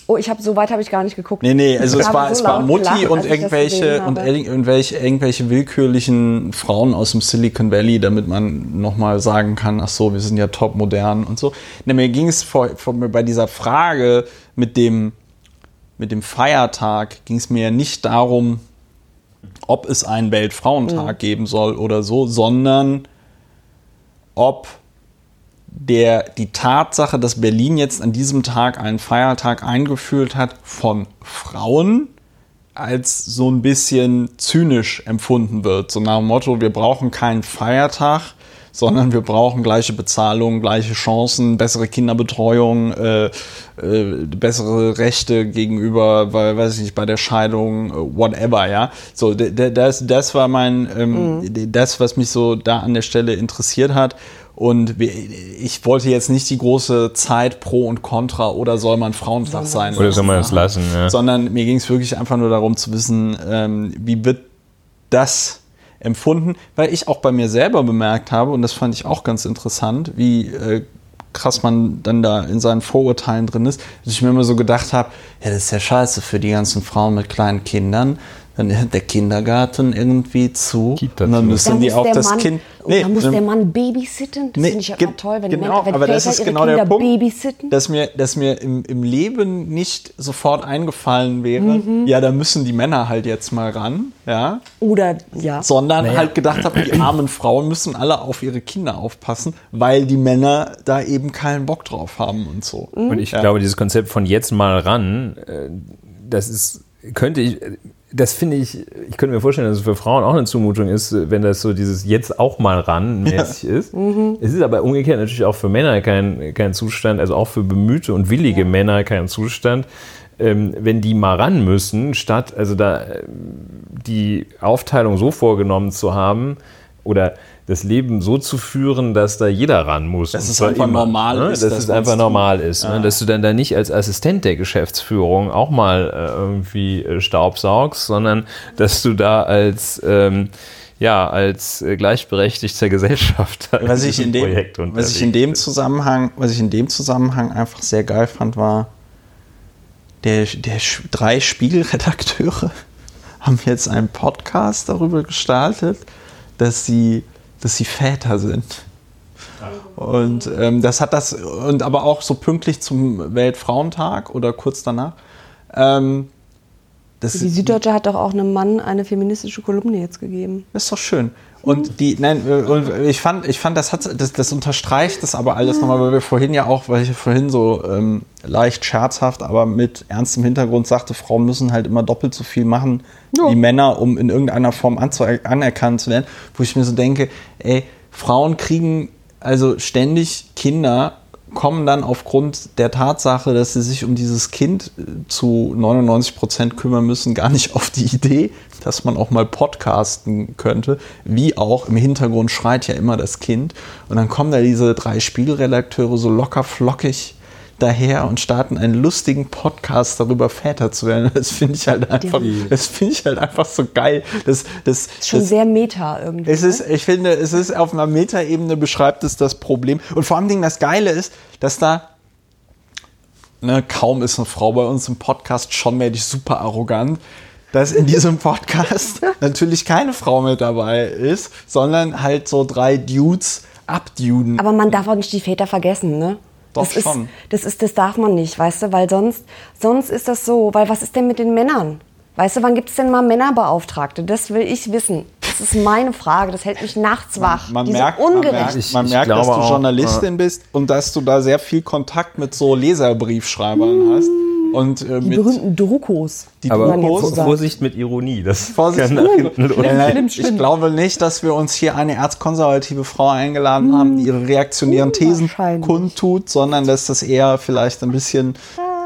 Oh, ich habe so weit habe ich gar nicht geguckt. Nee, nee, also Ich es war, so es war Mutti gelacht, und irgendwelche und irgendwelche, irgendwelche willkürlichen Frauen aus dem Silicon Valley, damit man nochmal sagen kann, ach so, wir sind ja top modern und so. Nee, mir ging es bei dieser Frage mit dem, mit dem Feiertag, ging es mir ja nicht darum, ob es einen Weltfrauentag Mhm. geben soll oder so, sondern ob der, die Tatsache, dass Berlin jetzt an diesem Tag einen Feiertag eingeführt hat, von Frauen als so ein bisschen zynisch empfunden wird. So nach dem Motto, wir brauchen keinen Feiertag, sondern wir brauchen gleiche Bezahlung, gleiche Chancen, bessere Kinderbetreuung, äh, äh, bessere Rechte gegenüber, weil, weiß ich nicht, bei der Scheidung, äh, whatever, ja. So, das, das war mein, ähm, das, was mich so da an der Stelle interessiert hat. Und ich wollte jetzt nicht die große Zeit pro und contra oder soll man Frauentag sein. Oder soll man das lassen? Ja. Sondern mir ging es wirklich einfach nur darum zu wissen, ähm, wie wird das empfunden, weil ich auch bei mir selber bemerkt habe, und das fand ich auch ganz interessant, wie äh, krass man dann da in seinen Vorurteilen drin ist, dass ich mir immer so gedacht habe, ja, das ist ja scheiße für die ganzen Frauen mit kleinen Kindern, dann ist der Kindergarten irgendwie zu Kita und dann müssen Dann die auch der das Mann, Kind... und dann muss dann- der Mann babysitten. Das Nee, finde ich ja toll, wenn, genau, Männer, wenn aber das ist genau der Kinder Punkt, babysitten. dass mir, dass mir im, im Leben nicht sofort eingefallen wäre, Mhm. ja, da müssen die Männer halt jetzt mal ran, ja, Oder, ja. sondern halt gedacht habe, die armen Frauen müssen alle auf ihre Kinder aufpassen, weil die Männer da eben keinen Bock drauf haben und so. Und ich Ja. glaube, dieses Konzept von jetzt mal ran, äh, das ist, könnte ich, das finde ich, ich könnte mir vorstellen, dass es für Frauen auch eine Zumutung ist, wenn das so dieses jetzt auch mal ran mäßig ist. Es ist aber umgekehrt natürlich auch für Männer kein, kein Zustand, also auch für bemühte und willige Männer kein Zustand, ähm, wenn die mal ran müssen, statt also da äh, die Aufteilung so vorgenommen zu haben oder das Leben so zu führen, dass da jeder ran muss. Dass es einfach normal ne? ist, Dass dass es einfach normal ist. Ne? Dass du dann da nicht als Assistent der Geschäftsführung auch mal äh, irgendwie äh, staubsaugst, sondern dass du da als ähm, ja, als äh, gleichberechtigter Gesellschafter Was ich, in dem, Projekt was ich in unterwegs dem. Zusammenhang, was ich in dem Zusammenhang einfach sehr geil fand, war, der, der drei Spiegelredakteure haben jetzt einen Podcast darüber gestartet, dass sie, dass sie Väter sind. Und ähm, das hat das, und aber auch so pünktlich zum Weltfrauentag oder kurz danach. Ähm, die Süddeutsche hat doch auch einem Mann eine feministische Kolumne jetzt gegeben. Das ist doch schön. Und die, nein, und ich fand, ich fand, das hat, das, das unterstreicht das aber alles nochmal, weil wir vorhin ja auch, weil ich vorhin so ähm, leicht scherzhaft, aber mit ernstem Hintergrund sagte, Frauen müssen halt immer doppelt so viel machen ja. wie Männer, um in irgendeiner Form anerkannt zu werden. Wo ich mir so denke, ey, Frauen kriegen also ständig Kinder kommen dann aufgrund der Tatsache, dass sie sich um dieses Kind äh, zu 99 Prozent kümmern müssen, gar nicht auf die Idee, dass man auch mal podcasten könnte. Wie auch im Hintergrund schreit ja immer das Kind. Und dann kommen da diese drei Spielredakteure so locker flockig daher und starten einen lustigen Podcast darüber, Väter zu werden. Das finde ich halt einfach, das finde ich halt einfach so geil. Das, das, ist schon das, sehr meta irgendwie. Es ist, ne? ich finde, es ist auf einer Meta-Ebene beschreibt es das Problem. Und vor allem das Geile ist, dass da Ne, kaum ist eine Frau bei uns im Podcast, schon werde ich super arrogant, dass in diesem Podcast natürlich keine Frau mit dabei ist, sondern halt so drei Dudes abduden. Aber man darf auch nicht die Väter vergessen, ne? Doch das schon. Ist, das, ist, das darf man nicht, weißt du, weil sonst, sonst ist das so, weil was ist denn mit den Männern? Weißt du, wann gibt es denn mal Männerbeauftragte? Das will ich wissen. Das ist meine Frage. Das hält mich nachts wach. Man, man merkt, ungerecht. man merkt, man merkt dass du auch, Journalistin bist und dass du da sehr viel Kontakt mit so Leserbriefschreibern mmh. hast. Und, äh, die berühmten Druckos. Die Aber Druckos. Vorsicht mit Ironie. Das Vorsicht kann nach hinten schlimm, schlimm, schlimm. Ich glaube nicht, dass wir uns hier eine erzkonservative Frau eingeladen haben, die ihre reaktionären Thesen kundtut, sondern dass das eher vielleicht ein bisschen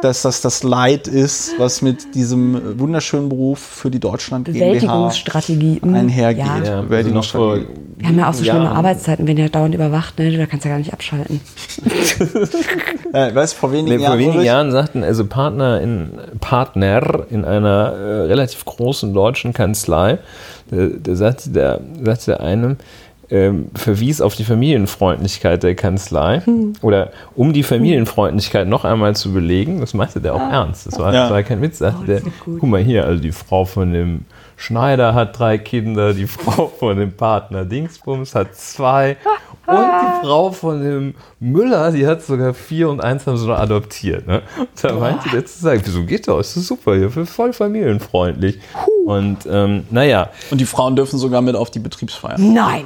dass das das Leid ist, was mit diesem wunderschönen Beruf für die Deutschland Bewältigungsstrategie hm. einhergeht. Ja. Ja, Bewältigungsstrategie. Wir haben ja auch so schlimme Arbeitszeiten, wenn ihr dauernd überwacht, ne? da kannst du ja gar nicht abschalten. äh, weißt, vor wenigen, nee, Jahren, vor wenigen Jahren sagten also Partner in, Partner in einer äh, relativ großen deutschen Kanzlei, da, da sagte der, sagte der eine, ähm, verwies auf die Familienfreundlichkeit der Kanzlei hm. oder um die Familienfreundlichkeit noch einmal zu belegen, das meinte der auch ah. ernst, das war, ja. das war kein Witz, sagte oh, der, guck mal hier, also die Frau von dem Schneider hat drei Kinder, die Frau von dem Partner Dingsbums hat zwei und die Frau von dem Müller, die hat sogar vier und eins haben sie noch adoptiert. Ne? Und da meinte der zu sagen, wieso geht das? Das ist super hier, voll familienfreundlich. Und ähm, naja. Und die Frauen dürfen sogar mit auf die Betriebsfeier. Nein.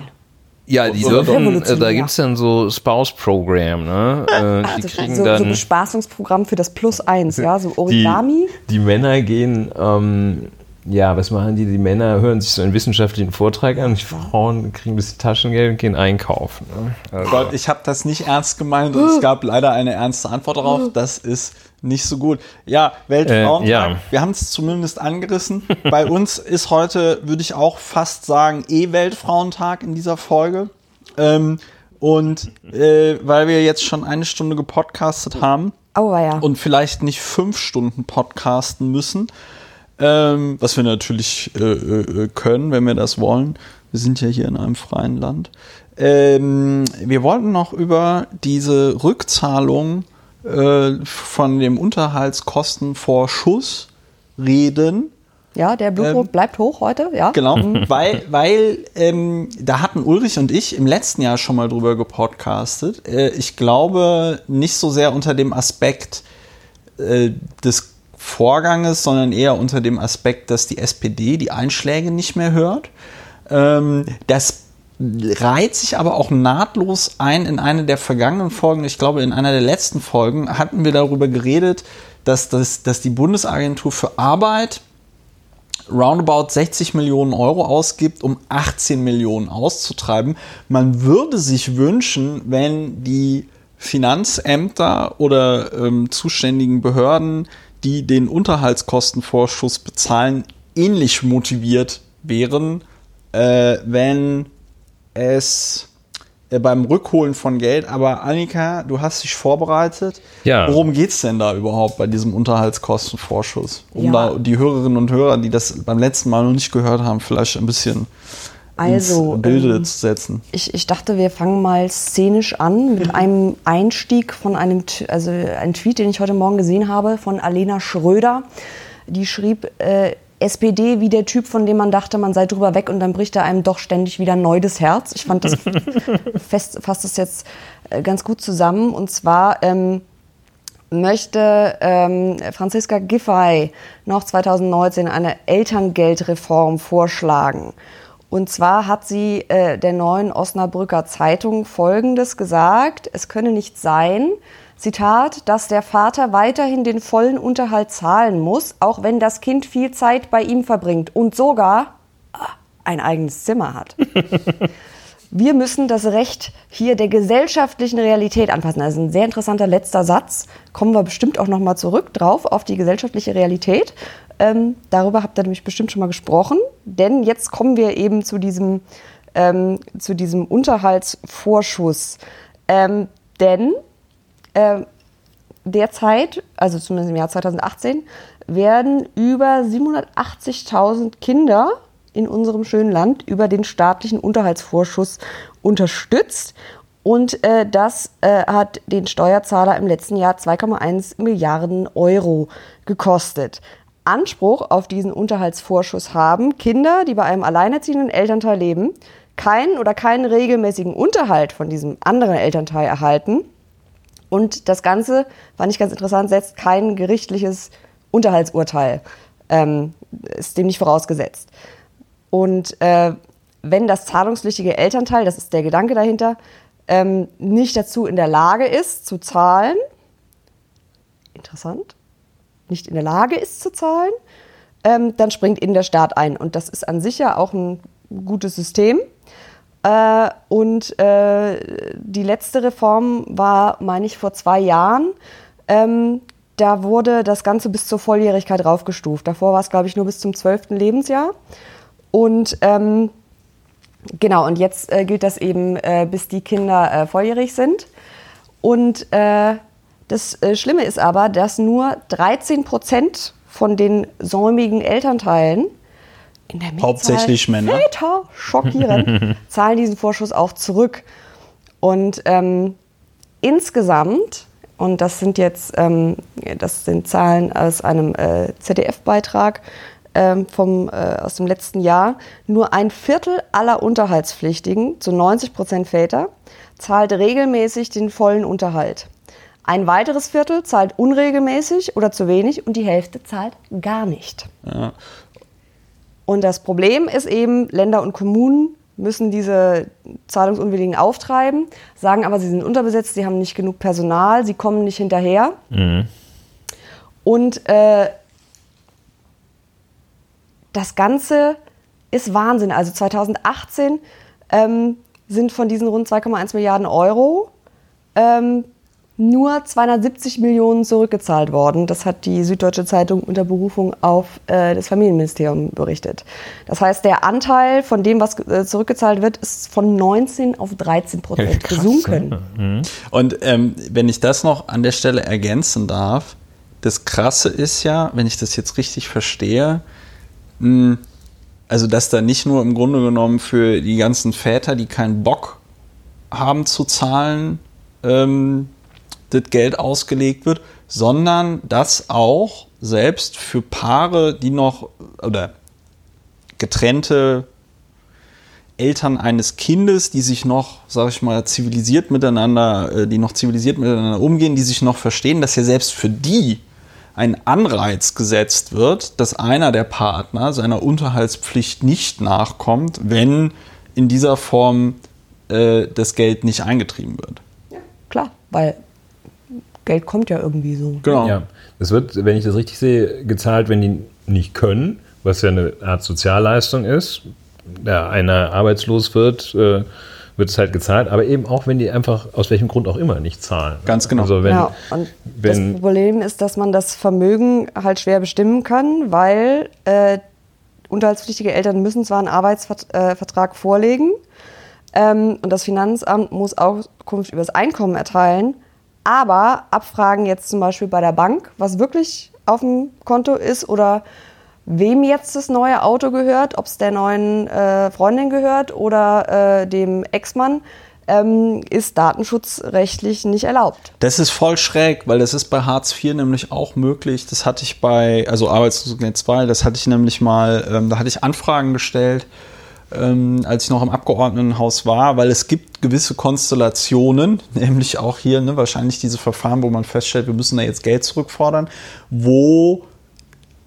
Ja, die dürfen, äh, da gibt es dann so Spouse-Programm, ne? Äh, die also kriegen so, dann, so Bespaßungsprogramm für das Plus eins, ja, so Origami. Die, die Männer gehen, ähm, ja, was machen die? Die Männer hören sich so einen wissenschaftlichen Vortrag an, die Frauen kriegen ein bisschen Taschengeld und gehen einkaufen. Ne? Also. Gott, ich habe das nicht ernst gemeint und es gab leider eine ernste Antwort darauf. Das ist nicht so gut. Ja, Weltfrauentag, äh, ja. wir haben es zumindest angerissen. Bei uns ist heute, würde ich auch fast sagen, eh Weltfrauentag in dieser Folge. Ähm, und äh, weil wir jetzt schon eine Stunde gepodcastet haben ja. und vielleicht nicht fünf Stunden podcasten müssen, ähm, was wir natürlich äh, äh, können, wenn wir das wollen. Wir sind ja hier in einem freien Land. Ähm, wir wollten noch über diese Rückzahlung äh, von dem Unterhaltskostenvorschuss reden. Ja, der Blutdruck ähm, bleibt hoch heute, ja. Genau, weil, weil ähm, da hatten Ulrich und ich im letzten Jahr schon mal drüber gepodcastet. Äh, ich glaube nicht so sehr unter dem Aspekt äh, des Vorganges, sondern eher unter dem Aspekt, dass die SPD die Einschläge nicht mehr hört. Ähm, das reiht sich aber auch nahtlos ein in eine der vergangenen Folgen. Ich glaube, in einer der letzten Folgen hatten wir darüber geredet, dass, das, dass die Bundesagentur für Arbeit roundabout 60 Millionen Euro ausgibt, um 18 Millionen auszutreiben. Man würde sich wünschen, wenn die Finanzämter oder ähm, zuständigen Behörden, die den Unterhaltskostenvorschuss bezahlen, ähnlich motiviert wären, äh, wenn es äh, beim Rückholen von Geld. Aber Annika, du hast dich vorbereitet. Ja. Worum geht es denn da überhaupt bei diesem Unterhaltskostenvorschuss? Um ja. da die Hörerinnen und Hörer, die das beim letzten Mal noch nicht gehört haben, vielleicht ein bisschen Also, ins Bilde ähm, zu setzen. Ich, ich dachte, wir fangen mal szenisch an mit einem Einstieg von einem, also ein Tweet, den ich heute Morgen gesehen habe, von Alena Schröder. Die schrieb, äh, SPD wie der Typ, von dem man dachte, man sei drüber weg und dann bricht er einem doch ständig wieder neu das Herz. Ich fand das fest, fasst das jetzt äh, ganz gut zusammen. Und zwar ähm, möchte ähm, Franziska Giffey noch 2019 eine Elterngeldreform vorschlagen. Und zwar hat sie äh, der neuen Osnabrücker Zeitung Folgendes gesagt. Es könne nicht sein, Zitat, dass der Vater weiterhin den vollen Unterhalt zahlen muss, auch wenn das Kind viel Zeit bei ihm verbringt und sogar ah, ein eigenes Zimmer hat. Wir müssen das Recht hier der gesellschaftlichen Realität anpassen. Das ist ein sehr interessanter letzter Satz. Kommen wir bestimmt auch noch mal zurück drauf auf die gesellschaftliche Realität. Ähm, darüber habt ihr nämlich bestimmt schon mal gesprochen, denn jetzt kommen wir eben zu diesem, ähm, zu diesem Unterhaltsvorschuss. Ähm, denn äh, derzeit, also zumindest im Jahr 2018, werden über 780.000 Kinder in unserem schönen Land über den staatlichen Unterhaltsvorschuss unterstützt. Und äh, das äh, hat den Steuerzahler im letzten Jahr 2,1 Milliarden Euro gekostet. Anspruch auf diesen Unterhaltsvorschuss haben Kinder, die bei einem alleinerziehenden Elternteil leben, keinen oder keinen regelmäßigen Unterhalt von diesem anderen Elternteil erhalten. Und das Ganze, fand ich ganz interessant, setzt kein gerichtliches Unterhaltsurteil, ähm, ist dem nicht vorausgesetzt. Und äh, wenn das zahlungspflichtige Elternteil, das ist der Gedanke dahinter, ähm, nicht dazu in der Lage ist zu zahlen, interessant, nicht in der Lage ist zu zahlen, ähm, dann springt in der Staat ein. Und das ist an sich ja auch ein gutes System. Äh, und äh, die letzte Reform war, meine ich, vor zwei Jahren. Ähm, da wurde das Ganze bis zur Volljährigkeit raufgestuft. Davor war es, glaube ich, nur bis zum zwölften Lebensjahr. Und ähm, genau, und jetzt äh, gilt das eben, äh, bis die Kinder äh, volljährig sind. Und äh, das äh, Schlimme ist aber, dass nur 13 Prozent von den säumigen Elternteilen in der Mehrzahl Hauptsächlich Männer. Väter, schockierend, zahlen diesen Vorschuss auch zurück. Und ähm, insgesamt, und das sind jetzt ähm, das sind Zahlen aus einem äh, ZDF-Beitrag ähm, vom, äh, aus dem letzten Jahr, nur ein Viertel aller Unterhaltspflichtigen, zu 90 Prozent Väter, zahlt regelmäßig den vollen Unterhalt. Ein weiteres Viertel zahlt unregelmäßig oder zu wenig und die Hälfte zahlt gar nicht. Ja. Und das Problem ist eben, Länder und Kommunen müssen diese Zahlungsunwilligen auftreiben, sagen aber, sie sind unterbesetzt, sie haben nicht genug Personal, sie kommen nicht hinterher. Und äh, das Ganze ist Wahnsinn. Also 2018 ähm, sind von diesen rund 2,1 Milliarden Euro ähm, nur 270 Millionen zurückgezahlt worden. Das hat die Süddeutsche Zeitung unter Berufung auf äh, das Familienministerium berichtet. Das heißt, der Anteil von dem, was äh, zurückgezahlt wird, ist von 19 auf 13 Prozent Krass, gesunken. Und ähm, wenn ich das noch an der Stelle ergänzen darf, das Krasse ist ja, wenn ich das jetzt richtig verstehe, mh, also dass da nicht nur im Grunde genommen für die ganzen Väter, die keinen Bock haben zu zahlen, ähm, das Geld ausgelegt wird, sondern dass auch selbst für Paare, die noch oder getrennte Eltern eines Kindes, die sich noch, sage ich mal, zivilisiert miteinander, äh, die noch zivilisiert miteinander umgehen, die sich noch verstehen, dass ja selbst für die ein Anreiz gesetzt wird, dass einer der Partner seiner Unterhaltspflicht nicht nachkommt, wenn in dieser Form äh, das Geld nicht eingetrieben wird. Klar, weil Geld kommt ja irgendwie so. Genau. Ja, das wird, wenn ich das richtig sehe, gezahlt, wenn die nicht können, was ja eine Art Sozialleistung ist. Da einer arbeitslos wird, äh, wird es halt gezahlt, aber eben auch, wenn die einfach aus welchem Grund auch immer nicht zahlen. Ganz genau. Also wenn, ja, und wenn- das Problem ist, dass man das Vermögen halt schwer bestimmen kann, weil äh, unterhaltspflichtige Eltern müssen zwar einen Arbeitsvertrag vorlegen ähm, und das Finanzamt muss Auskunft über das Einkommen erteilen, aber abfragen jetzt zum Beispiel bei der Bank, was wirklich auf dem Konto ist oder wem jetzt das neue Auto gehört, ob es der neuen äh, Freundin gehört oder äh, dem Ex-Mann, ähm, ist datenschutzrechtlich nicht erlaubt. Das ist voll schräg, weil das ist bei Hartz IV nämlich auch möglich. Das hatte ich bei, also Arbeitslosengeld 2, das hatte ich nämlich mal, ähm, da hatte ich Anfragen gestellt, ähm, als ich noch im Abgeordnetenhaus war, weil es gibt gewisse Konstellationen, nämlich auch hier ne, wahrscheinlich diese Verfahren, wo man feststellt, wir müssen da jetzt Geld zurückfordern, wo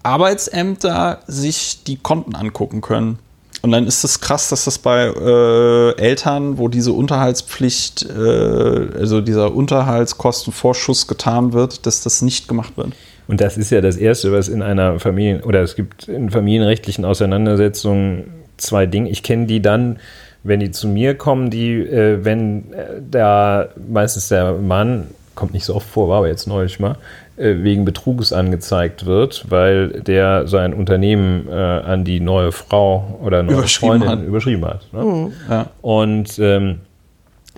Arbeitsämter sich die Konten angucken können. Und dann ist es krass, dass das bei äh, Eltern, wo diese Unterhaltspflicht, äh, also dieser Unterhaltskostenvorschuss getan wird, dass das nicht gemacht wird. Und das ist ja das Erste, was in einer Familie, oder es gibt in familienrechtlichen Auseinandersetzungen zwei Dinge. Ich kenne die dann, wenn die zu mir kommen, die, äh, wenn äh, da meistens der Mann, kommt nicht so oft vor, war aber jetzt neulich mal, äh, wegen Betruges angezeigt wird, weil der sein Unternehmen äh, an die neue Frau oder neue Überschrieben Freundin hat. überschrieben hat. Ne? Ja. Und ähm,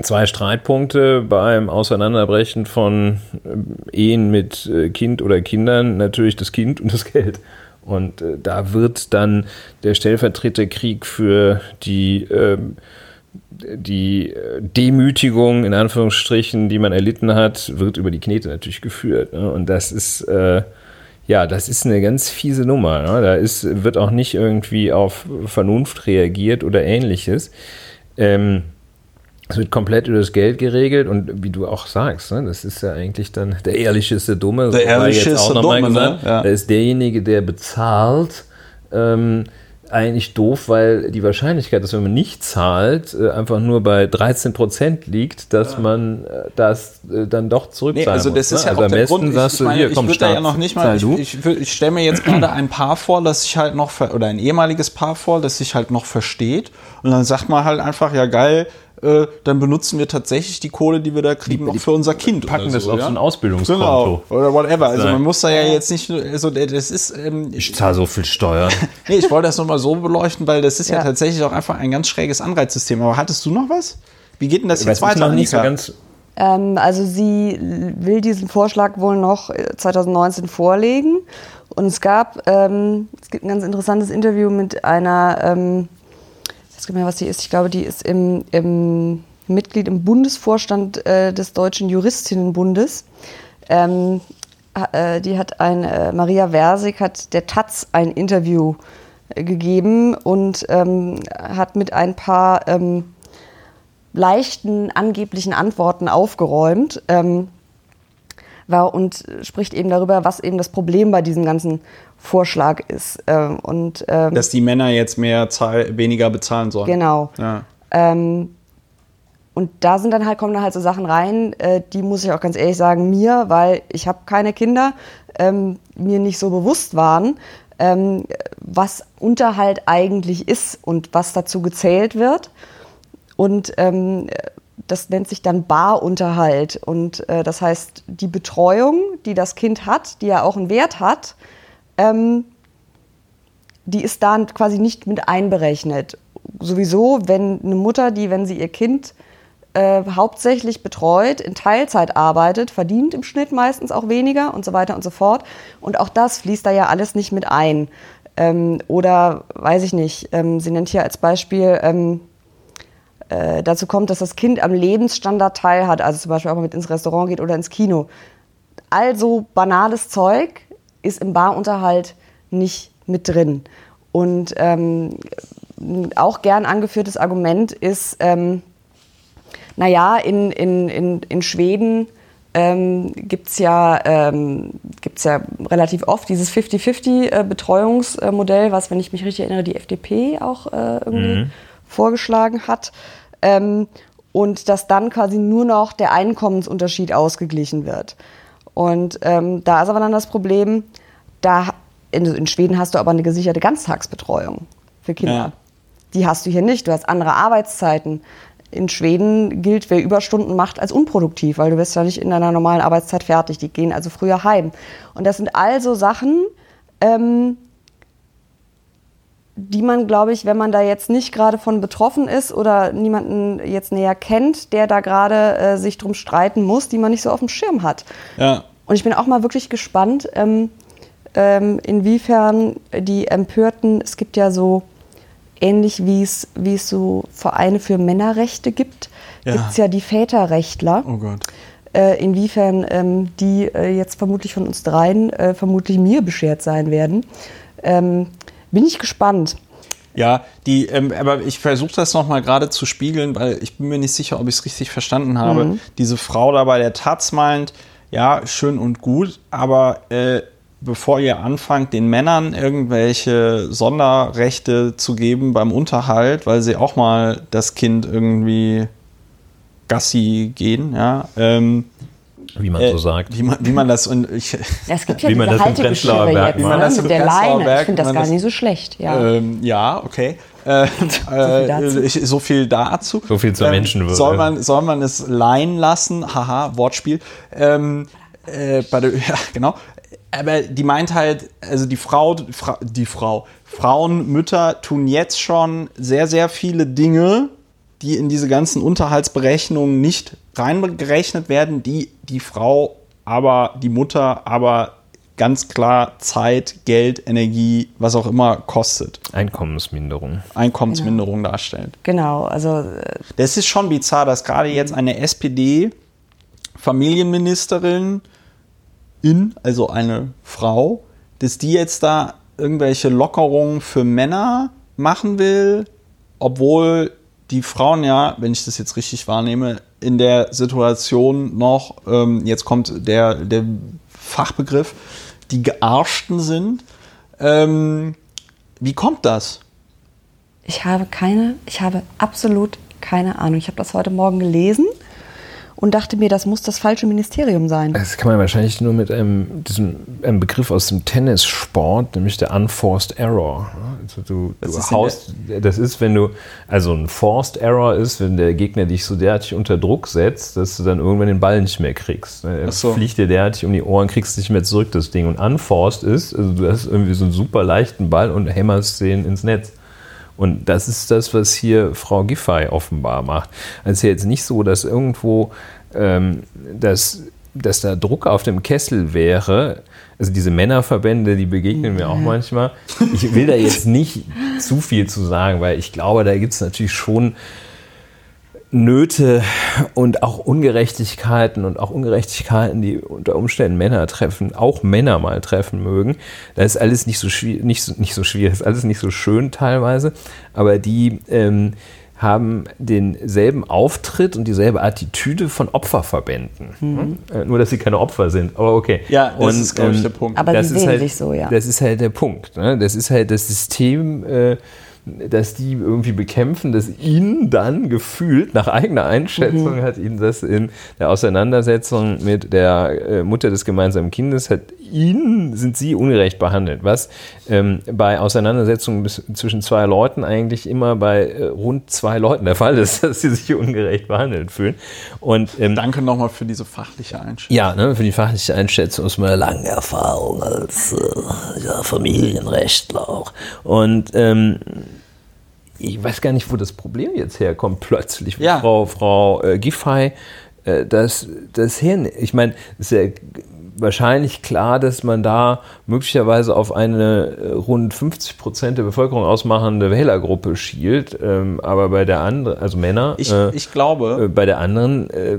zwei Streitpunkte beim Auseinanderbrechen von ähm, Ehen mit äh, Kind oder Kindern, natürlich das Kind und das Geld. Und äh, da wird dann der Stellvertreterkrieg für die, ähm, die äh, Demütigung, in Anführungsstrichen, die man erlitten hat, wird über die Knete natürlich geführt. Ne? Und das ist, äh, ja, das ist eine ganz fiese Nummer. Ne? Da ist, wird auch nicht irgendwie auf Vernunft reagiert oder ähnliches. Ähm, es wird komplett über das Geld geregelt und wie du auch sagst, ne, das ist ja eigentlich dann der ehrliche ist der Dumme. Der mal Dumme, ne? gesagt. Ja. Da ist derjenige, der bezahlt, ähm, eigentlich doof, weil die Wahrscheinlichkeit, dass wenn man nicht zahlt, äh, einfach nur bei 13 Prozent liegt, dass man äh, das äh, dann doch Nee, zurückzahlen also das muss. ist ne? ja also auch am der besten Grund. Ich, sagst ich du, hier, ich komm, würde da ja noch nicht mal, ich, ich, ich stelle mir jetzt gerade ein Paar vor, das sich halt noch, oder ein ehemaliges Paar vor, das sich halt noch versteht und dann sagt man halt einfach, ja geil, äh, dann benutzen wir tatsächlich die Kohle, die wir da kriegen, noch für unser Kind. packen oder das so, auf ja? so ein Ausbildungskonto. Genau, oder whatever. Also man muss da ja jetzt nicht, nur- also das ist, ähm, Ich zahle so viel Steuern. nee, ich wollte das nochmal so beleuchten, weil das ist ja. Ja. tatsächlich auch einfach ein ganz schräges Anreizsystem. Aber hattest du noch was? Wie geht denn das Ich jetzt weiß weiter? noch nicht so ganz. Ähm, also sie will diesen Vorschlag wohl noch äh, 2019 vorlegen. Und es gab, ähm, es gibt ein ganz interessantes Interview mit einer, ähm, weiß nicht mehr, was die ist. Ich glaube, die ist im, im Mitglied im Bundesvorstand äh, des Deutschen Juristinnenbundes. Ähm, äh, die hat ein, äh, Maria Versig hat der Taz ein Interview äh, gegeben und ähm, hat mit ein paar ähm, leichten angeblichen Antworten aufgeräumt ähm, war und spricht eben darüber, was eben das Problem bei diesem ganzen Vorschlag ist. Ähm, und ähm, Dass die Männer jetzt mehr zahl weniger bezahlen sollen. genau. Ja. Ähm, und da sind dann halt, kommen dann halt so Sachen rein, äh, die muss ich auch ganz ehrlich sagen, mir, weil ich habe keine Kinder, ähm, mir nicht so bewusst waren, ähm, was Unterhalt eigentlich ist und was dazu gezählt wird. Und ähm, das nennt sich dann Barunterhalt. Und äh, das heißt, die Betreuung, die das Kind hat, die ja auch einen Wert hat, ähm, die ist da quasi nicht mit einberechnet. Sowieso, wenn eine Mutter, die, wenn sie ihr Kind äh, hauptsächlich betreut, in Teilzeit arbeitet, verdient im Schnitt meistens auch weniger und so weiter und so fort. Und auch das fließt da ja alles nicht mit ein. Ähm, oder weiß ich nicht, ähm, sie nennt hier als Beispiel, ähm, äh, dazu kommt, dass das Kind am Lebensstandard teilhat, also zum Beispiel auch mal mit ins Restaurant geht oder ins Kino. Also banales Zeug ist im Barunterhalt nicht mit drin. Und ähm, auch gern angeführtes Argument ist, ähm, naja, in, in, in, in Schweden ähm, gibt es ja, ähm, gibt's ja relativ oft dieses 50-50-Betreuungsmodell, was, wenn ich mich richtig erinnere, die FDP auch äh, irgendwie vorgeschlagen hat. Ähm, und dass dann quasi nur noch der Einkommensunterschied ausgeglichen wird. Und ähm, da ist aber dann das Problem, da in, in Schweden hast du aber eine gesicherte Ganztagsbetreuung für Kinder. Ja. Die hast du hier nicht. Du hast andere Arbeitszeiten. In Schweden gilt, wer Überstunden macht, als unproduktiv, weil du bist ja nicht in deiner normalen Arbeitszeit fertig. Die gehen also früher heim. Und das sind also Sachen, ähm, die man, glaube ich, wenn man da jetzt nicht gerade von betroffen ist oder niemanden jetzt näher kennt, der da gerade äh, sich drum streiten muss, die man nicht so auf dem Schirm hat. Ja. Und ich bin auch mal wirklich gespannt, ähm, ähm, inwiefern die Empörten, es gibt ja so ähnlich wie es, wie es so Vereine für Männerrechte gibt, Ja. gibt es ja die Väterrechtler. Oh Gott. Äh, inwiefern ähm, die äh, jetzt vermutlich von uns dreien äh, vermutlich mir beschert sein werden. Ähm, bin ich gespannt. Ja, die, ähm, aber ich versuche das nochmal gerade zu spiegeln, weil ich bin mir nicht sicher, ob ich es richtig verstanden habe. Diese Frau da bei der Taz meint, ja, schön und gut, aber äh, bevor ihr anfangt, den Männern irgendwelche Sonderrechte zu geben beim Unterhalt, weil sie auch mal das Kind irgendwie Gassi gehen, ja, ähm, Wie man äh, so sagt. Wie man, wie man das und ich, es gibt ja Wie man diese das im Prenzlauer Haltegeschirre Berg jetzt, macht. ne? Das mit der Leine. Berg, Ich finde das gar das- nicht so schlecht. Ja. Ähm, ja, okay. Äh, äh, dazu. ich, so viel dazu. So viel zur Menschenwürde. Soll man, soll man es leihen lassen? Haha, Wortspiel. Ähm, äh, bei der, ja, genau. Aber die meint halt, also die Frau, Fra, die Frau, Frauen, Mütter tun jetzt schon sehr, sehr viele Dinge, die in diese ganzen Unterhaltsberechnungen nicht reingerechnet werden, die die Frau, aber die Mutter, aber ganz klar Zeit, Geld, Energie, was auch immer kostet. Einkommensminderung. Einkommensminderung darstellt. Genau, also äh, Das ist schon bizarr, dass gerade jetzt eine SPD-Familienministerin in, also eine Frau, dass die jetzt da irgendwelche Lockerungen für Männer machen will, obwohl die Frauen ja, wenn ich das jetzt richtig wahrnehme, in der Situation noch, ähm, jetzt kommt der, der Fachbegriff, die Gearschten sind. Ähm, wie kommt das? ich habe keine, ich habe absolut keine Ahnung. Ich habe das heute Morgen gelesen und dachte mir, das muss das falsche Ministerium sein. Das kann man wahrscheinlich nur mit einem, diesem, einem Begriff aus dem Tennissport, nämlich der Unforced Error. Also du, Was du ist haust, das ist, wenn du, also ein Forced Error ist, wenn der Gegner dich so derartig unter Druck setzt, dass du dann irgendwann den Ball nicht mehr kriegst. Er Ach so. fliegt dir derartig um die Ohren, kriegst nicht mehr zurück, das Ding. Und Unforced ist, also du hast irgendwie so einen super leichten Ball und hämmerst den ins Netz. Und das ist das, was hier Frau Giffey offenbar macht. Also es ist ja jetzt nicht so, dass irgendwo, ähm, dass, dass da Druck auf dem Kessel wäre. Also diese Männerverbände, die begegnen mir auch manchmal. Ich will da jetzt nicht zu viel zu sagen, weil ich glaube, da gibt es natürlich schon Nöte und auch Ungerechtigkeiten und auch Ungerechtigkeiten, die unter Umständen Männer treffen, auch Männer mal treffen mögen. Da ist alles nicht so, nicht so, nicht so schwierig, ist alles nicht so schön teilweise, aber die ähm, haben denselben Auftritt und dieselbe Attitüde von Opferverbänden. Hm? Äh, Nur, dass sie keine Opfer sind, aber okay. Ja, das Und, ist, glaube ich, ähm, der Punkt. Aber das ist sehen halt, sich so, ja. Das ist halt der Punkt. Ne? Das ist halt das System, äh, dass die irgendwie bekämpfen, dass ihnen dann gefühlt, nach eigener Einschätzung, hat ihnen das in der Auseinandersetzung mit der äh, Mutter des gemeinsamen Kindes, hat ihnen sind sie ungerecht behandelt. Was ähm, bei Auseinandersetzungen zwischen zwei Leuten eigentlich immer bei äh, rund zwei Leuten der Fall ist, dass sie sich ungerecht behandelt fühlen. Und ähm, Danke nochmal für diese fachliche Einschätzung. ja, ne, für die fachliche Einschätzung aus meiner langen Erfahrung als äh, ja, Familienrechtler auch. Und ähm, ich weiß gar nicht, wo das Problem jetzt herkommt, plötzlich, Ja. Frau, Frau äh, Giffey äh, das, das her. Ich meine, ist ja wahrscheinlich klar, dass man da möglicherweise auf eine äh, rund 50 Prozent der Bevölkerung ausmachende Wählergruppe schielt, ähm, aber bei der anderen, also Männer, Ich, äh, ich glaube, äh, bei der anderen äh,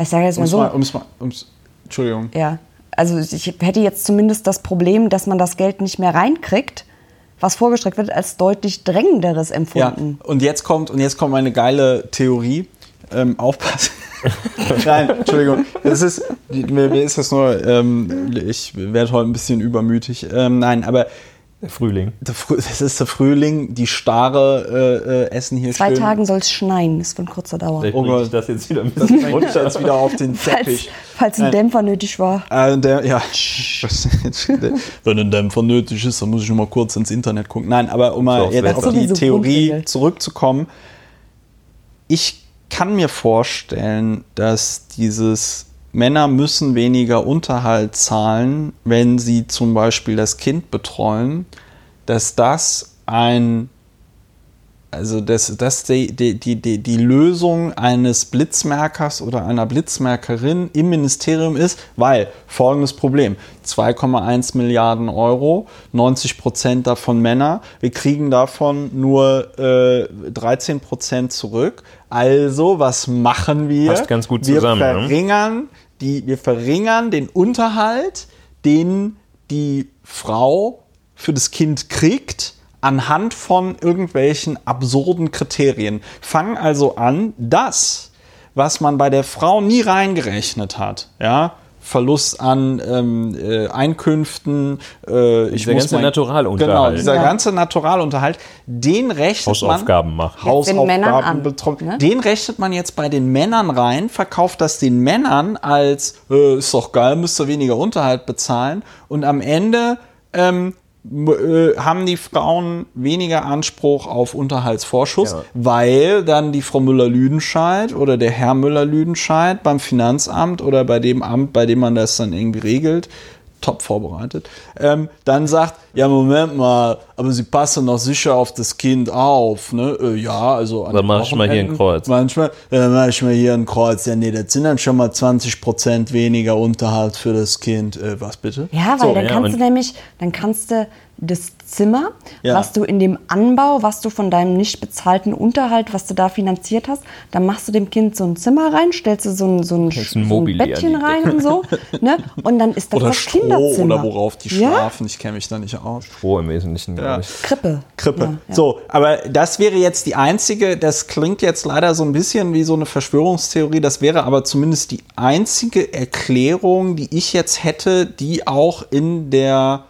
Ich sage jetzt mal so, mal, um's mal, um's, Entschuldigung. ja. Also ich hätte jetzt zumindest das Problem, dass man das Geld nicht mehr reinkriegt, was vorgestreckt wird, als deutlich drängenderes Ja, empfunden. und jetzt kommt, und jetzt kommt meine geile Theorie. Ähm, aufpassen. Nein, Entschuldigung. Das ist, mir, mir ist das nur, ähm, ich werde heute ein bisschen übermütig. Ähm, nein, aber Frühling. der Frü- es ist der Frühling, die Starre äh, äh, essen hier Zwei schön. Tagen soll es schneien, ist von kurzer Dauer. Vielleicht Oh bringe ich Gott. das jetzt wieder mit Das bringt das wieder auf den Falls, Teppich. falls ein Dämpfer nötig war. Äh, der, ja, wenn ein Dämpfer nötig ist, dann muss ich mal kurz ins Internet gucken. Nein, aber um mal jetzt auf die Theorie zurückzukommen. Ich kann mir vorstellen, dass dieses Männer müssen weniger Unterhalt zahlen, wenn sie zum Beispiel das Kind betreuen, dass das ein also dass das die, die, die, die, die Lösung eines Blitzmerkers oder einer Blitzmerkerin im Ministerium ist, weil folgendes Problem: 2,1 Milliarden Euro, 90 Prozent davon Männer. Wir kriegen davon nur äh, 13 Prozent zurück. Also, was machen wir? Passt ganz gut wir zusammen, ne? verringern die, wir verringern den Unterhalt, den die Frau für das Kind kriegt, anhand von irgendwelchen absurden Kriterien. Fangen also an, das, was man bei der Frau nie reingerechnet hat, ja, Verlust an ähm, äh, Einkünften, äh, ich Dieser ganze mein- Naturalunterhalt. Genau, dieser Ja. ganze Naturalunterhalt, den rechnet Hausaufgaben man, Männern Hausaufgaben betroffen. ne? Den rechnet man jetzt bei den Männern rein, verkauft das den Männern als, äh, ist doch geil, müsst ihr weniger Unterhalt bezahlen. Und am Ende ähm, äh, haben die Frauen weniger Anspruch auf Unterhaltsvorschuss, Ja. weil dann die Frau Müller-Lüdenscheid oder der Herr Müller-Lüdenscheid beim Finanzamt oder bei dem Amt, bei dem man das dann irgendwie regelt, top vorbereitet, ähm, dann sagt, ja, Moment mal, aber Sie passen doch sicher auf das Kind auf, ne? Äh, ja, also an Dann mach ich mal hier ein Kreuz. Manchmal, ja, dann mach ich mal hier ein Kreuz. Ja, nee, das sind dann schon mal 20% weniger Unterhalt für das Kind. Äh, was bitte? Ja, weil So, dann ja, kannst du nämlich, dann kannst du das Zimmer, Ja. was du in dem Anbau, was du von deinem nicht bezahlten Unterhalt, was du da finanziert hast, dann machst du dem Kind so ein Zimmer rein, stellst du so ein, so ein, ein so ein Bettchen rein und so, ne? Und dann ist das oder das Stroh Kinderzimmer. oder worauf die ja? schlafen. Ich kenne mich da nicht aus. Stroh im Wesentlichen, Ja. Glaube ich. Krippe. Krippe. Ja, ja. So, aber das wäre jetzt die einzige, das klingt jetzt leider so ein bisschen wie so eine Verschwörungstheorie, das wäre aber zumindest die einzige Erklärung, die ich jetzt hätte, die auch in der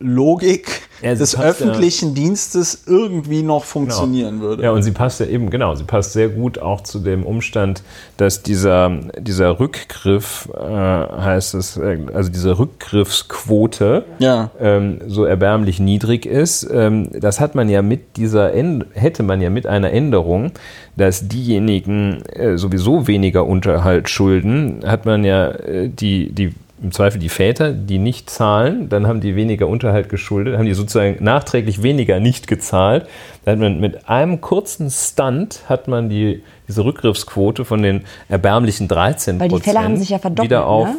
Logik Ja, des passt ja- öffentlichen Dienstes irgendwie noch funktionieren würde. Ja, und sie passt ja eben, genau, sie passt sehr gut auch zu dem Umstand, dass dieser, dieser Rückgriff, äh, heißt es, äh, also diese Rückgriffsquote Ja. ähm, so erbärmlich niedrig ist. Ähm, das hat man ja mit dieser, Änd hätte man ja mit einer Änderung, dass diejenigen äh, sowieso weniger Unterhalt schulden, hat man ja äh, die, die im Zweifel die Väter, die nicht zahlen, dann haben die weniger Unterhalt geschuldet, haben die sozusagen nachträglich weniger nicht gezahlt. Da hat man mit einem kurzen Stunt hat man die, diese Rückgriffsquote von den erbärmlichen 13 Weil die Fälle haben sich ja verdoppelt, wieder auf ne?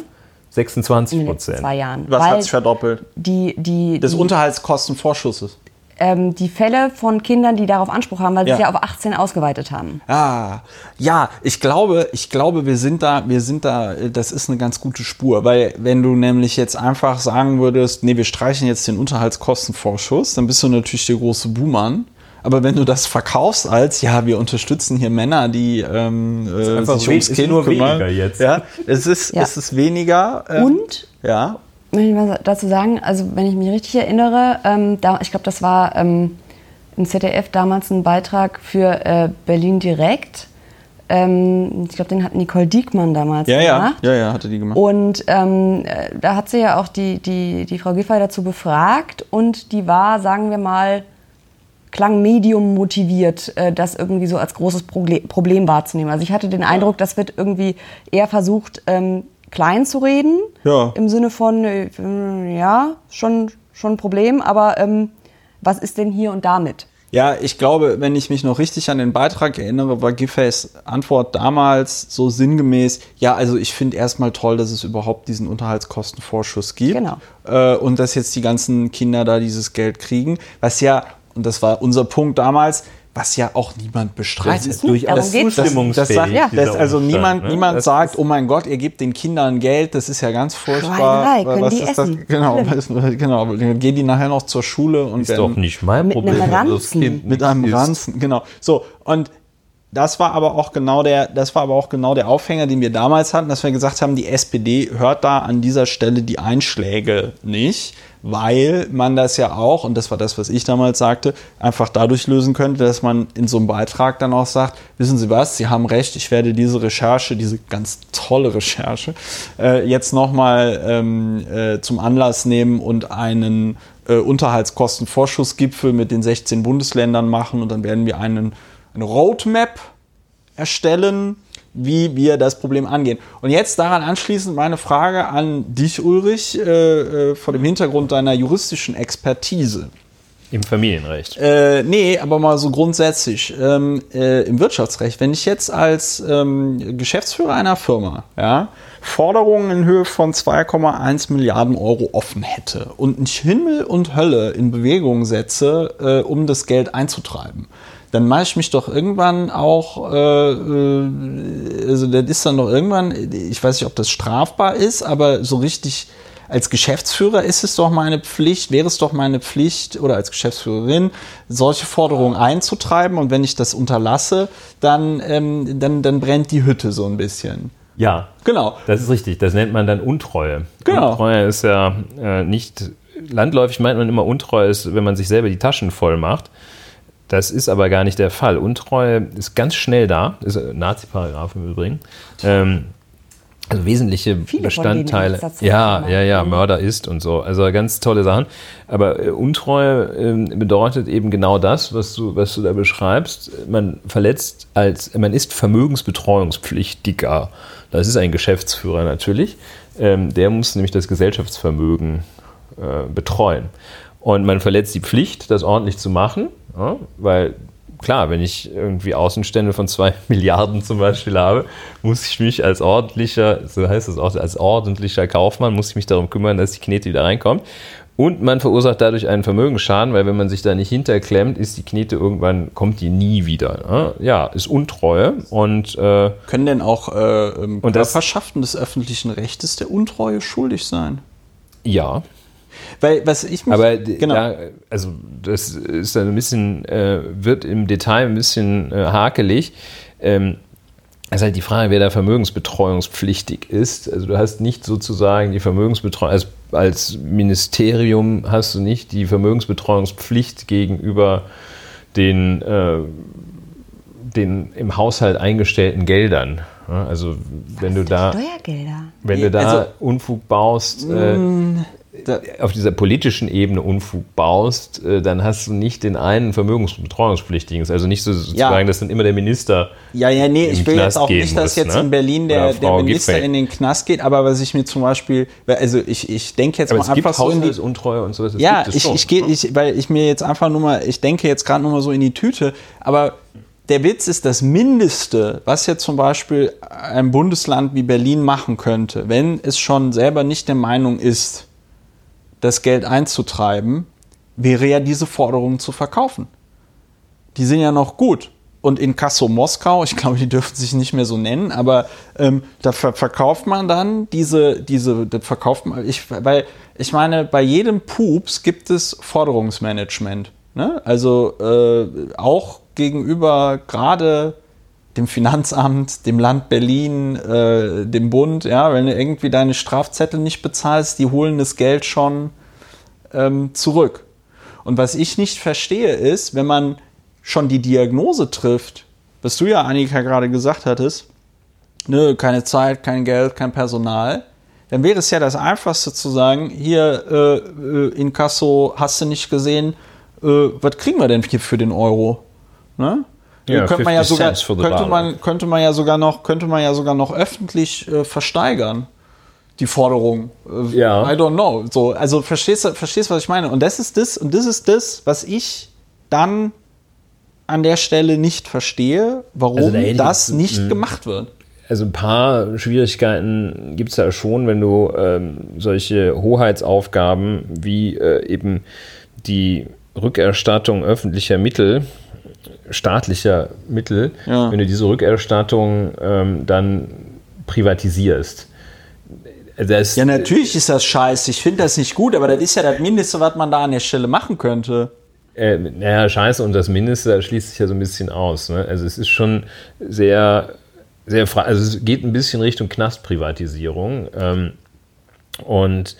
26 in den letzten Prozent. zwei Jahren. Was hat sich verdoppelt? die, die, Des die, Unterhaltskostenvorschusses. Ähm, die Fälle von Kindern, die darauf Anspruch haben, weil sie Ja. es ja auf 18 ausgeweitet haben. Ah, ja, ich glaube, ich glaube, wir sind da, wir sind da, äh, das ist eine ganz gute Spur, weil wenn du nämlich jetzt einfach sagen würdest, nee, wir streichen jetzt den Unterhaltskostenvorschuss, dann bist du natürlich der große Buhmann. Aber wenn du das verkaufst als, ja, wir unterstützen hier Männer, die ähm, äh, einfach sich we- ums ist Kind nur kümmern, weniger jetzt. ja, es ist, Ja. es ist weniger. ähm, Und ja, Möchte ich was dazu sagen, also wenn ich mich richtig erinnere, ähm, da, ich glaube, das war ähm, im ZDF damals ein Beitrag für äh, Berlin Direkt. Ähm, ich glaube, den hat Nicole Diekmann damals ja, ja, gemacht. ja, ja, hatte die gemacht. Und ähm, äh, da hat sie ja auch die, die, die Frau Giffey dazu befragt und die war, sagen wir mal, klang medium motiviert, äh, das irgendwie so als großes Problem wahrzunehmen. Also ich hatte den Eindruck, das wird irgendwie eher versucht, ähm, klein zu reden. Ja. Im Sinne von, äh, ja, schon, schon ein Problem, aber ähm, was ist denn hier und damit? Ja, ich glaube, wenn ich mich noch richtig an den Beitrag erinnere, war Giffey's Antwort damals so sinngemäß, ja, also ich finde erstmal toll, dass es überhaupt diesen Unterhaltskostenvorschuss gibt. Genau. Äh, und dass jetzt die ganzen Kinder da dieses Geld kriegen, was ja, und das war unser Punkt damals, was ja auch niemand bestreitet. Das ist durchaus geht's. das, das sagt, zustimmungsfähig, das, also niemand, ne? niemand Das sagt, oh mein Gott, ihr gebt den Kindern Geld, das ist ja ganz furchtbar. Können Was die ist das? essen. Genau, genau, dann gehen die nachher noch zur Schule und Ist werden- doch nicht mein Mit Problem. einem dass das Ranzen. Kind mit einem. Ranzen, genau. So, und das war aber auch genau der, das war aber auch genau der Aufhänger, den wir damals hatten, dass wir gesagt haben, die SPD hört da an dieser Stelle die Einschläge nicht, weil man das ja auch, und das war das, was ich damals sagte, einfach dadurch lösen könnte, dass man in so einem Beitrag dann auch sagt, wissen Sie was, Sie haben recht, ich werde diese Recherche, diese ganz tolle Recherche, äh, jetzt nochmal ähm, äh, zum Anlass nehmen und einen äh, Unterhaltskostenvorschussgipfel mit den 16 Bundesländern machen und dann werden wir einen, eine Roadmap erstellen, wie wir das Problem angehen. Und jetzt daran anschließend meine Frage an dich, Ulrich, äh, äh, vor dem Hintergrund deiner juristischen Expertise. Im Familienrecht. Äh, nee, aber mal so grundsätzlich. Ähm, äh, Im Wirtschaftsrecht, wenn ich jetzt als ähm, Geschäftsführer einer Firma ja, Forderungen in Höhe von 2,1 Milliarden Euro offen hätte und nicht Himmel und Hölle in Bewegung setze, äh, um das Geld einzutreiben, dann mache ich mich doch irgendwann auch, äh, äh, also das ist dann doch irgendwann, ich weiß nicht, ob das strafbar ist, aber so richtig als Geschäftsführer ist es doch meine Pflicht, wäre es doch meine Pflicht oder als Geschäftsführerin, solche Forderungen einzutreiben und wenn ich das unterlasse, dann, ähm, dann, dann brennt die Hütte so ein bisschen. Ja, Genau. das ist richtig. Das nennt man dann Untreue. Genau. Untreue ist ja äh, nicht, landläufig meint man immer, Untreue ist, wenn man sich selber die Taschen voll macht. Das ist aber gar nicht der Fall. Untreue ist ganz schnell da, ist ein Nazi-Paragraph im Übrigen. Ähm, also wesentliche Viele Bestandteile. Ja, ja, ja, Mörder ist und so. Also ganz tolle Sachen. Aber äh, Untreue ähm, bedeutet eben genau das, was du, was du da beschreibst. Man verletzt als, man ist Vermögensbetreuungspflichtiger. Das ist ein Geschäftsführer natürlich. Ähm, der muss nämlich das Gesellschaftsvermögen äh, betreuen. Und man verletzt die Pflicht, das ordentlich zu machen, ja, weil klar, wenn ich irgendwie Außenstände von zwei Milliarden zum Beispiel habe, muss ich mich als ordentlicher, so heißt es auch, als ordentlicher Kaufmann, muss ich mich darum kümmern, dass die Knete wieder reinkommt. Und man verursacht dadurch einen Vermögensschaden, weil wenn man sich da nicht hinterklemmt, ist die Knete irgendwann, kommt die nie wieder. Ja, ist Untreue und äh, Können denn auch äh, ähm, Und das- Körperschaften des öffentlichen Rechtes der Untreue schuldig sein? ja, Weil, was ich mich, Aber genau. da, also das ist dann ein bisschen, äh, wird im Detail ein bisschen äh, hakelig. Ähm, es ist halt die Frage, wer da vermögensbetreuungspflichtig ist. Also du hast nicht sozusagen die Vermögensbetreuung, als, als Ministerium hast du nicht die Vermögensbetreuungspflicht gegenüber den, äh, den im Haushalt eingestellten Geldern. Also wenn du da, Steuergelder. wenn du da Also- Unfug baust, äh, da, auf dieser politischen Ebene Unfug baust, äh, dann hast du nicht den einen Vermögensbetreuungspflichtigen. Also nicht so sozusagen, Ja. dass dann immer der Minister. Ja, ja, nee, ich will Knast jetzt auch nicht, dass muss, jetzt ne? in Berlin der, der Minister Giffey. in den Knast geht, aber was ich mir zum Beispiel, also ich, ich denke jetzt Aber mal es gibt einfach so in die, Haushaltsuntreue und sowas. das ja, gibt ich, schon. ich gehe, ich, weil ich mir jetzt einfach nur mal, ich denke jetzt gerade nur mal so in die Tüte, aber der Witz ist das Mindeste, was jetzt zum Beispiel ein Bundesland wie Berlin machen könnte, wenn es schon selber nicht der Meinung ist, das Geld einzutreiben, wäre ja diese Forderungen zu verkaufen. Die sind ja noch gut. Und in Kasso Moskau, ich glaube, die dürfen sich nicht mehr so nennen, aber ähm, da ver verkauft man dann diese, diese, verkauft man, ich, weil ich meine, bei jedem Pups gibt es Forderungsmanagement. Ne? Also äh, auch gegenüber gerade dem Finanzamt, dem Land Berlin, äh, dem Bund, ja, wenn du irgendwie deine Strafzettel nicht bezahlst, die holen das Geld schon ähm, zurück. Und was ich nicht verstehe, ist, wenn man schon die Diagnose trifft, was du ja, Annika, gerade gesagt hattest, ne, keine Zeit, kein Geld, kein Personal, dann wäre es ja das Einfachste zu sagen, hier äh, äh, in Kasso hast du nicht gesehen, äh, was kriegen wir denn hier für den Euro? Ne? Ja, könnte man ja 50 sogar, könnte man, könnte man ja sogar noch, könnte man ja sogar noch öffentlich äh, versteigern die Forderung. Äh, Ja. I don't know. So, also verstehst du, verstehst, was ich meine? Und das ist das, und das ist das, was ich dann an der Stelle nicht verstehe, warum Also da hätte ich das jetzt- nicht gemacht wird. Also ein paar Schwierigkeiten gibt es da schon, wenn du ähm, solche Hoheitsaufgaben wie äh, eben die Rückerstattung öffentlicher Mittel, staatlicher Mittel, Ja. wenn du diese Rückerstattung ähm, dann privatisierst. Das, Ja, natürlich ist das scheiße. Ich finde das nicht gut, aber das ist ja das Mindeste, was man da an der Stelle machen könnte. Äh, naja, scheiße und das Mindeste schließt sich ja so ein bisschen aus. Ne? Also es ist schon sehr, sehr frei. Also es geht ein bisschen Richtung Knastprivatisierung ähm, und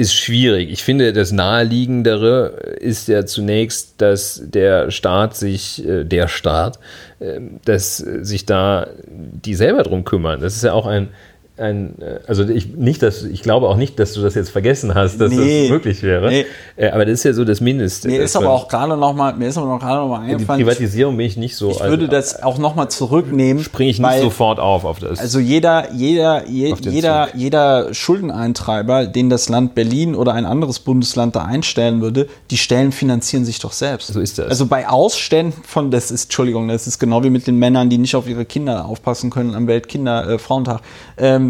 ist schwierig. Ich finde, das Naheliegendere ist ja zunächst, dass der Staat sich, äh, der Staat, äh, dass äh, sich da die selber drum kümmern. Das ist ja auch ein, ein, äh, also ich nicht, dass ich glaube auch nicht, dass du das jetzt vergessen hast, dass Nee. das möglich wäre. Nee. Äh, Aber das ist ja so das Mindeste. Mir ist aber auch gerade noch mal, mir ist aber noch gerade noch mal die eingefallen, ich, Privatisierung bin ich nicht so. ich würde das auch noch mal zurücknehmen. springe ich nicht weil- sofort auf auf das. Also jeder, jeder, je, jeder, Zug. jeder Schuldeneintreiber, den das Land Berlin oder ein anderes Bundesland da einstellen würde, die Stellen finanzieren sich doch selbst. So ist das. Also bei Ausständen von, das ist, Entschuldigung, das ist genau wie mit den Männern, die nicht auf ihre Kinder aufpassen können am Weltkinder-Frauentag. Ähm, der,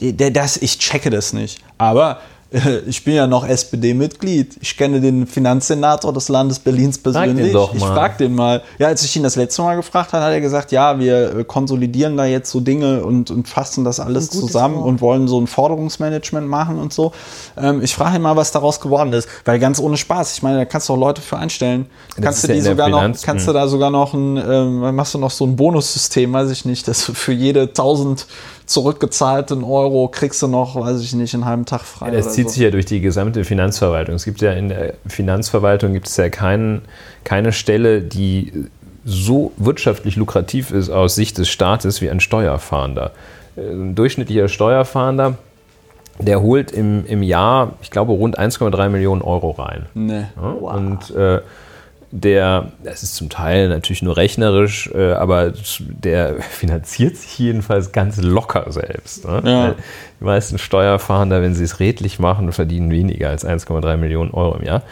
das, ich checke das nicht. Aber äh, ich bin ja noch SPD-Mitglied. Ich kenne den Finanzsenator des Landes Berlins persönlich. doch Ich frag den mal. Ja, als ich ihn das letzte Mal gefragt habe, hat er gesagt, ja, wir äh, konsolidieren da jetzt so Dinge und, und fassen das alles zusammen Wort. und wollen so ein Forderungsmanagement machen und so. Ähm, ich frage ihn mal, was daraus geworden ist. Weil ganz ohne Spaß. Ich meine, da kannst du auch Leute für einstellen. Das kannst du ja die sogar noch, kannst hm. du da sogar noch ein, ähm, machst du noch so ein Bonussystem, weiß ich nicht, dass du für jede 1000 zurückgezahlten Euro kriegst du noch, weiß ich nicht, einen halben Tag frei. Das oder zieht so. sich ja durch die gesamte Finanzverwaltung. Es gibt ja in der Finanzverwaltung gibt es ja keinen, keine Stelle, die so wirtschaftlich lukrativ ist aus Sicht des Staates wie ein Steuerfahnder. Äh, Ein durchschnittlicher Steuerfahnder, der holt im, im Jahr, ich glaube, rund 1,3 Millionen Euro rein. Nee. Ja? Und äh, der, das ist zum Teil natürlich nur rechnerisch, äh, aber der finanziert sich jedenfalls ganz locker selbst. Ne? Ja. Die meisten Steuerfahnder, wenn sie es redlich machen, verdienen weniger als 1,3 Millionen Euro im Jahr.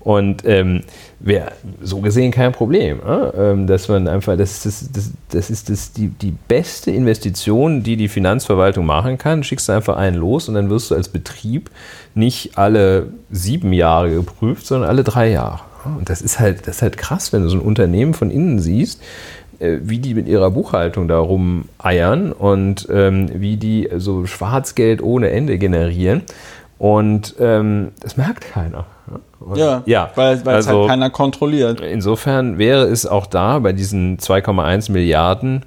Und ähm, wäre so gesehen kein Problem, ne? ähm, dass man einfach, das, das, das, das ist das, die, die beste Investition, die die Finanzverwaltung machen kann. Schickst du einfach einen los und dann wirst du als Betrieb nicht alle sieben Jahre geprüft, sondern alle drei Jahre. Und das ist halt, das ist halt krass, wenn du so ein Unternehmen von innen siehst, äh, wie die mit ihrer Buchhaltung da rumeiern und ähm, wie die so Schwarzgeld ohne Ende generieren. Und ähm, das merkt keiner. ne? Und, Ja, ja weil weil es also, halt keiner kontrolliert. Insofern wäre es auch da bei diesen 2,1 Milliarden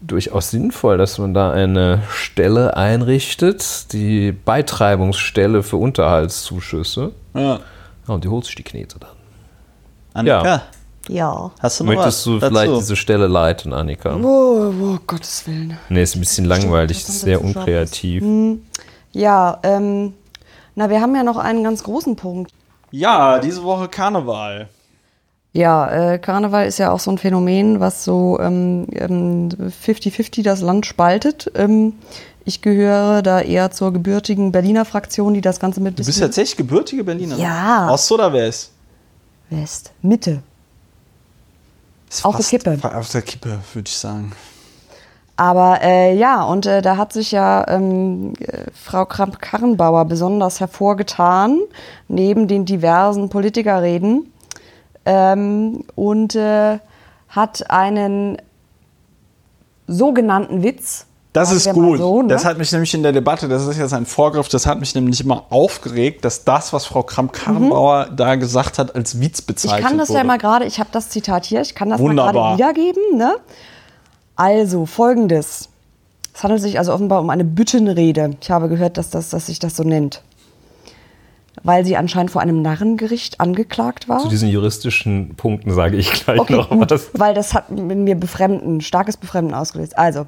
durchaus sinnvoll, dass man da eine Stelle einrichtet, die Beitreibungsstelle für Unterhaltszuschüsse. Ja. Ja, und die holt sich die Knete dann. Annika, Ja. Ja. hast du noch Möchtest was du dazu? vielleicht diese Stelle leiten, Annika? Oh, oh Gottes Willen. Nee, ist ein bisschen langweilig, was ist sehr unkreativ. Ja, ähm, na, wir haben ja noch einen ganz großen Punkt. Ja, diese Woche Karneval. Ja, äh, Karneval ist ja auch so ein Phänomen, was so ähm, ähm, 50-50 das Land spaltet. Ähm, ich gehöre da eher zur gebürtigen Berliner Fraktion, die das Ganze mit Du bist tatsächlich gebürtige Berlinerin? Ja. Ost oder West? West, Mitte. Ist Auf der Kippe. Auf der Kippe, würde ich sagen. Aber äh, ja, und äh, da hat sich ja ähm, äh, Frau Kramp-Karrenbauer besonders hervorgetan, neben den diversen Politikerreden, ähm, und äh, hat einen sogenannten Witz. Das ist gut. so, ne? Das hat mich nämlich in der Debatte, das ist jetzt ein Vorgriff, das hat mich nämlich immer aufgeregt, dass das, was Frau Kramp-Karrenbauer da gesagt hat, als Witz Ich bezeichnet kann das wurde. ja mal gerade, ich habe das Zitat hier, ich kann das Wunderbar. mal gerade wiedergeben. Ne? Also, folgendes. Es handelt sich also offenbar um eine Büttenrede. Ich habe gehört, dass, das, dass sich das so nennt. Weil sie anscheinend vor einem Narrengericht angeklagt war. Zu diesen juristischen Punkten sage ich gleich Okay, noch gut, was. weil das hat in mir Befremden, starkes Befremden ausgelöst. Also,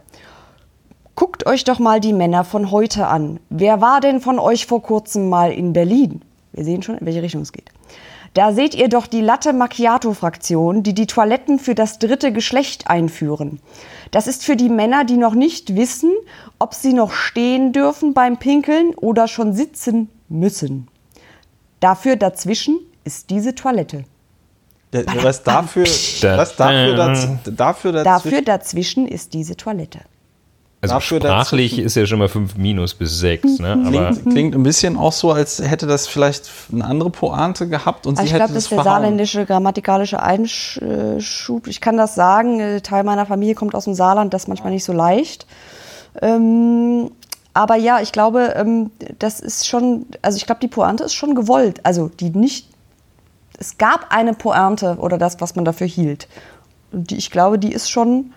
guckt euch doch mal die Männer von heute an. Wer war denn von euch vor kurzem mal in Berlin? Wir sehen schon, in welche Richtung es geht. Da seht ihr doch die Latte Macchiato-Fraktion, die die Toiletten für das dritte Geschlecht einführen. Das ist für die Männer, die noch nicht wissen, ob sie noch stehen dürfen beim Pinkeln oder schon sitzen müssen. Dafür dazwischen ist diese Toilette. Was dafür, was dafür, daz, dafür, dazwischen, Dafür dazwischen ist diese Toilette. Also Dafür sprachlich dazwischen. ist ja schon mal 5 minus bis 6. Ne? Aber klingt, klingt ein bisschen auch so, als hätte das vielleicht eine andere Pointe gehabt und Also sie ich hätte glaube, das ist der saarländische grammatikalische Einschub. Ich kann das sagen, äh, Teil meiner Familie kommt aus dem Saarland, das ist manchmal nicht so leicht. Ähm, aber ja, ich glaube, ähm, das ist schon, also ich glaube, die Pointe ist schon gewollt. Also die nicht, es gab eine Pointe oder das, was man dafür hielt. Und die, ich glaube, die ist schon,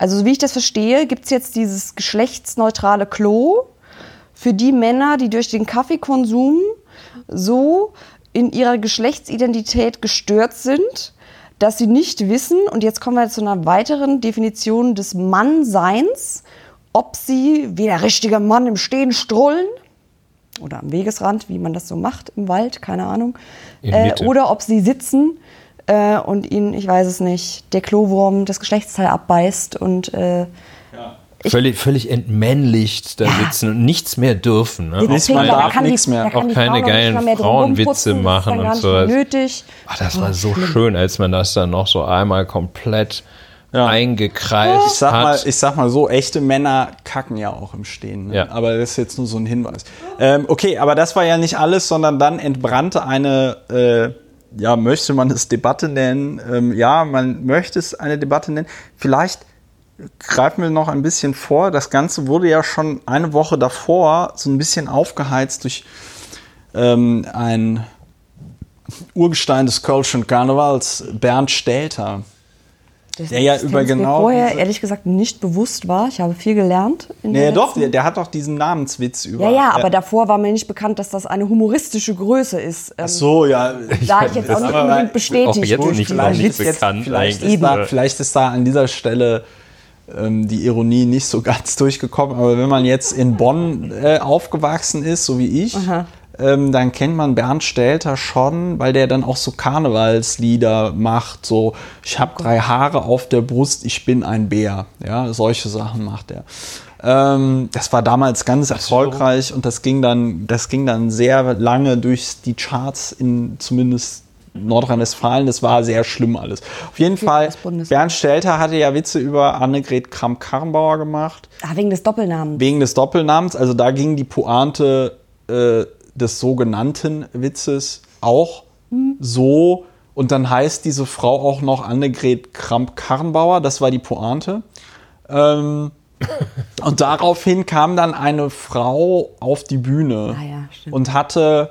also so wie ich das verstehe, gibt es jetzt dieses geschlechtsneutrale Klo für die Männer, die durch den Kaffeekonsum so in ihrer Geschlechtsidentität gestört sind, dass sie nicht wissen, und jetzt kommen wir zu einer weiteren Definition des Mannseins, ob sie wie der richtige Mann im Stehen strollen oder am Wegesrand, wie man das so macht im Wald, keine Ahnung, äh, oder ob sie sitzen äh, und ihnen, ich weiß es nicht, der Klowurm das Geschlechtsteil abbeißt und äh, Ich- Völlig, völlig entmännlicht da Ja. sitzen und nichts mehr dürfen. Ne? Nichts- man da darf kann die- nichts mehr. da kann Auch die keine Frau noch nicht geilen mehr Frauenwitze machen ist dann und mehr nötig. Ach, das war so schön, als man das dann noch so einmal komplett Ja. eingekreist Ich sag, hat. mal, ich sag mal so, echte Männer kacken ja auch im Stehen. Ne? Ja. Aber das ist jetzt nur so ein Hinweis. Ähm, okay, aber das war ja nicht alles, sondern dann entbrannte eine, äh, ja, möchte man es Debatte nennen? Ähm, ja, man möchte es eine Debatte nennen. Vielleicht greifen wir noch ein bisschen vor. Das Ganze wurde ja schon eine Woche davor so ein bisschen aufgeheizt durch ähm, ein Urgestein des Kölschen Karnevals, Bernd Stelter. Das Der ja das über mir genau vorher diese- ehrlich gesagt nicht bewusst war. Ich habe viel gelernt. In der doch, der, der hat doch diesen Namenswitz über. Ja, ja, aber davor war mir nicht bekannt, dass das eine humoristische Größe ist. Ähm, Ach so, ja. Da ich jetzt auch nicht unbedingt auch bestätigt jetzt durch nicht vielleicht, nicht ist jetzt, bekannt vielleicht, ist da, Eben. vielleicht ist da an dieser Stelle ähm, die Ironie nicht so ganz durchgekommen. Aber wenn man jetzt in Bonn äh, aufgewachsen ist, so wie ich, ähm, dann kennt man Bernd Stelter schon, weil der dann auch so Karnevalslieder macht. So, ich habe drei Haare auf der Brust, ich bin ein Bär. Ja, solche Sachen macht er. Ähm, das war damals ganz erfolgreich und das ging dann, das ging dann sehr lange durch die Charts in zumindest Nordrhein-Westfalen. Das war sehr schlimm alles. Auf jeden Fall, das Bundesland. Bernd Stelter hatte ja Witze über Annegret Kramp-Karrenbauer gemacht ah, wegen des Doppelnamens. wegen des Doppelnamens. Also da ging die Pointe äh, des sogenannten Witzes auch so. Und dann heißt diese Frau auch noch Annegret Kramp-Karrenbauer. Das war die Pointe. Ähm, und daraufhin kam dann eine Frau auf die Bühne Ah ja, und hatte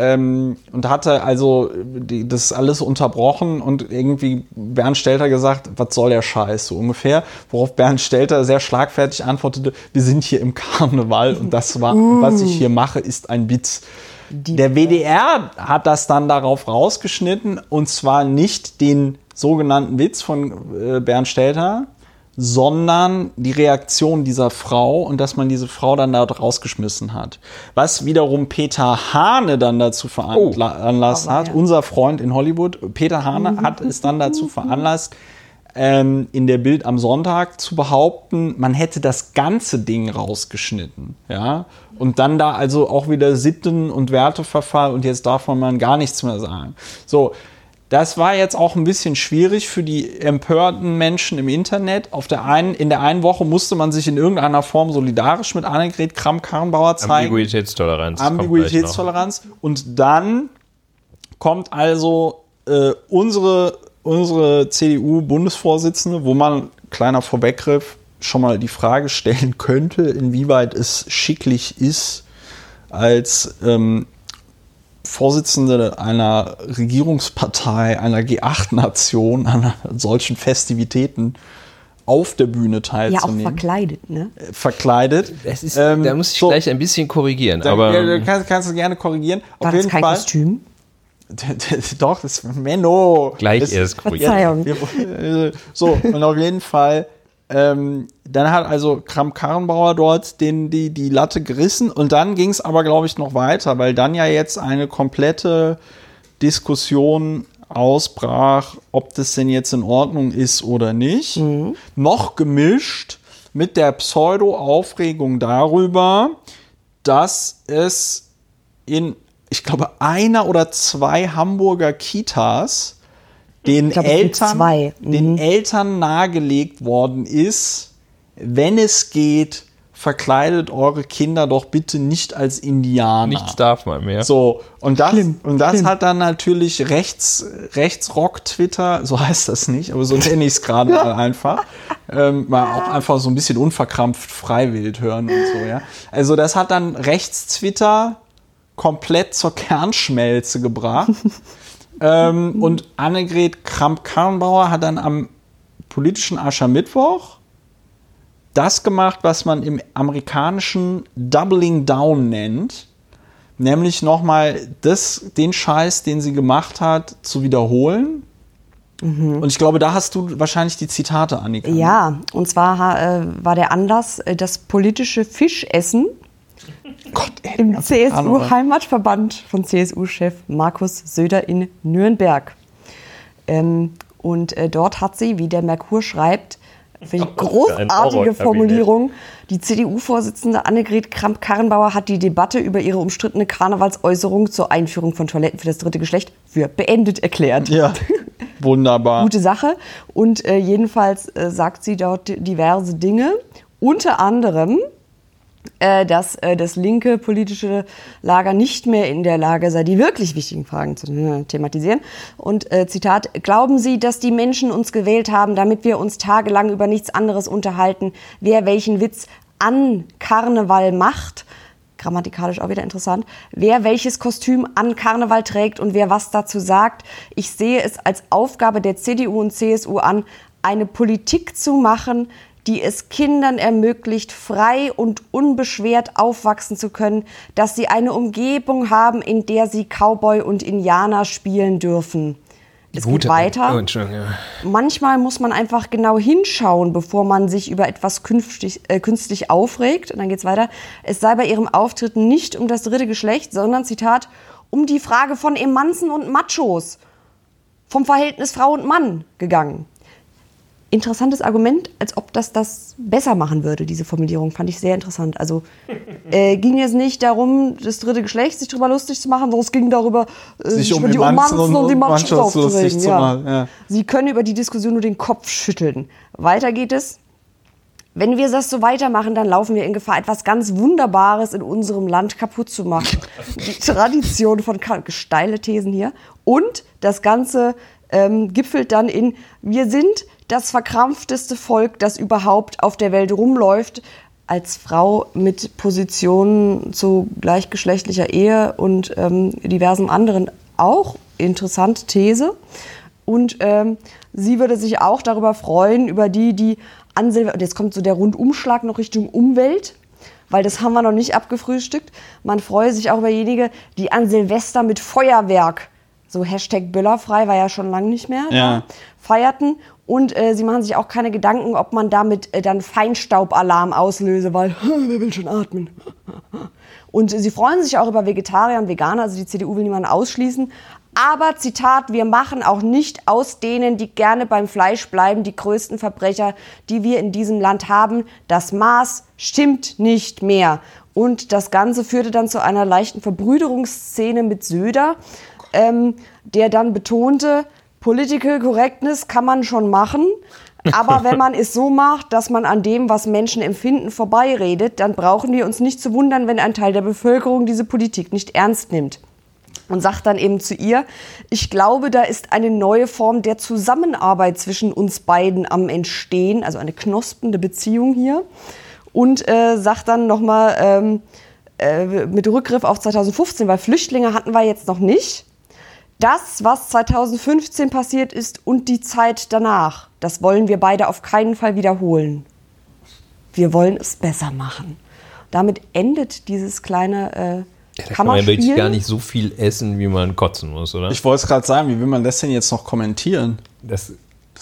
ähm, und hatte also die, das alles unterbrochen und irgendwie Bernd Stelter gesagt, was soll der Scheiß? so ungefähr, worauf Bernd Stelter sehr schlagfertig antwortete, wir sind hier im Karneval und das war, was ich hier mache, ist ein Witz. Der WDR hat das dann darauf rausgeschnitten und zwar nicht den sogenannten Witz von äh, Bernd Stelter, sondern die Reaktion dieser Frau und dass man diese Frau dann da rausgeschmissen hat. Was wiederum Peter Hane dann dazu veranlasst Aber hat, ja. unser Freund in Hollywood, Peter Hane hat es dann dazu veranlasst, ähm, in der Bild am Sonntag zu behaupten, man hätte das ganze Ding rausgeschnitten. Ja? Und dann da also auch wieder Sitten- und Werteverfall und jetzt darf man gar nichts mehr sagen. So, das war jetzt auch ein bisschen schwierig für die empörten Menschen im Internet. Auf der einen, in der einen Woche musste man sich in irgendeiner Form solidarisch mit Annegret Kramp-Karrenbauer zeigen. Ambiguitätstoleranz. Ambiguitätstoleranz. Und dann kommt also äh, unsere, unsere CDU-Bundesvorsitzende, wo man, kleiner Vorweggriff, schon mal die Frage stellen könnte, inwieweit es schicklich ist, als ähm, Vorsitzende einer Regierungspartei, einer G8-Nation, an solchen Festivitäten auf der Bühne ja, auch teilzunehmen. verkleidet, ne? verkleidet. Das ist, Ähm, da muss ich so. gleich ein bisschen korrigieren. Da, aber ja, da kannst, kannst du gerne korrigieren. War Auf das jeden kein Fall. Kostüm? Doch, das ist Menno. Gleich das, erst korrigieren. Verzeihung. So, und auf jeden Fall, ähm, dann hat also Kram Karrenbauer dort den, die, die Latte gerissen und dann ging es aber, glaube ich, noch weiter, weil dann ja jetzt eine komplette Diskussion ausbrach, ob das denn jetzt in Ordnung ist oder nicht. Noch gemischt mit der Pseudo-Aufregung darüber, dass es in, ich glaube, einer oder zwei Hamburger Kitas den sind Eltern, zwei. den Eltern nahegelegt worden ist, wenn es geht, verkleidet eure Kinder doch bitte nicht als Indianer. Nichts darf man mehr. So, und das, Schlimm, und das schlimm. hat dann natürlich rechts, Rechtsrock-Twitter, so heißt das nicht, aber so nenne ich es gerade mal einfach, ähm, mal auch einfach so ein bisschen unverkrampft freiwillig hören und so, ja. Also das hat dann Rechts-Twitter komplett zur Kernschmelze gebracht. ähm, und Annegret Kramp-Karrenbauer hat dann am politischen Aschermittwoch das gemacht, was man im amerikanischen Doubling Down nennt, nämlich nochmal den Scheiß, den sie gemacht hat, zu wiederholen Und ich glaube, da hast du wahrscheinlich die Zitate, Annika. Ja, und zwar äh, war der Anlass äh, das politische Fischessen Gott, im. CSU-Heimatverband von CSU-Chef Markus Söder in Nürnberg. Ähm, und äh, dort hat sie, wie der Merkur schreibt, finde ich ein großartige. Formulierung. Die CDU-Vorsitzende Annegret Kramp-Karrenbauer hat die Debatte über ihre umstrittene Karnevalsäußerung zur Einführung von Toiletten für das dritte Geschlecht für beendet erklärt. Ja, wunderbar. Gute Sache. Und äh, jedenfalls äh, sagt sie dort diverse Dinge. Unter anderem, dass äh, das linke politische Lager nicht mehr in der Lage sei, die wirklich wichtigen Fragen zu äh, thematisieren. Und äh, Zitat, glauben Sie, dass die Menschen uns gewählt haben, damit wir uns tagelang über nichts anderes unterhalten, wer welchen Witz an Karneval macht? Grammatikalisch auch wieder interessant. Wer welches Kostüm an Karneval trägt und wer was dazu sagt. Ich sehe es als Aufgabe der CDU und CSU an, eine Politik zu machen, die es Kindern ermöglicht, frei und unbeschwert aufwachsen zu können, dass sie eine Umgebung haben, in der sie Cowboy und Indianer spielen dürfen. Es geht weiter. Oh, ja. Manchmal muss man einfach genau hinschauen, bevor man sich über etwas künftig, äh, künstlich aufregt. Und dann geht's weiter. Es sei bei ihrem Auftritt nicht um das dritte Geschlecht, sondern, Zitat, um die Frage von Emanzen und Machos, vom Verhältnis Frau und Mann gegangen. Interessantes Argument, als ob das das besser machen würde, diese Formulierung, fand ich sehr interessant. Also äh, ging es nicht darum, das dritte Geschlecht sich drüber lustig zu machen, sondern es ging darüber, äh, Sich um über die Romanzen und- und die lustig aufzuregen. zu Ja. machen, ja. Sie können über die Diskussion nur den Kopf schütteln. Weiter geht es. Wenn wir das so weitermachen, dann laufen wir in Gefahr, etwas ganz Wunderbares in unserem Land kaputt zu machen. Die Tradition von Ka- steile Thesen hier. Und das Ganze ähm, gipfelt dann in, wir sind das verkrampfteste Volk, das überhaupt auf der Welt rumläuft. Als Frau mit Positionen zu gleichgeschlechtlicher Ehe und ähm, diversen anderen auch interessante These. Und ähm, sie würde sich auch darüber freuen, über die, die an Silvester, und jetzt kommt so der Rundumschlag noch Richtung Umwelt, weil das haben wir noch nicht abgefrühstückt. Man freue sich auch über jenige, die an Silvester mit Feuerwerk, so Hashtag Böllerfrei war ja schon lange nicht mehr, Ja. feierten. Und äh, sie machen sich auch keine Gedanken, ob man damit äh, dann Feinstaubalarm auslöse, weil wer will schon atmen? Und sie freuen sich auch über Vegetarier und Veganer, also die CDU will niemanden ausschließen. Aber Zitat, wir machen auch nicht aus denen, die gerne beim Fleisch bleiben, die größten Verbrecher, die wir in diesem Land haben. Das Maß stimmt nicht mehr. Und das Ganze führte dann zu einer leichten Verbrüderungsszene mit Söder, ähm, der dann betonte, Political Correctness kann man schon machen, aber wenn man es so macht, dass man an dem, was Menschen empfinden, vorbeiredet, dann brauchen wir uns nicht zu wundern, wenn ein Teil der Bevölkerung diese Politik nicht ernst nimmt. Und sagt dann eben zu ihr, ich glaube, da ist eine neue Form der Zusammenarbeit zwischen uns beiden am Entstehen, also eine knospende Beziehung hier. Und äh, sagt dann nochmal ähm, äh, mit Rückgriff auf 2015, weil Flüchtlinge hatten wir jetzt noch nicht. Das, was 2015 passiert ist und die Zeit danach, das wollen wir beide auf keinen Fall wiederholen. Wir wollen es besser machen. Damit endet dieses kleine äh, Da kann man ja wirklich gar nicht so viel essen, wie man kotzen muss, oder? Ich wollte es gerade sagen, wie will man das denn jetzt noch kommentieren? Das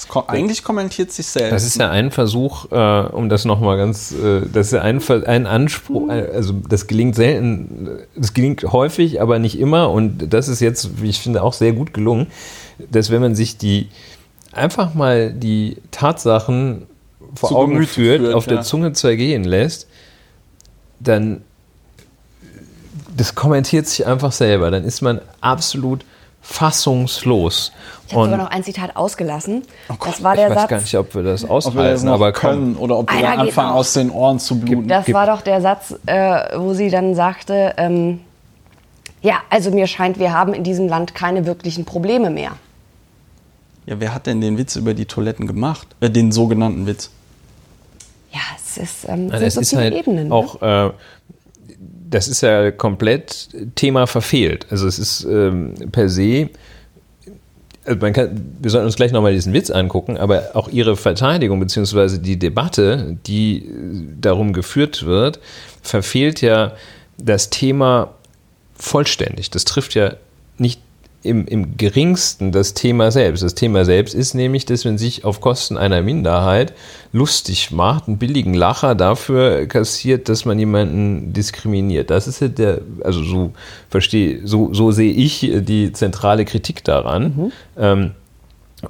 ko eigentlich kommentiert sich selbst. das ist ja ein Versuch, äh, um das nochmal ganz, äh, das ist ja ein, ein Anspruch, äh, also das gelingt selten, das gelingt häufig, aber nicht immer und das ist jetzt, wie ich finde, auch sehr gut gelungen, dass wenn man sich die, einfach mal die Tatsachen vor Zu Augen führt, führt, auf der ja. Zunge zergehen lässt, dann das kommentiert sich einfach selber. Dann ist man absolut fassungslos. Ich habe sogar noch ein Zitat ausgelassen. Gott, das war ich der weiß Satz. gar nicht, ob wir das aushalten, aber können komm. oder ob wir geht anfangen, aus den Ohren zu bluten. Das Gib- war doch der Satz, äh, wo sie dann sagte, ähm, ja, also mir scheint, wir haben in diesem Land keine wirklichen Probleme mehr. Ja, wer hat denn den Witz über die Toiletten gemacht? Äh, den sogenannten Witz. Ja, es ist, ähm, Nein, sind es so ist viele halt Ebenen. ne? auch, äh, das ist ja komplett Thema verfehlt. Also es ist ähm, per se, also man kann, wir sollten uns gleich nochmal diesen Witz angucken, aber auch ihre Verteidigung beziehungsweise die Debatte, die äh, darum geführt wird, verfehlt ja das Thema vollständig. Das trifft ja nicht im, im geringsten das Thema selbst. Das Thema selbst ist nämlich, dass man sich auf Kosten einer Minderheit lustig macht, einen billigen Lacher dafür kassiert, dass man jemanden diskriminiert. Das ist ja der, also so verstehe, so, so sehe ich die zentrale Kritik daran. Mhm. Ähm,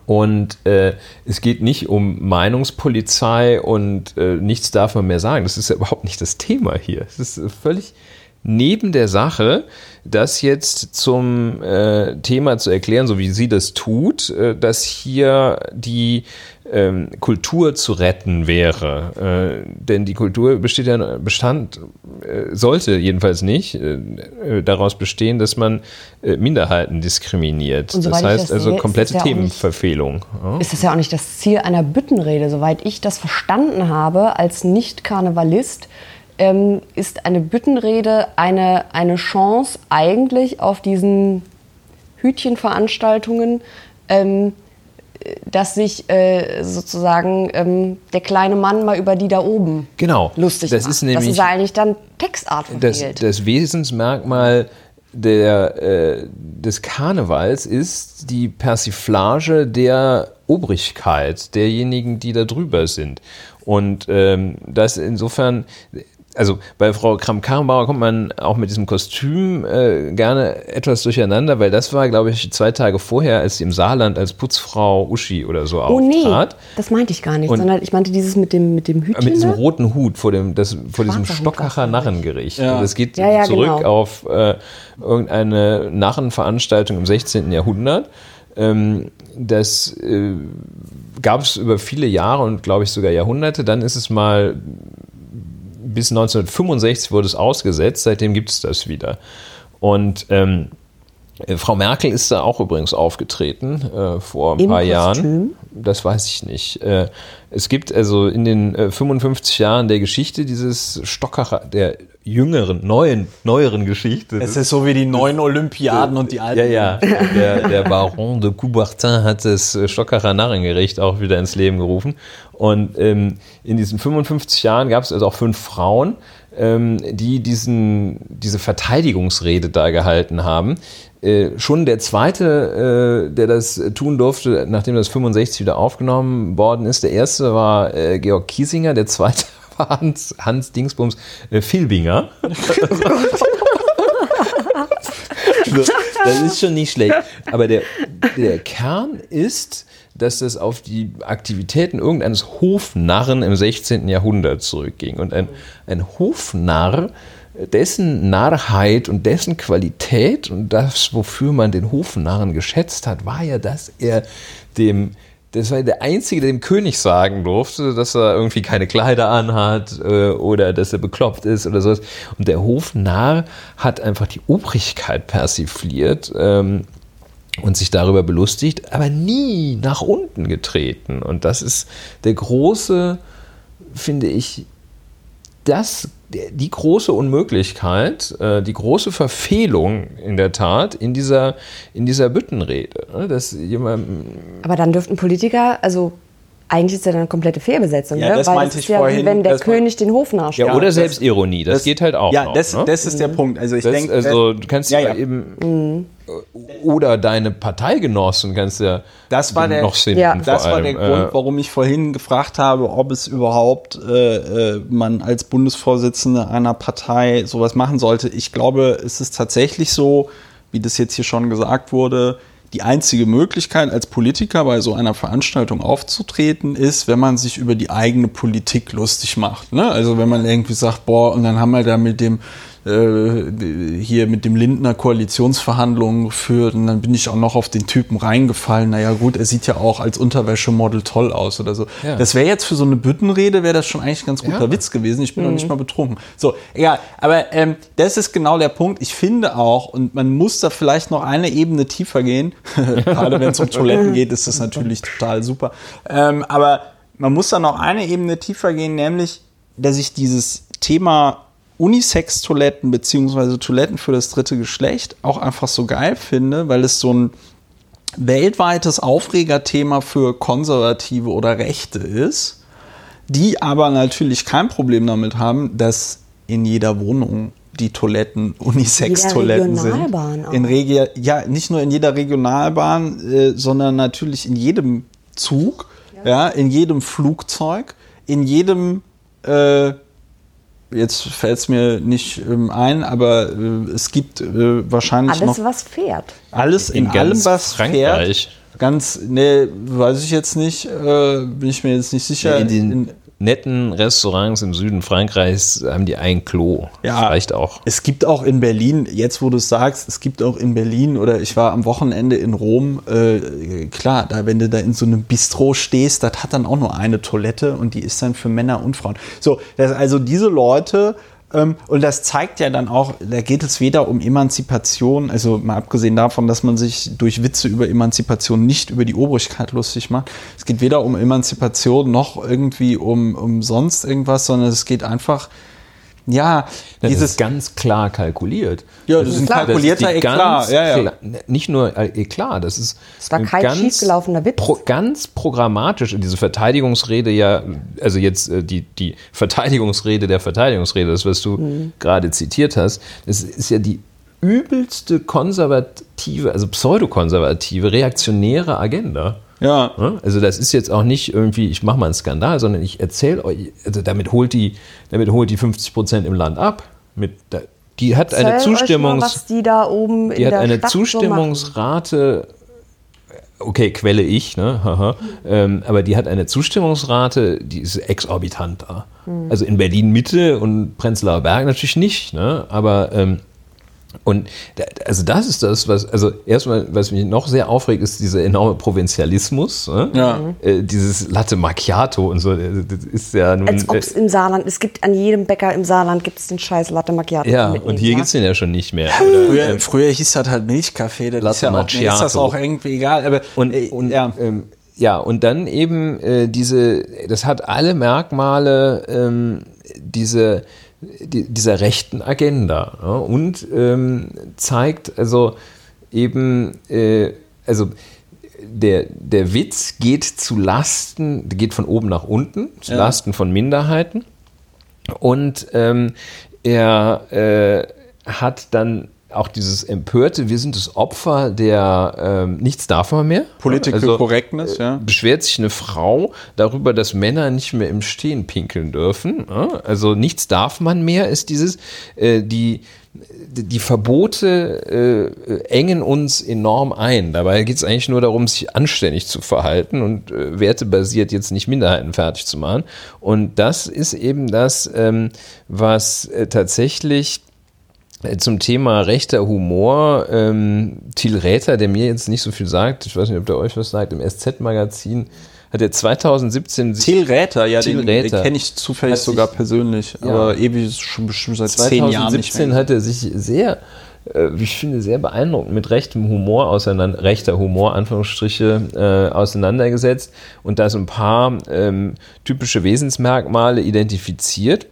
und äh, es geht nicht um Meinungspolizei und äh, nichts darf man mehr sagen. Das ist ja überhaupt nicht das Thema hier. Es ist völlig neben der Sache, das jetzt zum äh, Thema zu erklären, so wie sie das tut, äh, dass hier die ähm, Kultur zu retten wäre. Äh, denn die Kultur besteht ja, bestand, äh, sollte jedenfalls nicht äh, äh, daraus bestehen, dass man Minderheiten diskriminiert. Das heißt das also sehe, komplette ja Themenverfehlung. Ja. Ist das ja auch nicht das Ziel einer Büttenrede, soweit ich das verstanden habe als Nicht-Karnevalist ähm, ist eine Büttenrede eine, eine Chance eigentlich auf diesen Hütchenveranstaltungen, ähm, dass sich äh, sozusagen ähm, der kleine Mann mal über die da oben genau. lustig das macht. Ist nämlich, das ist eigentlich dann Textart das, das Wesensmerkmal der, äh, des Karnevals ist die Persiflage der Obrigkeit, derjenigen, die da drüber sind. Und ähm, das insofern, also bei Frau Kramp-Karrenbauer kommt man auch mit diesem Kostüm äh, gerne etwas durcheinander, weil das war, glaube ich, zwei Tage vorher, als sie im Saarland als Putzfrau Uschi oder so oh, auftrat. Nee, das meinte ich gar nicht, Und sondern ich meinte dieses mit dem, mit dem Hütchen. Mit diesem roten Hut vor, dem, das, vor diesem Stockacher Narrengericht. Ja. Das geht ja, ja, zurück genau. auf äh, irgendeine Narrenveranstaltung im 16. Jahrhundert. Ähm, das äh, gab es über viele Jahre und glaube ich sogar Jahrhunderte. Dann ist es mal bis 1965 wurde es ausgesetzt, seitdem gibt es das wieder. Und ähm, äh, Frau Merkel ist da auch übrigens aufgetreten äh, vor ein Im paar Kostüm? Jahren. Das weiß ich nicht. Äh, es gibt also in den äh, 55 Jahren der Geschichte dieses Stockacher, der jüngeren, neuen, neueren Geschichte. Es ist so wie die neuen Olympiaden und die alten. Ja, ja. Der, der Baron de Coubertin hat das Stockacher Narrengericht auch wieder ins Leben gerufen. Und ähm, in diesen 55 Jahren gab es also auch fünf Frauen, ähm, die diesen, diese Verteidigungsrede da gehalten haben. Äh, schon der zweite, äh, der das tun durfte, nachdem das 65 wieder aufgenommen worden ist, der erste war äh, Georg Kiesinger, der zweite Hans, Hans Dingsbums äh, Filbinger. das ist schon nicht schlecht. Aber der, der Kern ist, dass das auf die Aktivitäten irgendeines Hofnarren im 16. Jahrhundert zurückging. Und ein, ein Hofnarr, dessen Narrheit und dessen Qualität und das, wofür man den Hofnarren geschätzt hat, war ja, dass er dem das war der Einzige, der dem König sagen durfte, dass er irgendwie keine Kleider anhat äh, oder dass er bekloppt ist oder sowas. Und der Hofnarr hat einfach die Obrigkeit persifliert ähm, und sich darüber belustigt, aber nie nach unten getreten. Und das ist der große, finde ich, das, die große Unmöglichkeit, äh, die große Verfehlung in der Tat in dieser, in dieser Büttenrede. Ne? Dass jemand aber dann dürften Politiker, also eigentlich ist ja dann eine komplette Fehlbesetzung, ja, ne? das Weil meinte das ich ja vorhin, wie wenn der König den Hof nachstellt. Ja, oder Selbstironie, das, das, geht halt auch. Ja, noch, das, ne? das ist der Punkt. Also ich denke, also du kannst ja, ja. eben mhm. oder deine Parteigenossen kannst ja das war der, noch sehen. Ja. Das war der Grund, warum ich vorhin gefragt habe, ob es überhaupt äh, äh, man als Bundesvorsitzende einer Partei sowas machen sollte. Ich glaube, es ist tatsächlich so, wie das jetzt hier schon gesagt wurde die einzige Möglichkeit, als Politiker bei so einer Veranstaltung aufzutreten, ist, wenn man sich über die eigene Politik lustig macht. Ne? Also wenn man irgendwie sagt, boah, und dann haben wir da mit dem äh, hier mit dem Lindner Koalitionsverhandlungen geführt und dann bin ich auch noch auf den Typen reingefallen. Naja gut, er sieht ja auch als Unterwäschemodel toll aus oder so. Ja. Das wäre jetzt für so eine Büttenrede, wäre das schon eigentlich ein ganz guter ja. Witz gewesen. Ich bin mhm. noch nicht mal betrunken. So, egal. Aber ähm, das ist genau der Punkt. Ich finde auch, und man muss da vielleicht noch eine Ebene tiefer gehen, gerade wenn es um Toiletten geht, ist das natürlich total super. Ähm, aber man muss da noch eine Ebene tiefer gehen, nämlich, dass ich dieses Thema Unisex-Toiletten beziehungsweise Toiletten für das dritte Geschlecht auch einfach so geil finde, weil es so ein weltweites Aufregerthema für Konservative oder Rechte ist, die aber natürlich kein Problem damit haben, dass in jeder Wohnung die Toiletten Unisex-Toiletten sind. Regionalbahn auch. In Regi ja, nicht nur in jeder Regionalbahn, äh, sondern natürlich in jedem Zug, ja. in jedem Flugzeug, in jedem, äh, jetzt fällt es mir nicht ähm, ein, aber äh, es gibt äh, wahrscheinlich Alles, noch was fährt. alles in, In allem, ganz was Frankreich. fährt. Ganz, ne, weiß ich jetzt nicht, äh, bin ich mir jetzt nicht sicher. in den netten Restaurants im Süden Frankreichs haben die ein Klo. Ja. Das reicht auch. Es gibt auch in Berlin, jetzt wo du es sagst, es gibt auch in Berlin oder ich war am Wochenende in Rom, äh, klar, da wenn du da in so einem Bistro stehst, das hat dann auch nur eine Toilette und die ist dann für Männer und Frauen. So, das, also diese Leute, und das zeigt ja dann auch, da geht es weder um Emanzipation, also mal abgesehen davon, dass man sich durch Witze über Emanzipation nicht über die Obrigkeit lustig macht. Es geht weder um Emanzipation noch irgendwie um, um sonst irgendwas, sondern es geht einfach, ja, Das dieses ist ganz klar kalkuliert. Ja, das ist ein klar. kalkulierter die Eklat. ganz Ja, ja. klar- nicht nur äh, Eklat, das ist Es war ein kein schiefgelaufener Witz. Pro, ganz programmatisch. Diese Verteidigungsrede ja, also jetzt äh, die, die Verteidigungsrede der Verteidigungsrede, das, was du Mhm. gerade zitiert hast, das ist ja die übelste konservative, also pseudokonservative, reaktionäre Agenda. Ja. Ne? Also das ist jetzt auch nicht irgendwie, ich mache mal einen Skandal, sondern ich erzähle euch, also damit holt die, damit holt die 50 Prozent im Land ab. Mit, die hat eine Erzähl euch Zustimmungs, Mal, was die da oben die in hat der eine Stadt so. Zustimmungsrate, okay, Quelle ich, ne? Haha. Ähm, aber die hat eine Zustimmungsrate, die ist exorbitant da. Hm. Also in Berlin Mitte und Prenzlauer Berg natürlich nicht, ne? Aber ähm, und also das ist das, was, also erstmal, was mich noch sehr aufregt, ist dieser enorme Provinzialismus. Ne? Ja. Äh, dieses Latte Macchiato und so, äh, das ist ja nun. Als ob es äh, im Saarland, es gibt an jedem Bäcker im Saarland gibt es den scheiß Latte Macchiato. ja, und hier ja? gibt's den ja schon nicht mehr. Oder, Früher, ähm, früher hieß das halt Milchkaffee, das ist, Latte ja auch, mir ist das Macchiato. auch irgendwie egal. Aber Und, äh, und ja. ähm, ja, und dann eben äh, diese, das hat alle Merkmale ähm, diese, die, dieser rechten Agenda ja, und ähm, zeigt also eben, äh, also der, der Witz geht zu Lasten, geht von oben nach unten, zu Ja. Lasten von Minderheiten und ähm, er äh, hat dann auch dieses empörte, wir sind das Opfer der ähm, nichts darf man mehr. Political Also, Correctness, ja. beschwert sich eine Frau darüber, dass Männer nicht mehr im Stehen pinkeln dürfen. Also nichts darf man mehr, ist dieses, äh, die, die Verbote äh, engen uns enorm ein. Dabei geht es eigentlich nur darum, sich anständig zu verhalten und äh, wertebasiert jetzt nicht Minderheiten fertig zu machen. Und das ist eben das, ähm, was äh, tatsächlich äh, zum Thema rechter Humor, ähm, Thiel Räther, der mir jetzt nicht so viel sagt, ich weiß nicht, ob der euch was sagt, im SZ-Magazin hat er 2017 sich- Thiel Räther, ja, Thiel den, den kenne ich zufällig Hat sich- sogar persönlich, Ja. aber ewig schon bestimmt seit zehn Jahren nicht 2017 mehr. hat er sich sehr, äh, wie ich finde, sehr beeindruckend mit rechtem Humor auseinander, rechter Humor, Anführungsstriche, äh, auseinandergesetzt und da so ein paar ähm, typische Wesensmerkmale identifiziert.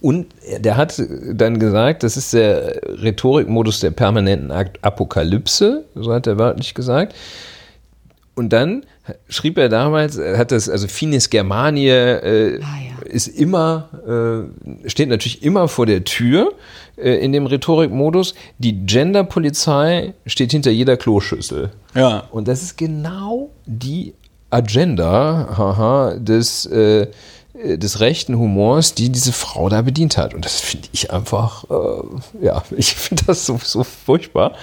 Und der hat dann gesagt, das ist der Rhetorikmodus der permanenten Apokalypse, so hat er wörtlich gesagt. Und dann schrieb er damals, er hat das, also Finis Germanie äh, Ah, ja. ist immer, äh, steht natürlich immer vor der Tür äh, in dem Rhetorikmodus. Die Genderpolizei steht hinter jeder Kloschüssel. Ja. Und das ist genau die Agenda haha, des, äh, des rechten Humors, die diese Frau da bedient hat. Und das finde ich einfach, äh, ja, ich finde das so, so furchtbar.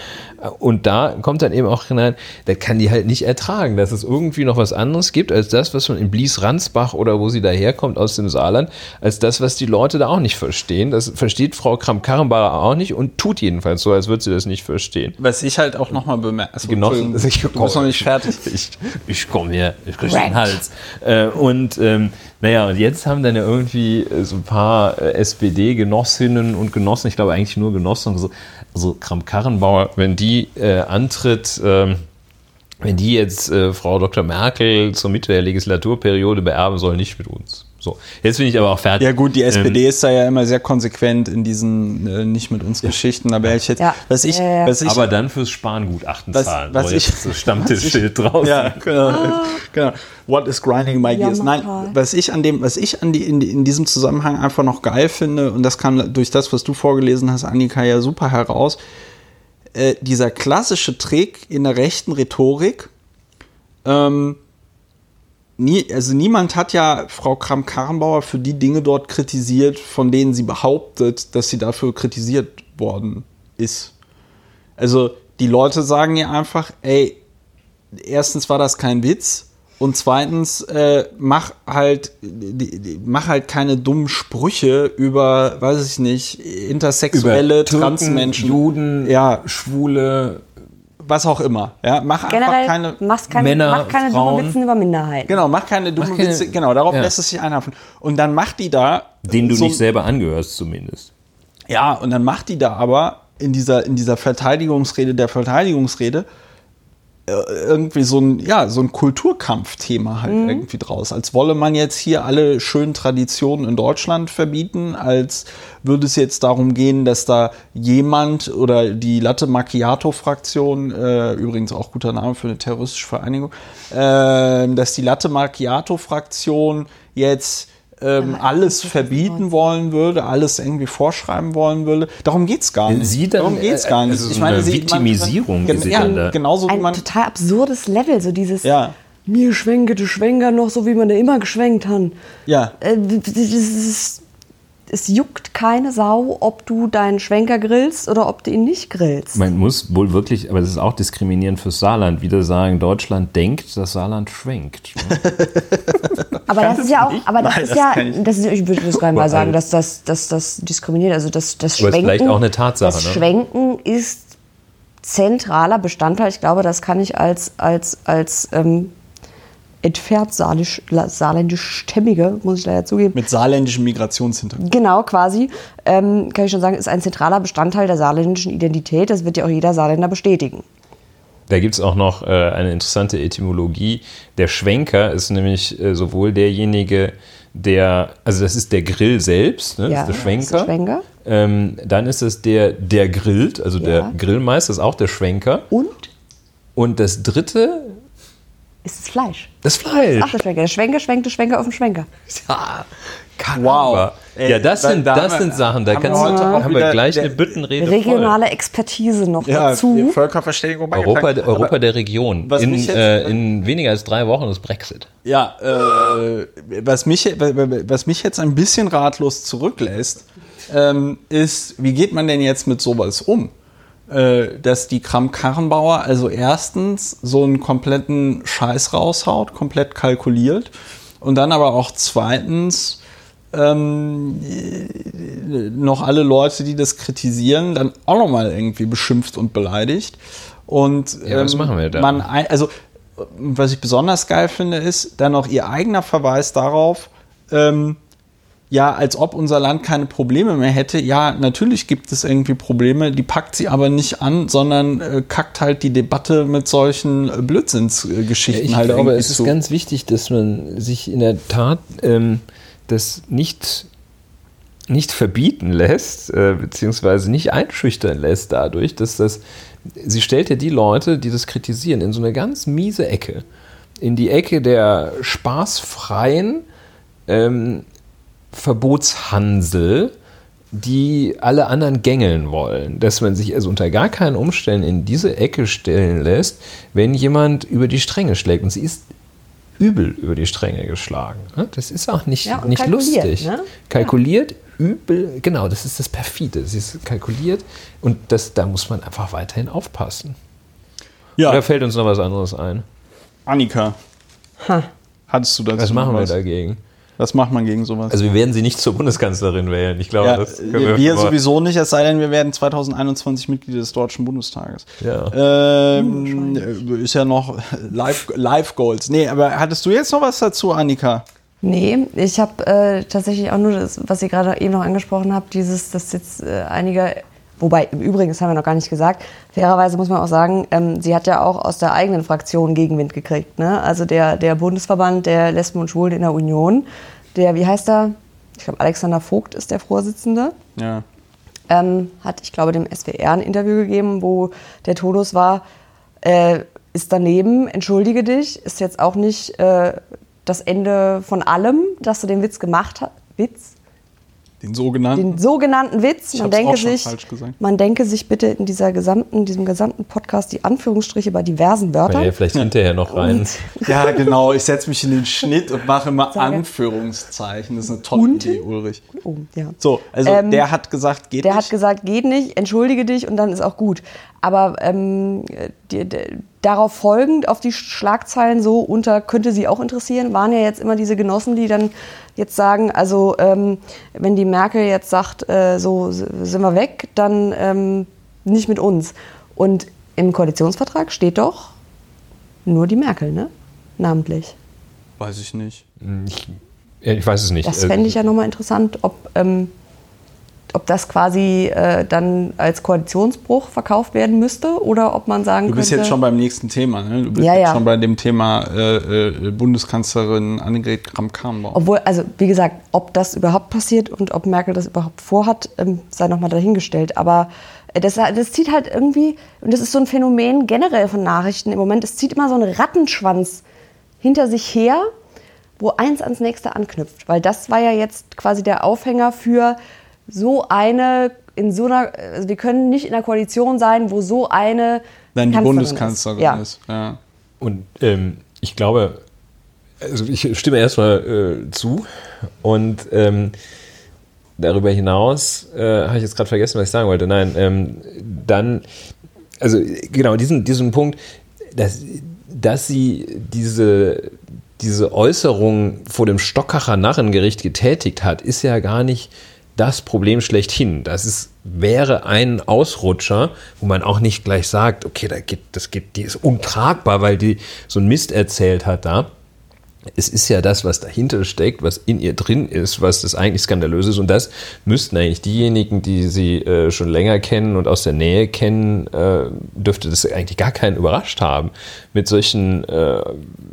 Und da kommt dann eben auch hinein, da kann die halt nicht ertragen, dass es irgendwie noch was anderes gibt, als das, was man in Blies-Ransbach oder wo sie daherkommt aus dem Saarland, als das, was die Leute da auch nicht verstehen. Das versteht Frau Kramp-Karrenbauer auch nicht und tut jedenfalls so, als würde sie das nicht verstehen. Was ich halt auch nochmal bemerke, also, Genossen, du bist noch nicht fertig. Ich, ich komme hier, ich kriege den. Hals. Äh, und ähm, naja, und jetzt haben dann ja irgendwie so ein paar äh, SPD-Genossinnen und Genossen, ich glaube eigentlich nur Genossen, so, also Kramp-Karrenbauer, wenn die äh, antritt, ähm, wenn die jetzt äh, Frau Dr. Merkel zur Mitte der Legislaturperiode beerben soll, nicht mit uns. So, jetzt bin ich aber auch fertig. Ja gut, die SPD Ähm, ist da ja immer sehr konsequent in diesen äh, nicht mit uns Geschichten, aber ich jetzt, Ja. was ich, Ja, ja. was ich, aber dann fürs Sparengutachten Was- zahlen. was so, ich- das Stammtischschild draußen. ja, genau, genau. What is grinding my gears? Nein, was ich an dem, was ich an die, in, in diesem Zusammenhang einfach noch geil finde, und das kam durch das, was du vorgelesen hast, Annika, ja super heraus, äh, dieser klassische Trick in der rechten Rhetorik, ähm, nie, also niemand hat ja Frau Kram-Karrenbauer für die Dinge dort kritisiert, von denen sie behauptet, dass sie dafür kritisiert worden ist. Also die Leute sagen ja einfach, ey, erstens war das kein Witz und zweitens äh, mach halt mach halt keine dummen Sprüche über, weiß ich nicht, intersexuelle Türken, Transmenschen, Juden, ja, Schwule, was auch immer. Ja, mach einfach Generell keine keine, Männer, mach keine Frauen. dummen Witzen über Minderheiten. Genau, mach keine dummen Mach keine- Witze. Genau, darauf ja. lässt es sich einhafen. Und dann macht die da. denen du so- nicht selber angehörst zumindest. Ja, und dann macht die da aber in dieser, in dieser Verteidigungsrede der Verteidigungsrede äh, irgendwie so ein, ja, so ein Kulturkampfthema halt irgendwie draus. Als wolle man jetzt hier alle schönen Traditionen in Deutschland verbieten, als würde es jetzt darum gehen, dass da jemand oder die Latte Macchiato-Fraktion, äh, übrigens auch guter Name für eine terroristische Vereinigung, äh, dass die Latte Macchiato-Fraktion jetzt ähm, alles verbieten wollen würde, alles irgendwie vorschreiben wollen würde. Darum geht's gar nicht. Sie dann, Darum geht's äh, gar nicht. also so eine Viktimisierung, Gen- die sie ja, da- genauso wie Ein man. total absurdes Level, so dieses Ja. mir schwenke de Schwenker noch so, wie man da immer geschwenkt hat. Ja. Äh, das ist, es juckt keine Sau, ob du deinen Schwenker grillst oder ob du ihn nicht grillst. Man muss wohl wirklich, aber das ist auch diskriminierend fürs Saarland, wieder sagen, Deutschland denkt, das Saarland schwenkt. Aber das ist ja auch, aber das Nein, ist das ja, ich- das ist, ich würde das gar nicht mal sagen, dass das, dass das diskriminiert. Also das, das Aber ist Schwenken, vielleicht auch eine Tatsache, das ne? Schwenken ist zentraler Bestandteil. Ich glaube, das kann ich als, als, als ähm, entfernt saarländisch- saarländisch-stämmige, muss ich leider zugeben, Mit saarländischem Migrationshintergrund. Genau, quasi. Ähm, kann ich schon sagen, ist ein zentraler Bestandteil der saarländischen Identität. Das wird ja auch jeder Saarländer bestätigen. Da gibt es auch noch äh, eine interessante Etymologie. Der Schwenker ist nämlich äh, sowohl derjenige, der, also das ist der Grill selbst, ne? Ja, das ist der Schwenker. ist der Schwenker. Ähm, dann ist es der, der grillt, also der Ja. Grillmeister ist auch der Schwenker. Und Und das dritte, ist das Fleisch. das Fleisch. Ach, der Schwenker. Der Schwenker schwenkt, der Schwenker auf dem Schwenker. Ja, Wow. Ey, ja, das da- sind, da das sind Sachen, da haben wir kannst du, heute auch haben wir wieder gleich der- eine Büttenrede Regionale Expertise noch Ja, dazu. die Völkerverständigung voll. Europa. Europa Aber- der Region. was In, mich jetzt- äh, in weniger als drei Wochen ist Brexit. Ja, äh, was, mich, was mich jetzt ein bisschen ratlos zurücklässt, ähm, ist, wie geht man denn jetzt mit sowas um? Äh, dass die Kram-Karrenbauer also erstens so einen kompletten Scheiß raushaut, komplett kalkuliert und dann aber auch zweitens ähm, äh, noch alle Leute, die das kritisieren, dann auch nochmal irgendwie beschimpft und beleidigt. Und Ja, was ähm, machen wir da? Man, also was ich besonders geil finde, ist dann noch ihr eigener Verweis darauf, ähm, ja, als ob unser Land keine Probleme mehr hätte. Ja, natürlich gibt es irgendwie Probleme, die packt sie aber nicht an, sondern äh, kackt halt die Debatte mit solchen äh, Blödsinnsgeschichten ich halt glaube, irgendwie es ist zu. ganz wichtig, dass man sich in der Tat ähm, das nicht, nicht verbieten lässt, äh, beziehungsweise nicht einschüchtern lässt dadurch, dass das, sie stellt ja die Leute, die das kritisieren, in so eine ganz miese Ecke. In die Ecke der spaßfreien ähm, Verbotshansel, die alle anderen gängeln wollen. Dass man sich also unter gar keinen Umständen in diese Ecke stellen lässt, wenn jemand über die Stränge schlägt. Und sie ist übel über die Stränge geschlagen. Das ist auch nicht, Ja, nicht kalkuliert, lustig. ne? Kalkuliert, übel, genau, das ist das Perfide. Sie ist kalkuliert und das, da muss man einfach weiterhin aufpassen. ja, Oder fällt uns noch was anderes ein? Annika, hattest du dazu Was machen wir dagegen? Was macht man gegen sowas? Also wir werden sie nicht zur Bundeskanzlerin wählen. Ich glaube, ja, das können wir, wir, sowieso nicht, es sei denn, wir werden 2021 Mitglieder des Deutschen Bundestages. Ja. Ähm, ist ja noch Live, Live Goals. Nee, aber hattest du jetzt noch was dazu, Annika? Nee, ich habe äh, tatsächlich auch nur das, was ihr gerade eben noch angesprochen habt, dieses, dass jetzt äh, einige, wobei im Übrigen, das haben wir noch gar nicht gesagt, fairerweise muss man auch sagen, ähm, sie hat ja auch aus der eigenen Fraktion Gegenwind gekriegt. Ne? Also der, der Bundesverband der Lesben und Schwulen in der Union, der, wie heißt er? Ich glaube, Alexander Vogt ist der Vorsitzende. Ja. ähm, hat, ich glaube, dem SWR ein Interview gegeben, wo der Tonus war, äh, ist daneben, entschuldige dich, ist jetzt auch nicht äh, das Ende von allem, dass du den Witz gemacht hast. Witz? Den sogenannten. Den sogenannten Witz. Man denke, sich, man denke sich bitte in dieser gesamten, diesem gesamten Podcast die Anführungsstriche bei diversen Wörtern. Ja, vielleicht hinterher noch rein. Und Ja, genau. Ich setze mich in den Schnitt und mache immer Sage. Anführungszeichen. Das ist eine tolle Und? Idee, Ulrich. oh, ja. So, also Ähm, der hat gesagt, geht Der nicht. hat gesagt, geht nicht, entschuldige dich und dann ist auch gut. Aber ähm, die, die, darauf folgend auf die Schlagzeilen so unter könnte sie auch interessieren, waren ja jetzt immer diese Genossen, die dann jetzt sagen, also ähm, wenn die Merkel jetzt sagt, äh, so sind wir weg, dann ähm, nicht mit uns. Und im Koalitionsvertrag steht doch nur die Merkel, ne? Namentlich. Weiß ich nicht. Ich, ja, ich weiß es nicht. Das fände ich ja nochmal interessant, ob, ähm, ob das quasi äh, dann als Koalitionsbruch verkauft werden müsste oder ob man sagen Du bist könnte. jetzt schon beim nächsten Thema, ne? Du bist Ja, jetzt ja. schon bei dem Thema äh, äh, Bundeskanzlerin Annegret Kramp-Karrenbauer. obwohl, also wie gesagt, ob das überhaupt passiert und ob Merkel das überhaupt vorhat, ähm, sei nochmal dahingestellt. Aber äh, das, das zieht halt irgendwie, und das ist so ein Phänomen generell von Nachrichten im Moment, es zieht immer so einen Rattenschwanz hinter sich her, wo eins ans nächste anknüpft. Weil das war ja jetzt quasi der Aufhänger für so eine, in so einer, also wir können nicht in einer Koalition sein, wo so eine Wenn die Kanzlerin Bundeskanzlerin ja. ist. Ja. Und ähm, ich glaube, also ich stimme erstmal äh, zu und ähm, darüber hinaus äh, habe ich jetzt gerade vergessen, was ich sagen wollte. Nein, ähm, dann, also genau, diesen, diesen Punkt, dass, dass sie diese, diese Äußerung vor dem Stockacher Narrengericht getätigt hat, ist ja gar nicht das Problem schlechthin. Das ist, wäre ein Ausrutscher, wo man auch nicht gleich sagt, okay, da geht, das geht, die ist untragbar, weil die so einen Mist erzählt hat da. Es ist ja das, was dahinter steckt, was in ihr drin ist, was das eigentlich skandalös ist. Und das müssten eigentlich diejenigen, die sie äh, schon länger kennen und aus der Nähe kennen, äh, dürfte das eigentlich gar keinen überrascht haben. Mit solchen äh,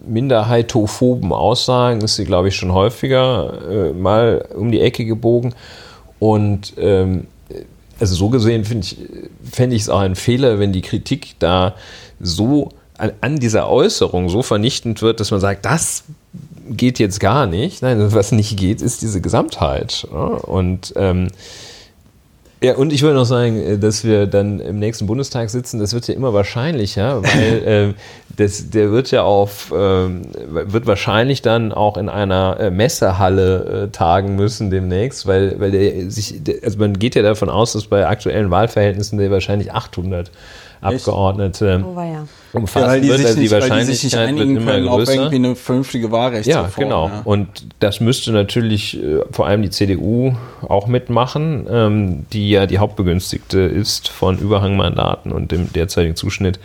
minderheitophoben Aussagen ist sie, glaube ich, schon häufiger äh, mal um die Ecke gebogen. Und ähm, also so gesehen ich, fände ich es auch ein Fehler, wenn die Kritik da so an, an dieser Äußerung so vernichtend wird, dass man sagt, das geht jetzt gar nicht. Nein, was nicht geht, ist diese Gesamtheit. Und ähm, ja, und ich würde noch sagen, dass wir dann im nächsten Bundestag sitzen, das wird ja immer wahrscheinlicher, weil ähm, das, der wird ja auf, ähm, wird wahrscheinlich dann auch in einer äh, Messehalle äh, tagen müssen demnächst, weil, weil der sich, der, also man geht ja davon aus, dass bei aktuellen Wahlverhältnissen der wahrscheinlich 800 Abgeordnete Oh, ja. Ja, umfasst weil die, wird, sich also die nicht, weil die sich nicht Wahrscheinlichkeit wird einigen immer können auf größer. irgendwie eine vernünftige Wahlrechtsreform. Ja, genau. Und das müsste natürlich äh, vor allem die CDU auch mitmachen, ähm, die ja die Hauptbegünstigte ist von Überhangmandaten und dem derzeitigen Zuschnitt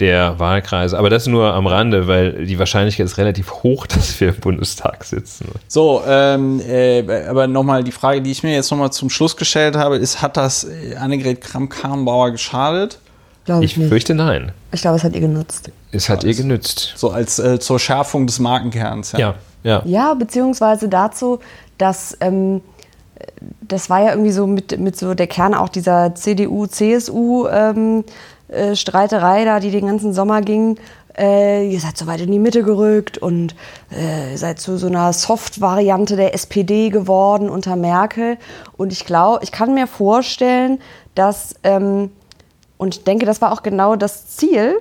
der Wahlkreise. Aber das nur am Rande, weil die Wahrscheinlichkeit ist relativ hoch, dass wir im Bundestag sitzen. So, ähm, äh, aber nochmal die Frage, die ich mir jetzt nochmal zum Schluss gestellt habe, ist, hat das äh, Annegret Kramp-Karrenbauer geschadet? Glaube Ich ich nicht. fürchte nein. Ich glaube, es hat ihr genutzt. Es hat ihr genützt. So als äh, zur Schärfung des Markenkerns. Ja, ja. Ja, beziehungsweise dazu, dass ähm, das war ja irgendwie so mit, mit so der Kern auch dieser CDU-CSU-Streiterei ähm, äh, da, die den ganzen Sommer ging. Äh, ihr seid so weit in die Mitte gerückt und äh, ihr seid zu so einer Soft-Variante der SPD geworden unter Merkel. Und ich glaube, ich kann mir vorstellen, dass, ähm, und ich denke, das war auch genau das Ziel,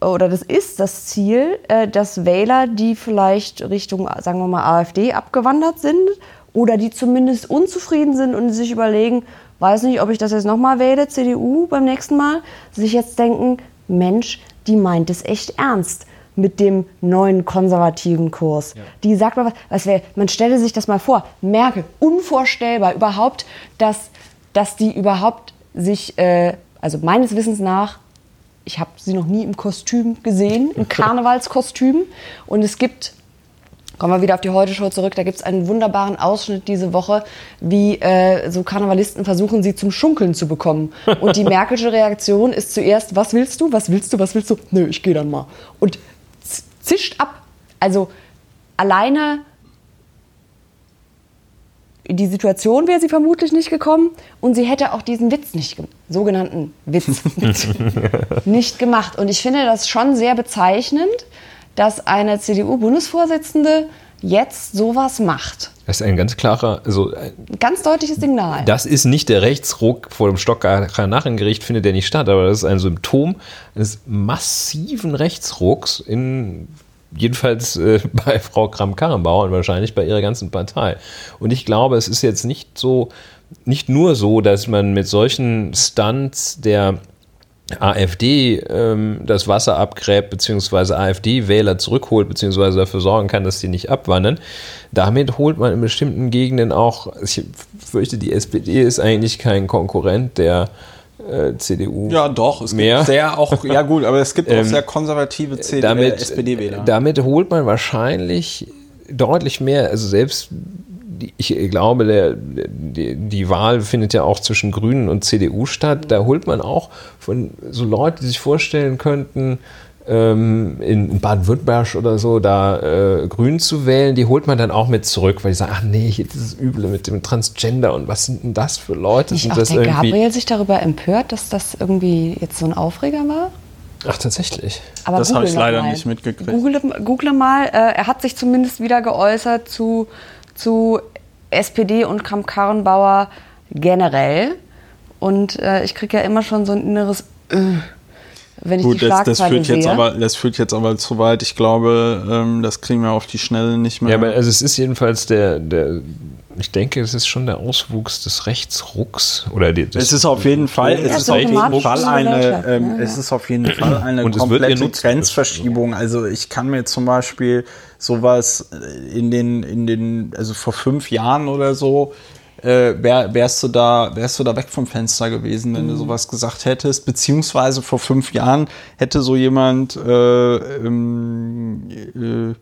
oder das ist das Ziel, äh, dass Wähler, die vielleicht Richtung, sagen wir mal, AfD abgewandert sind oder die zumindest unzufrieden sind und sich überlegen, weiß nicht, ob ich das jetzt nochmal wähle, CDU beim nächsten Mal, sich jetzt denken, Mensch, die meint es echt ernst mit dem neuen konservativen Kurs. Die sagt mal was, was wär, man stelle sich das mal vor, Merkel, unvorstellbar überhaupt, dass, dass die überhaupt sich, äh, also meines Wissens nach, ich habe sie noch nie im Kostüm gesehen, im Karnevalskostüm. Und es gibt, kommen wir wieder auf die Heute-Show zurück, da gibt es einen wunderbaren Ausschnitt diese Woche, wie äh, so Karnevalisten versuchen, sie zum Schunkeln zu bekommen. Und die Merkelsche Reaktion ist zuerst, was willst du, was willst du, was willst du? Nö, ich gehe dann mal. Und zischt ab. Also alleine in die Situation wäre sie vermutlich nicht gekommen und sie hätte auch diesen Witz nicht, sogenannten Witz, nicht gemacht. Und ich finde das schon sehr bezeichnend, dass eine CDU-Bundesvorsitzende jetzt sowas macht. Das ist ein ganz klarer, also äh, ganz deutliches Signal. das ist nicht der Rechtsruck vor dem Stockacher Nachengericht, findet der nicht statt, aber das ist ein Symptom eines massiven Rechtsrucks in jedenfalls äh, bei Frau Kramp-Karrenbauer und wahrscheinlich bei ihrer ganzen Partei. Und ich glaube, es ist jetzt nicht so, nicht nur so, dass man mit solchen Stunts der AfD ähm, das Wasser abgräbt, beziehungsweise AfD-Wähler zurückholt, beziehungsweise dafür sorgen kann, dass die nicht abwandern. Damit holt man in bestimmten Gegenden auch, ich fürchte, die SPD ist eigentlich kein Konkurrent der äh, CDU. Ja, doch. Es Mehr? gibt sehr auch, ja gut, aber es gibt auch Ähm, sehr konservative CD, damit, äh, SPD-Wähler. damit holt man wahrscheinlich deutlich mehr, also selbst ich glaube, der, die, die Wahl findet ja auch zwischen Grünen und CDU statt. Da holt man auch von so Leuten, die sich vorstellen könnten, in Baden-Württemberg oder so, da äh, Grün zu wählen, die holt man dann auch mit zurück, weil die sagen, ach nee, hier dieses Üble mit dem Transgender und was sind denn das für Leute? Nicht Sind auch das der irgendwie- Gabriel sich darüber empört, dass das irgendwie jetzt so ein Aufreger war? Ach, tatsächlich. Aber Das habe ich leider mal. nicht mitgekriegt. Google, google mal, äh, er hat sich zumindest wieder geäußert zu, zu SPD und Kramp-Karrenbauer generell. Und äh, ich kriege ja immer schon so ein inneres, äh, wenn ich Gut, die das, das, führt jetzt sehe. aber, das führt jetzt aber zu weit. Ich glaube, ähm, das kriegen wir auf die Schnelle nicht mehr. Ja, aber also es ist jedenfalls der, der, ich denke, es ist schon der Auswuchs des Rechtsrucks. Oder die, des, es ist auf jeden Fall, es ist auf jeden Fall eine ähm? Ja. es ist auf jeden Fall eine Und komplette. Grenzverschiebung. Also ich kann mir zum Beispiel sowas in den, in den, also vor fünf Jahren oder so, äh, wär, wärst du da, wärst du da weg vom Fenster gewesen, wenn du sowas gesagt hättest. Beziehungsweise vor fünf Jahren hätte so jemand äh, äh,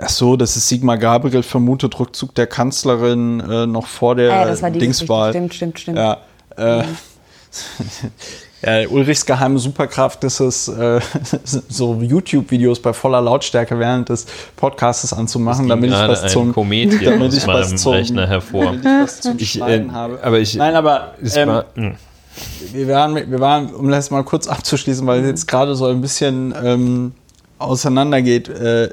Ach so, das ist Sigmar Gabriel vermutet Rückzug der Kanzlerin äh, noch vor der Ah ja, das war die Dingswahl. Geschichte. Stimmt, stimmt, stimmt. Ja, äh, Ulrichs geheime Superkraft ist es, äh, so YouTube-Videos bei voller Lautstärke während des Podcasts anzumachen, damit ich was zum, Komet hier damit ich was zum, Rechner hervor. damit ich was zum Ich, äh, habe. aber ich- Nein, aber ähm, war, hm. wir waren, wir waren, um das mal kurz abzuschließen, weil es jetzt gerade so ein bisschen ähm, auseinandergeht. Äh,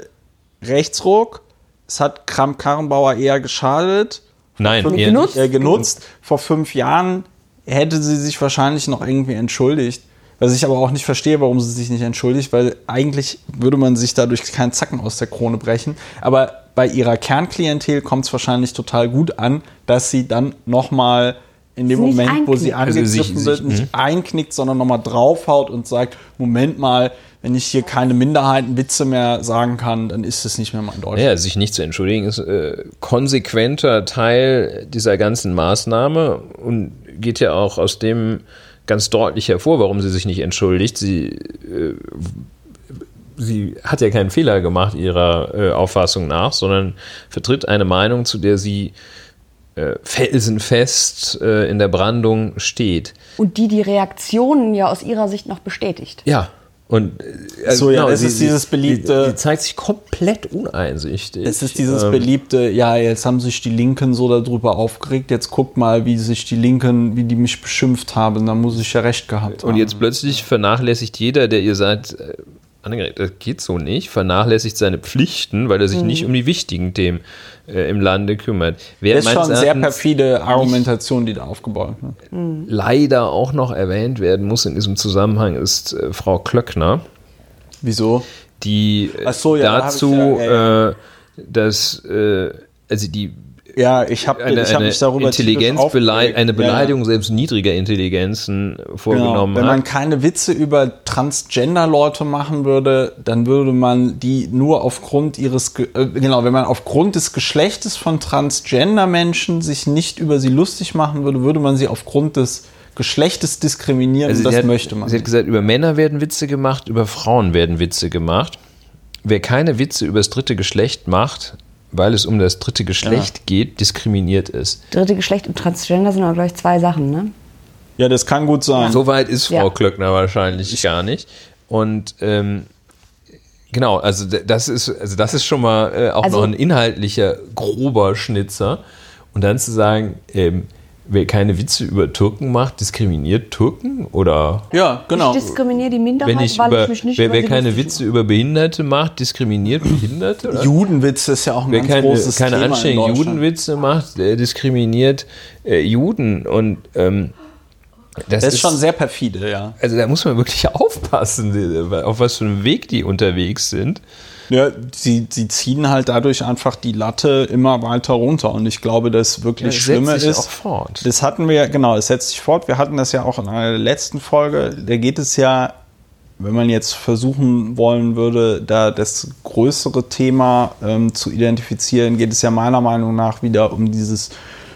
Rechtsruck, es hat Kramp-Karrenbauer eher geschadet, Nein, eher genutzt? äh, genutzt. Vor fünf Jahren hätte sie sich wahrscheinlich noch irgendwie entschuldigt. Was ich aber auch nicht verstehe, warum sie sich nicht entschuldigt, weil eigentlich würde man sich dadurch keinen Zacken aus der Krone brechen. Aber bei ihrer Kernklientel kommt es wahrscheinlich total gut an, dass sie dann nochmal in dem Moment, wo sie. Also angegriffen wird, sich- nicht einknickt, sondern nochmal draufhaut und sagt, Moment mal, wenn ich hier keine Minderheitenwitze mehr sagen kann, dann ist es nicht mehr mein Deutsch. Ja, sich nicht zu entschuldigen ist äh, konsequenter Teil dieser ganzen Maßnahme und geht ja auch aus dem ganz deutlich hervor, warum sie sich nicht entschuldigt. Sie, äh, sie hat ja keinen Fehler gemacht ihrer äh, Auffassung nach, sondern vertritt eine Meinung, zu der sie äh, felsenfest äh, in der Brandung steht. Und die die Reaktionen ja aus ihrer Sicht noch bestätigt. Ja. Und äh, So, ja, das ist dieses beliebte- Sie, sie zeigt sich komplett uneinsichtig. Es ist dieses Ähm, beliebte, ja, jetzt haben sich die Linken so darüber aufgeregt, jetzt guckt mal, wie sich die Linken, wie die mich beschimpft haben, da muss ich ja recht gehabt haben. Und jetzt plötzlich vernachlässigt jeder, der ihr seid, äh, Annegret, das geht so nicht, vernachlässigt seine Pflichten, weil er sich nicht um die wichtigen Themen äh, im Lande kümmert. Wer das ist schon sehr perfide Argumentation, die da aufgebaut wird. leider auch noch erwähnt werden muss in diesem Zusammenhang, ist äh, Frau Klöckner, Wieso? die äh, so, ja, da dazu, ja- ja, Äh, dass, äh, also die Ja, ich habe eine, ich hab mich darüber Intelligenz belei- eine Ja, Beleidigung selbst niedriger Intelligenzen Ja, genau. vorgenommen Wenn man hat. keine Witze über Transgender-Leute machen würde, dann würde man die nur aufgrund ihres, Ge äh, genau, wenn man aufgrund des Geschlechtes von Transgender-Menschen sich nicht über sie lustig machen würde, würde man sie aufgrund des Geschlechtes diskriminieren. Also das hat, möchte man. Sie hat gesagt, über Männer werden Witze gemacht, über Frauen werden Witze gemacht. Wer keine Witze über das dritte Geschlecht macht, weil es um das dritte Geschlecht geht, diskriminiert ist. Dritte Geschlecht und Transgender sind aber gleich zwei Sachen, ne? ja, das kann gut sein. So weit ist Frau Ja. Klöckner wahrscheinlich gar nicht. Und ähm, genau, also das ist, also das ist schon mal äh, auch Also- noch ein inhaltlicher grober Schnitzer. Und dann zu sagen, ähm, wer keine Witze über Türken macht, diskriminiert Türken? Oder Ja, genau. Ich diskriminiere die Minderheit, wenn ich weil über, ich mich nicht wer, wer keine Witze über Behinderte macht, diskriminiert Behinderte? Oder? Judenwitze ist ja auch ein Wer ganz keine, großes keine Thema in anständigen Deutschland. Judenwitze macht, der diskriminiert äh, Juden. Und ähm, das, Das ist schon sehr perfide, ja. Also da muss man wirklich aufpassen, auf was für einem Weg die unterwegs sind. Ja, sie, sie ziehen halt dadurch einfach die Latte immer weiter runter. Und ich glaube, das wirklich Ja, Schlimme setzt sich ist. auch fort. Das hatten wir, genau, es setzt sich fort. Wir hatten das ja auch in einer letzten Folge. Da geht es ja, wenn man jetzt versuchen wollen würde, da das größere Thema ähm, zu identifizieren, geht es ja meiner Meinung nach wieder um dieses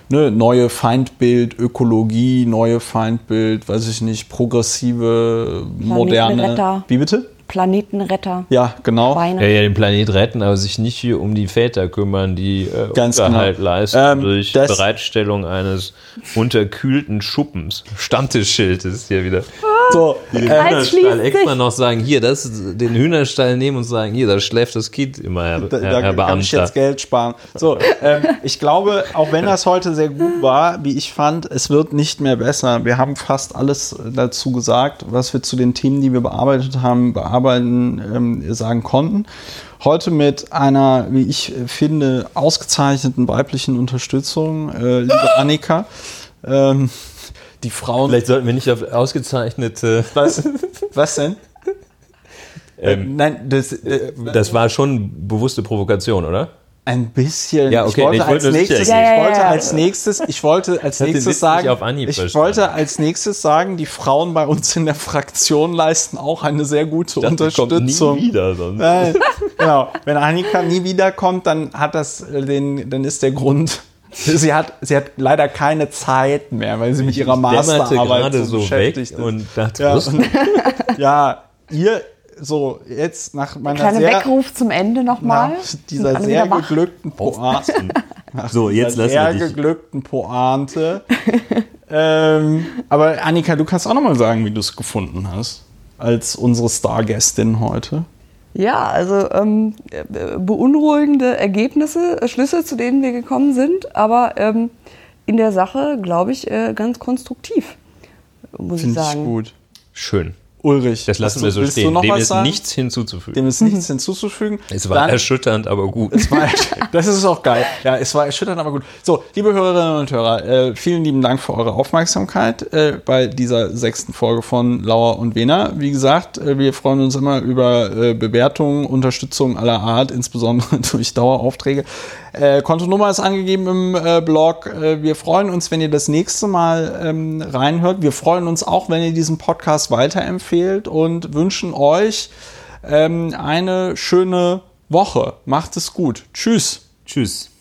ne, neue Feindbild, Ökologie, neue Feindbild, weiß ich nicht, progressive, moderne. Wie bitte? Planetenretter. Ja, genau. Ja, Schweine. ja, den Planet retten, aber sich nicht hier um die Väter kümmern, die äh, Ganz Unterhalt genau. leisten Ähm, durch Bereitstellung eines unterkühlten Schuppens. Stammtischschildes hier wieder. So, Den äh, schließt Hühnerstall extra noch sagen, hier, das, den Hühnerstall nehmen und sagen, hier, da schläft das Kind immer, Herr, da, Herr, Herr da kann ich jetzt Geld sparen. So, ähm, ich glaube, auch wenn das heute sehr gut war, wie ich fand, es wird nicht mehr besser. Wir haben fast alles dazu gesagt, was wir zu den Themen, die wir bearbeitet haben, bearbeiten, ähm, sagen konnten. Heute mit einer, wie ich finde, ausgezeichneten weiblichen Unterstützung, äh, liebe Annika. Ähm, die Frauen. Vielleicht sollten wir nicht auf ausgezeichnete. Was, was denn? Ähm, Nein, das, äh, das war schon bewusste Provokation, oder? Ein bisschen. Ja, okay, ich wollte ich wollte als nächstes, gehen. Ja, ja, ich wollte als nächstes, ich wollte als den nächstes sagen, ich verstanden. wollte als nächstes sagen, die Frauen bei uns in der Fraktion leisten auch eine sehr gute Das kommt Unterstützung. nie wieder sonst. Nein, genau. Wenn Annika nie wiederkommt, dann hat das äh, den, dann ist der Grund. Sie hat, sie hat leider keine Zeit mehr, weil sie mit ihrer Masterarbeit gerade so so weg beschäftigt ist. und dachte, ja, und, ja, ihr so jetzt nach meiner Kleiner sehr Weckruf zum Ende nochmal. dieser sehr geglückten Pointe. So, jetzt lassen sehr wir dich. geglückten Pointe. ähm, aber Annika, du kannst auch noch mal sagen, wie du es gefunden hast. Als unsere Stargästin heute. Ja, also ähm, äh, beunruhigende Ergebnisse, äh, Schlüsse, zu denen wir gekommen sind, aber ähm, in der Sache, glaube ich, äh, ganz konstruktiv, muss ich Finde ich sagen. gut. Schön. Ulrich, Das lassen wir so stehen. Dem ist sagen? nichts hinzuzufügen. Dem ist nichts hinzuzufügen. es war Dann- erschütternd, aber gut. Es war, das ist auch geil. Ja, es war erschütternd, aber gut. So, liebe Hörerinnen und Hörer, äh, vielen lieben Dank für eure Aufmerksamkeit äh, bei dieser sechsten Folge von Lauer und Wena. Wie gesagt, äh, wir freuen uns immer über Bewertungen, Unterstützung aller Art, insbesondere durch Daueraufträge. Kontonummer ist angegeben im Blog. Wir freuen uns, wenn ihr das nächste Mal ähm, reinhört. Wir freuen uns auch, wenn ihr diesen Podcast weiterempfehlt und wünschen euch ähm, eine schöne Woche. Macht es gut. Tschüss. Tschüss.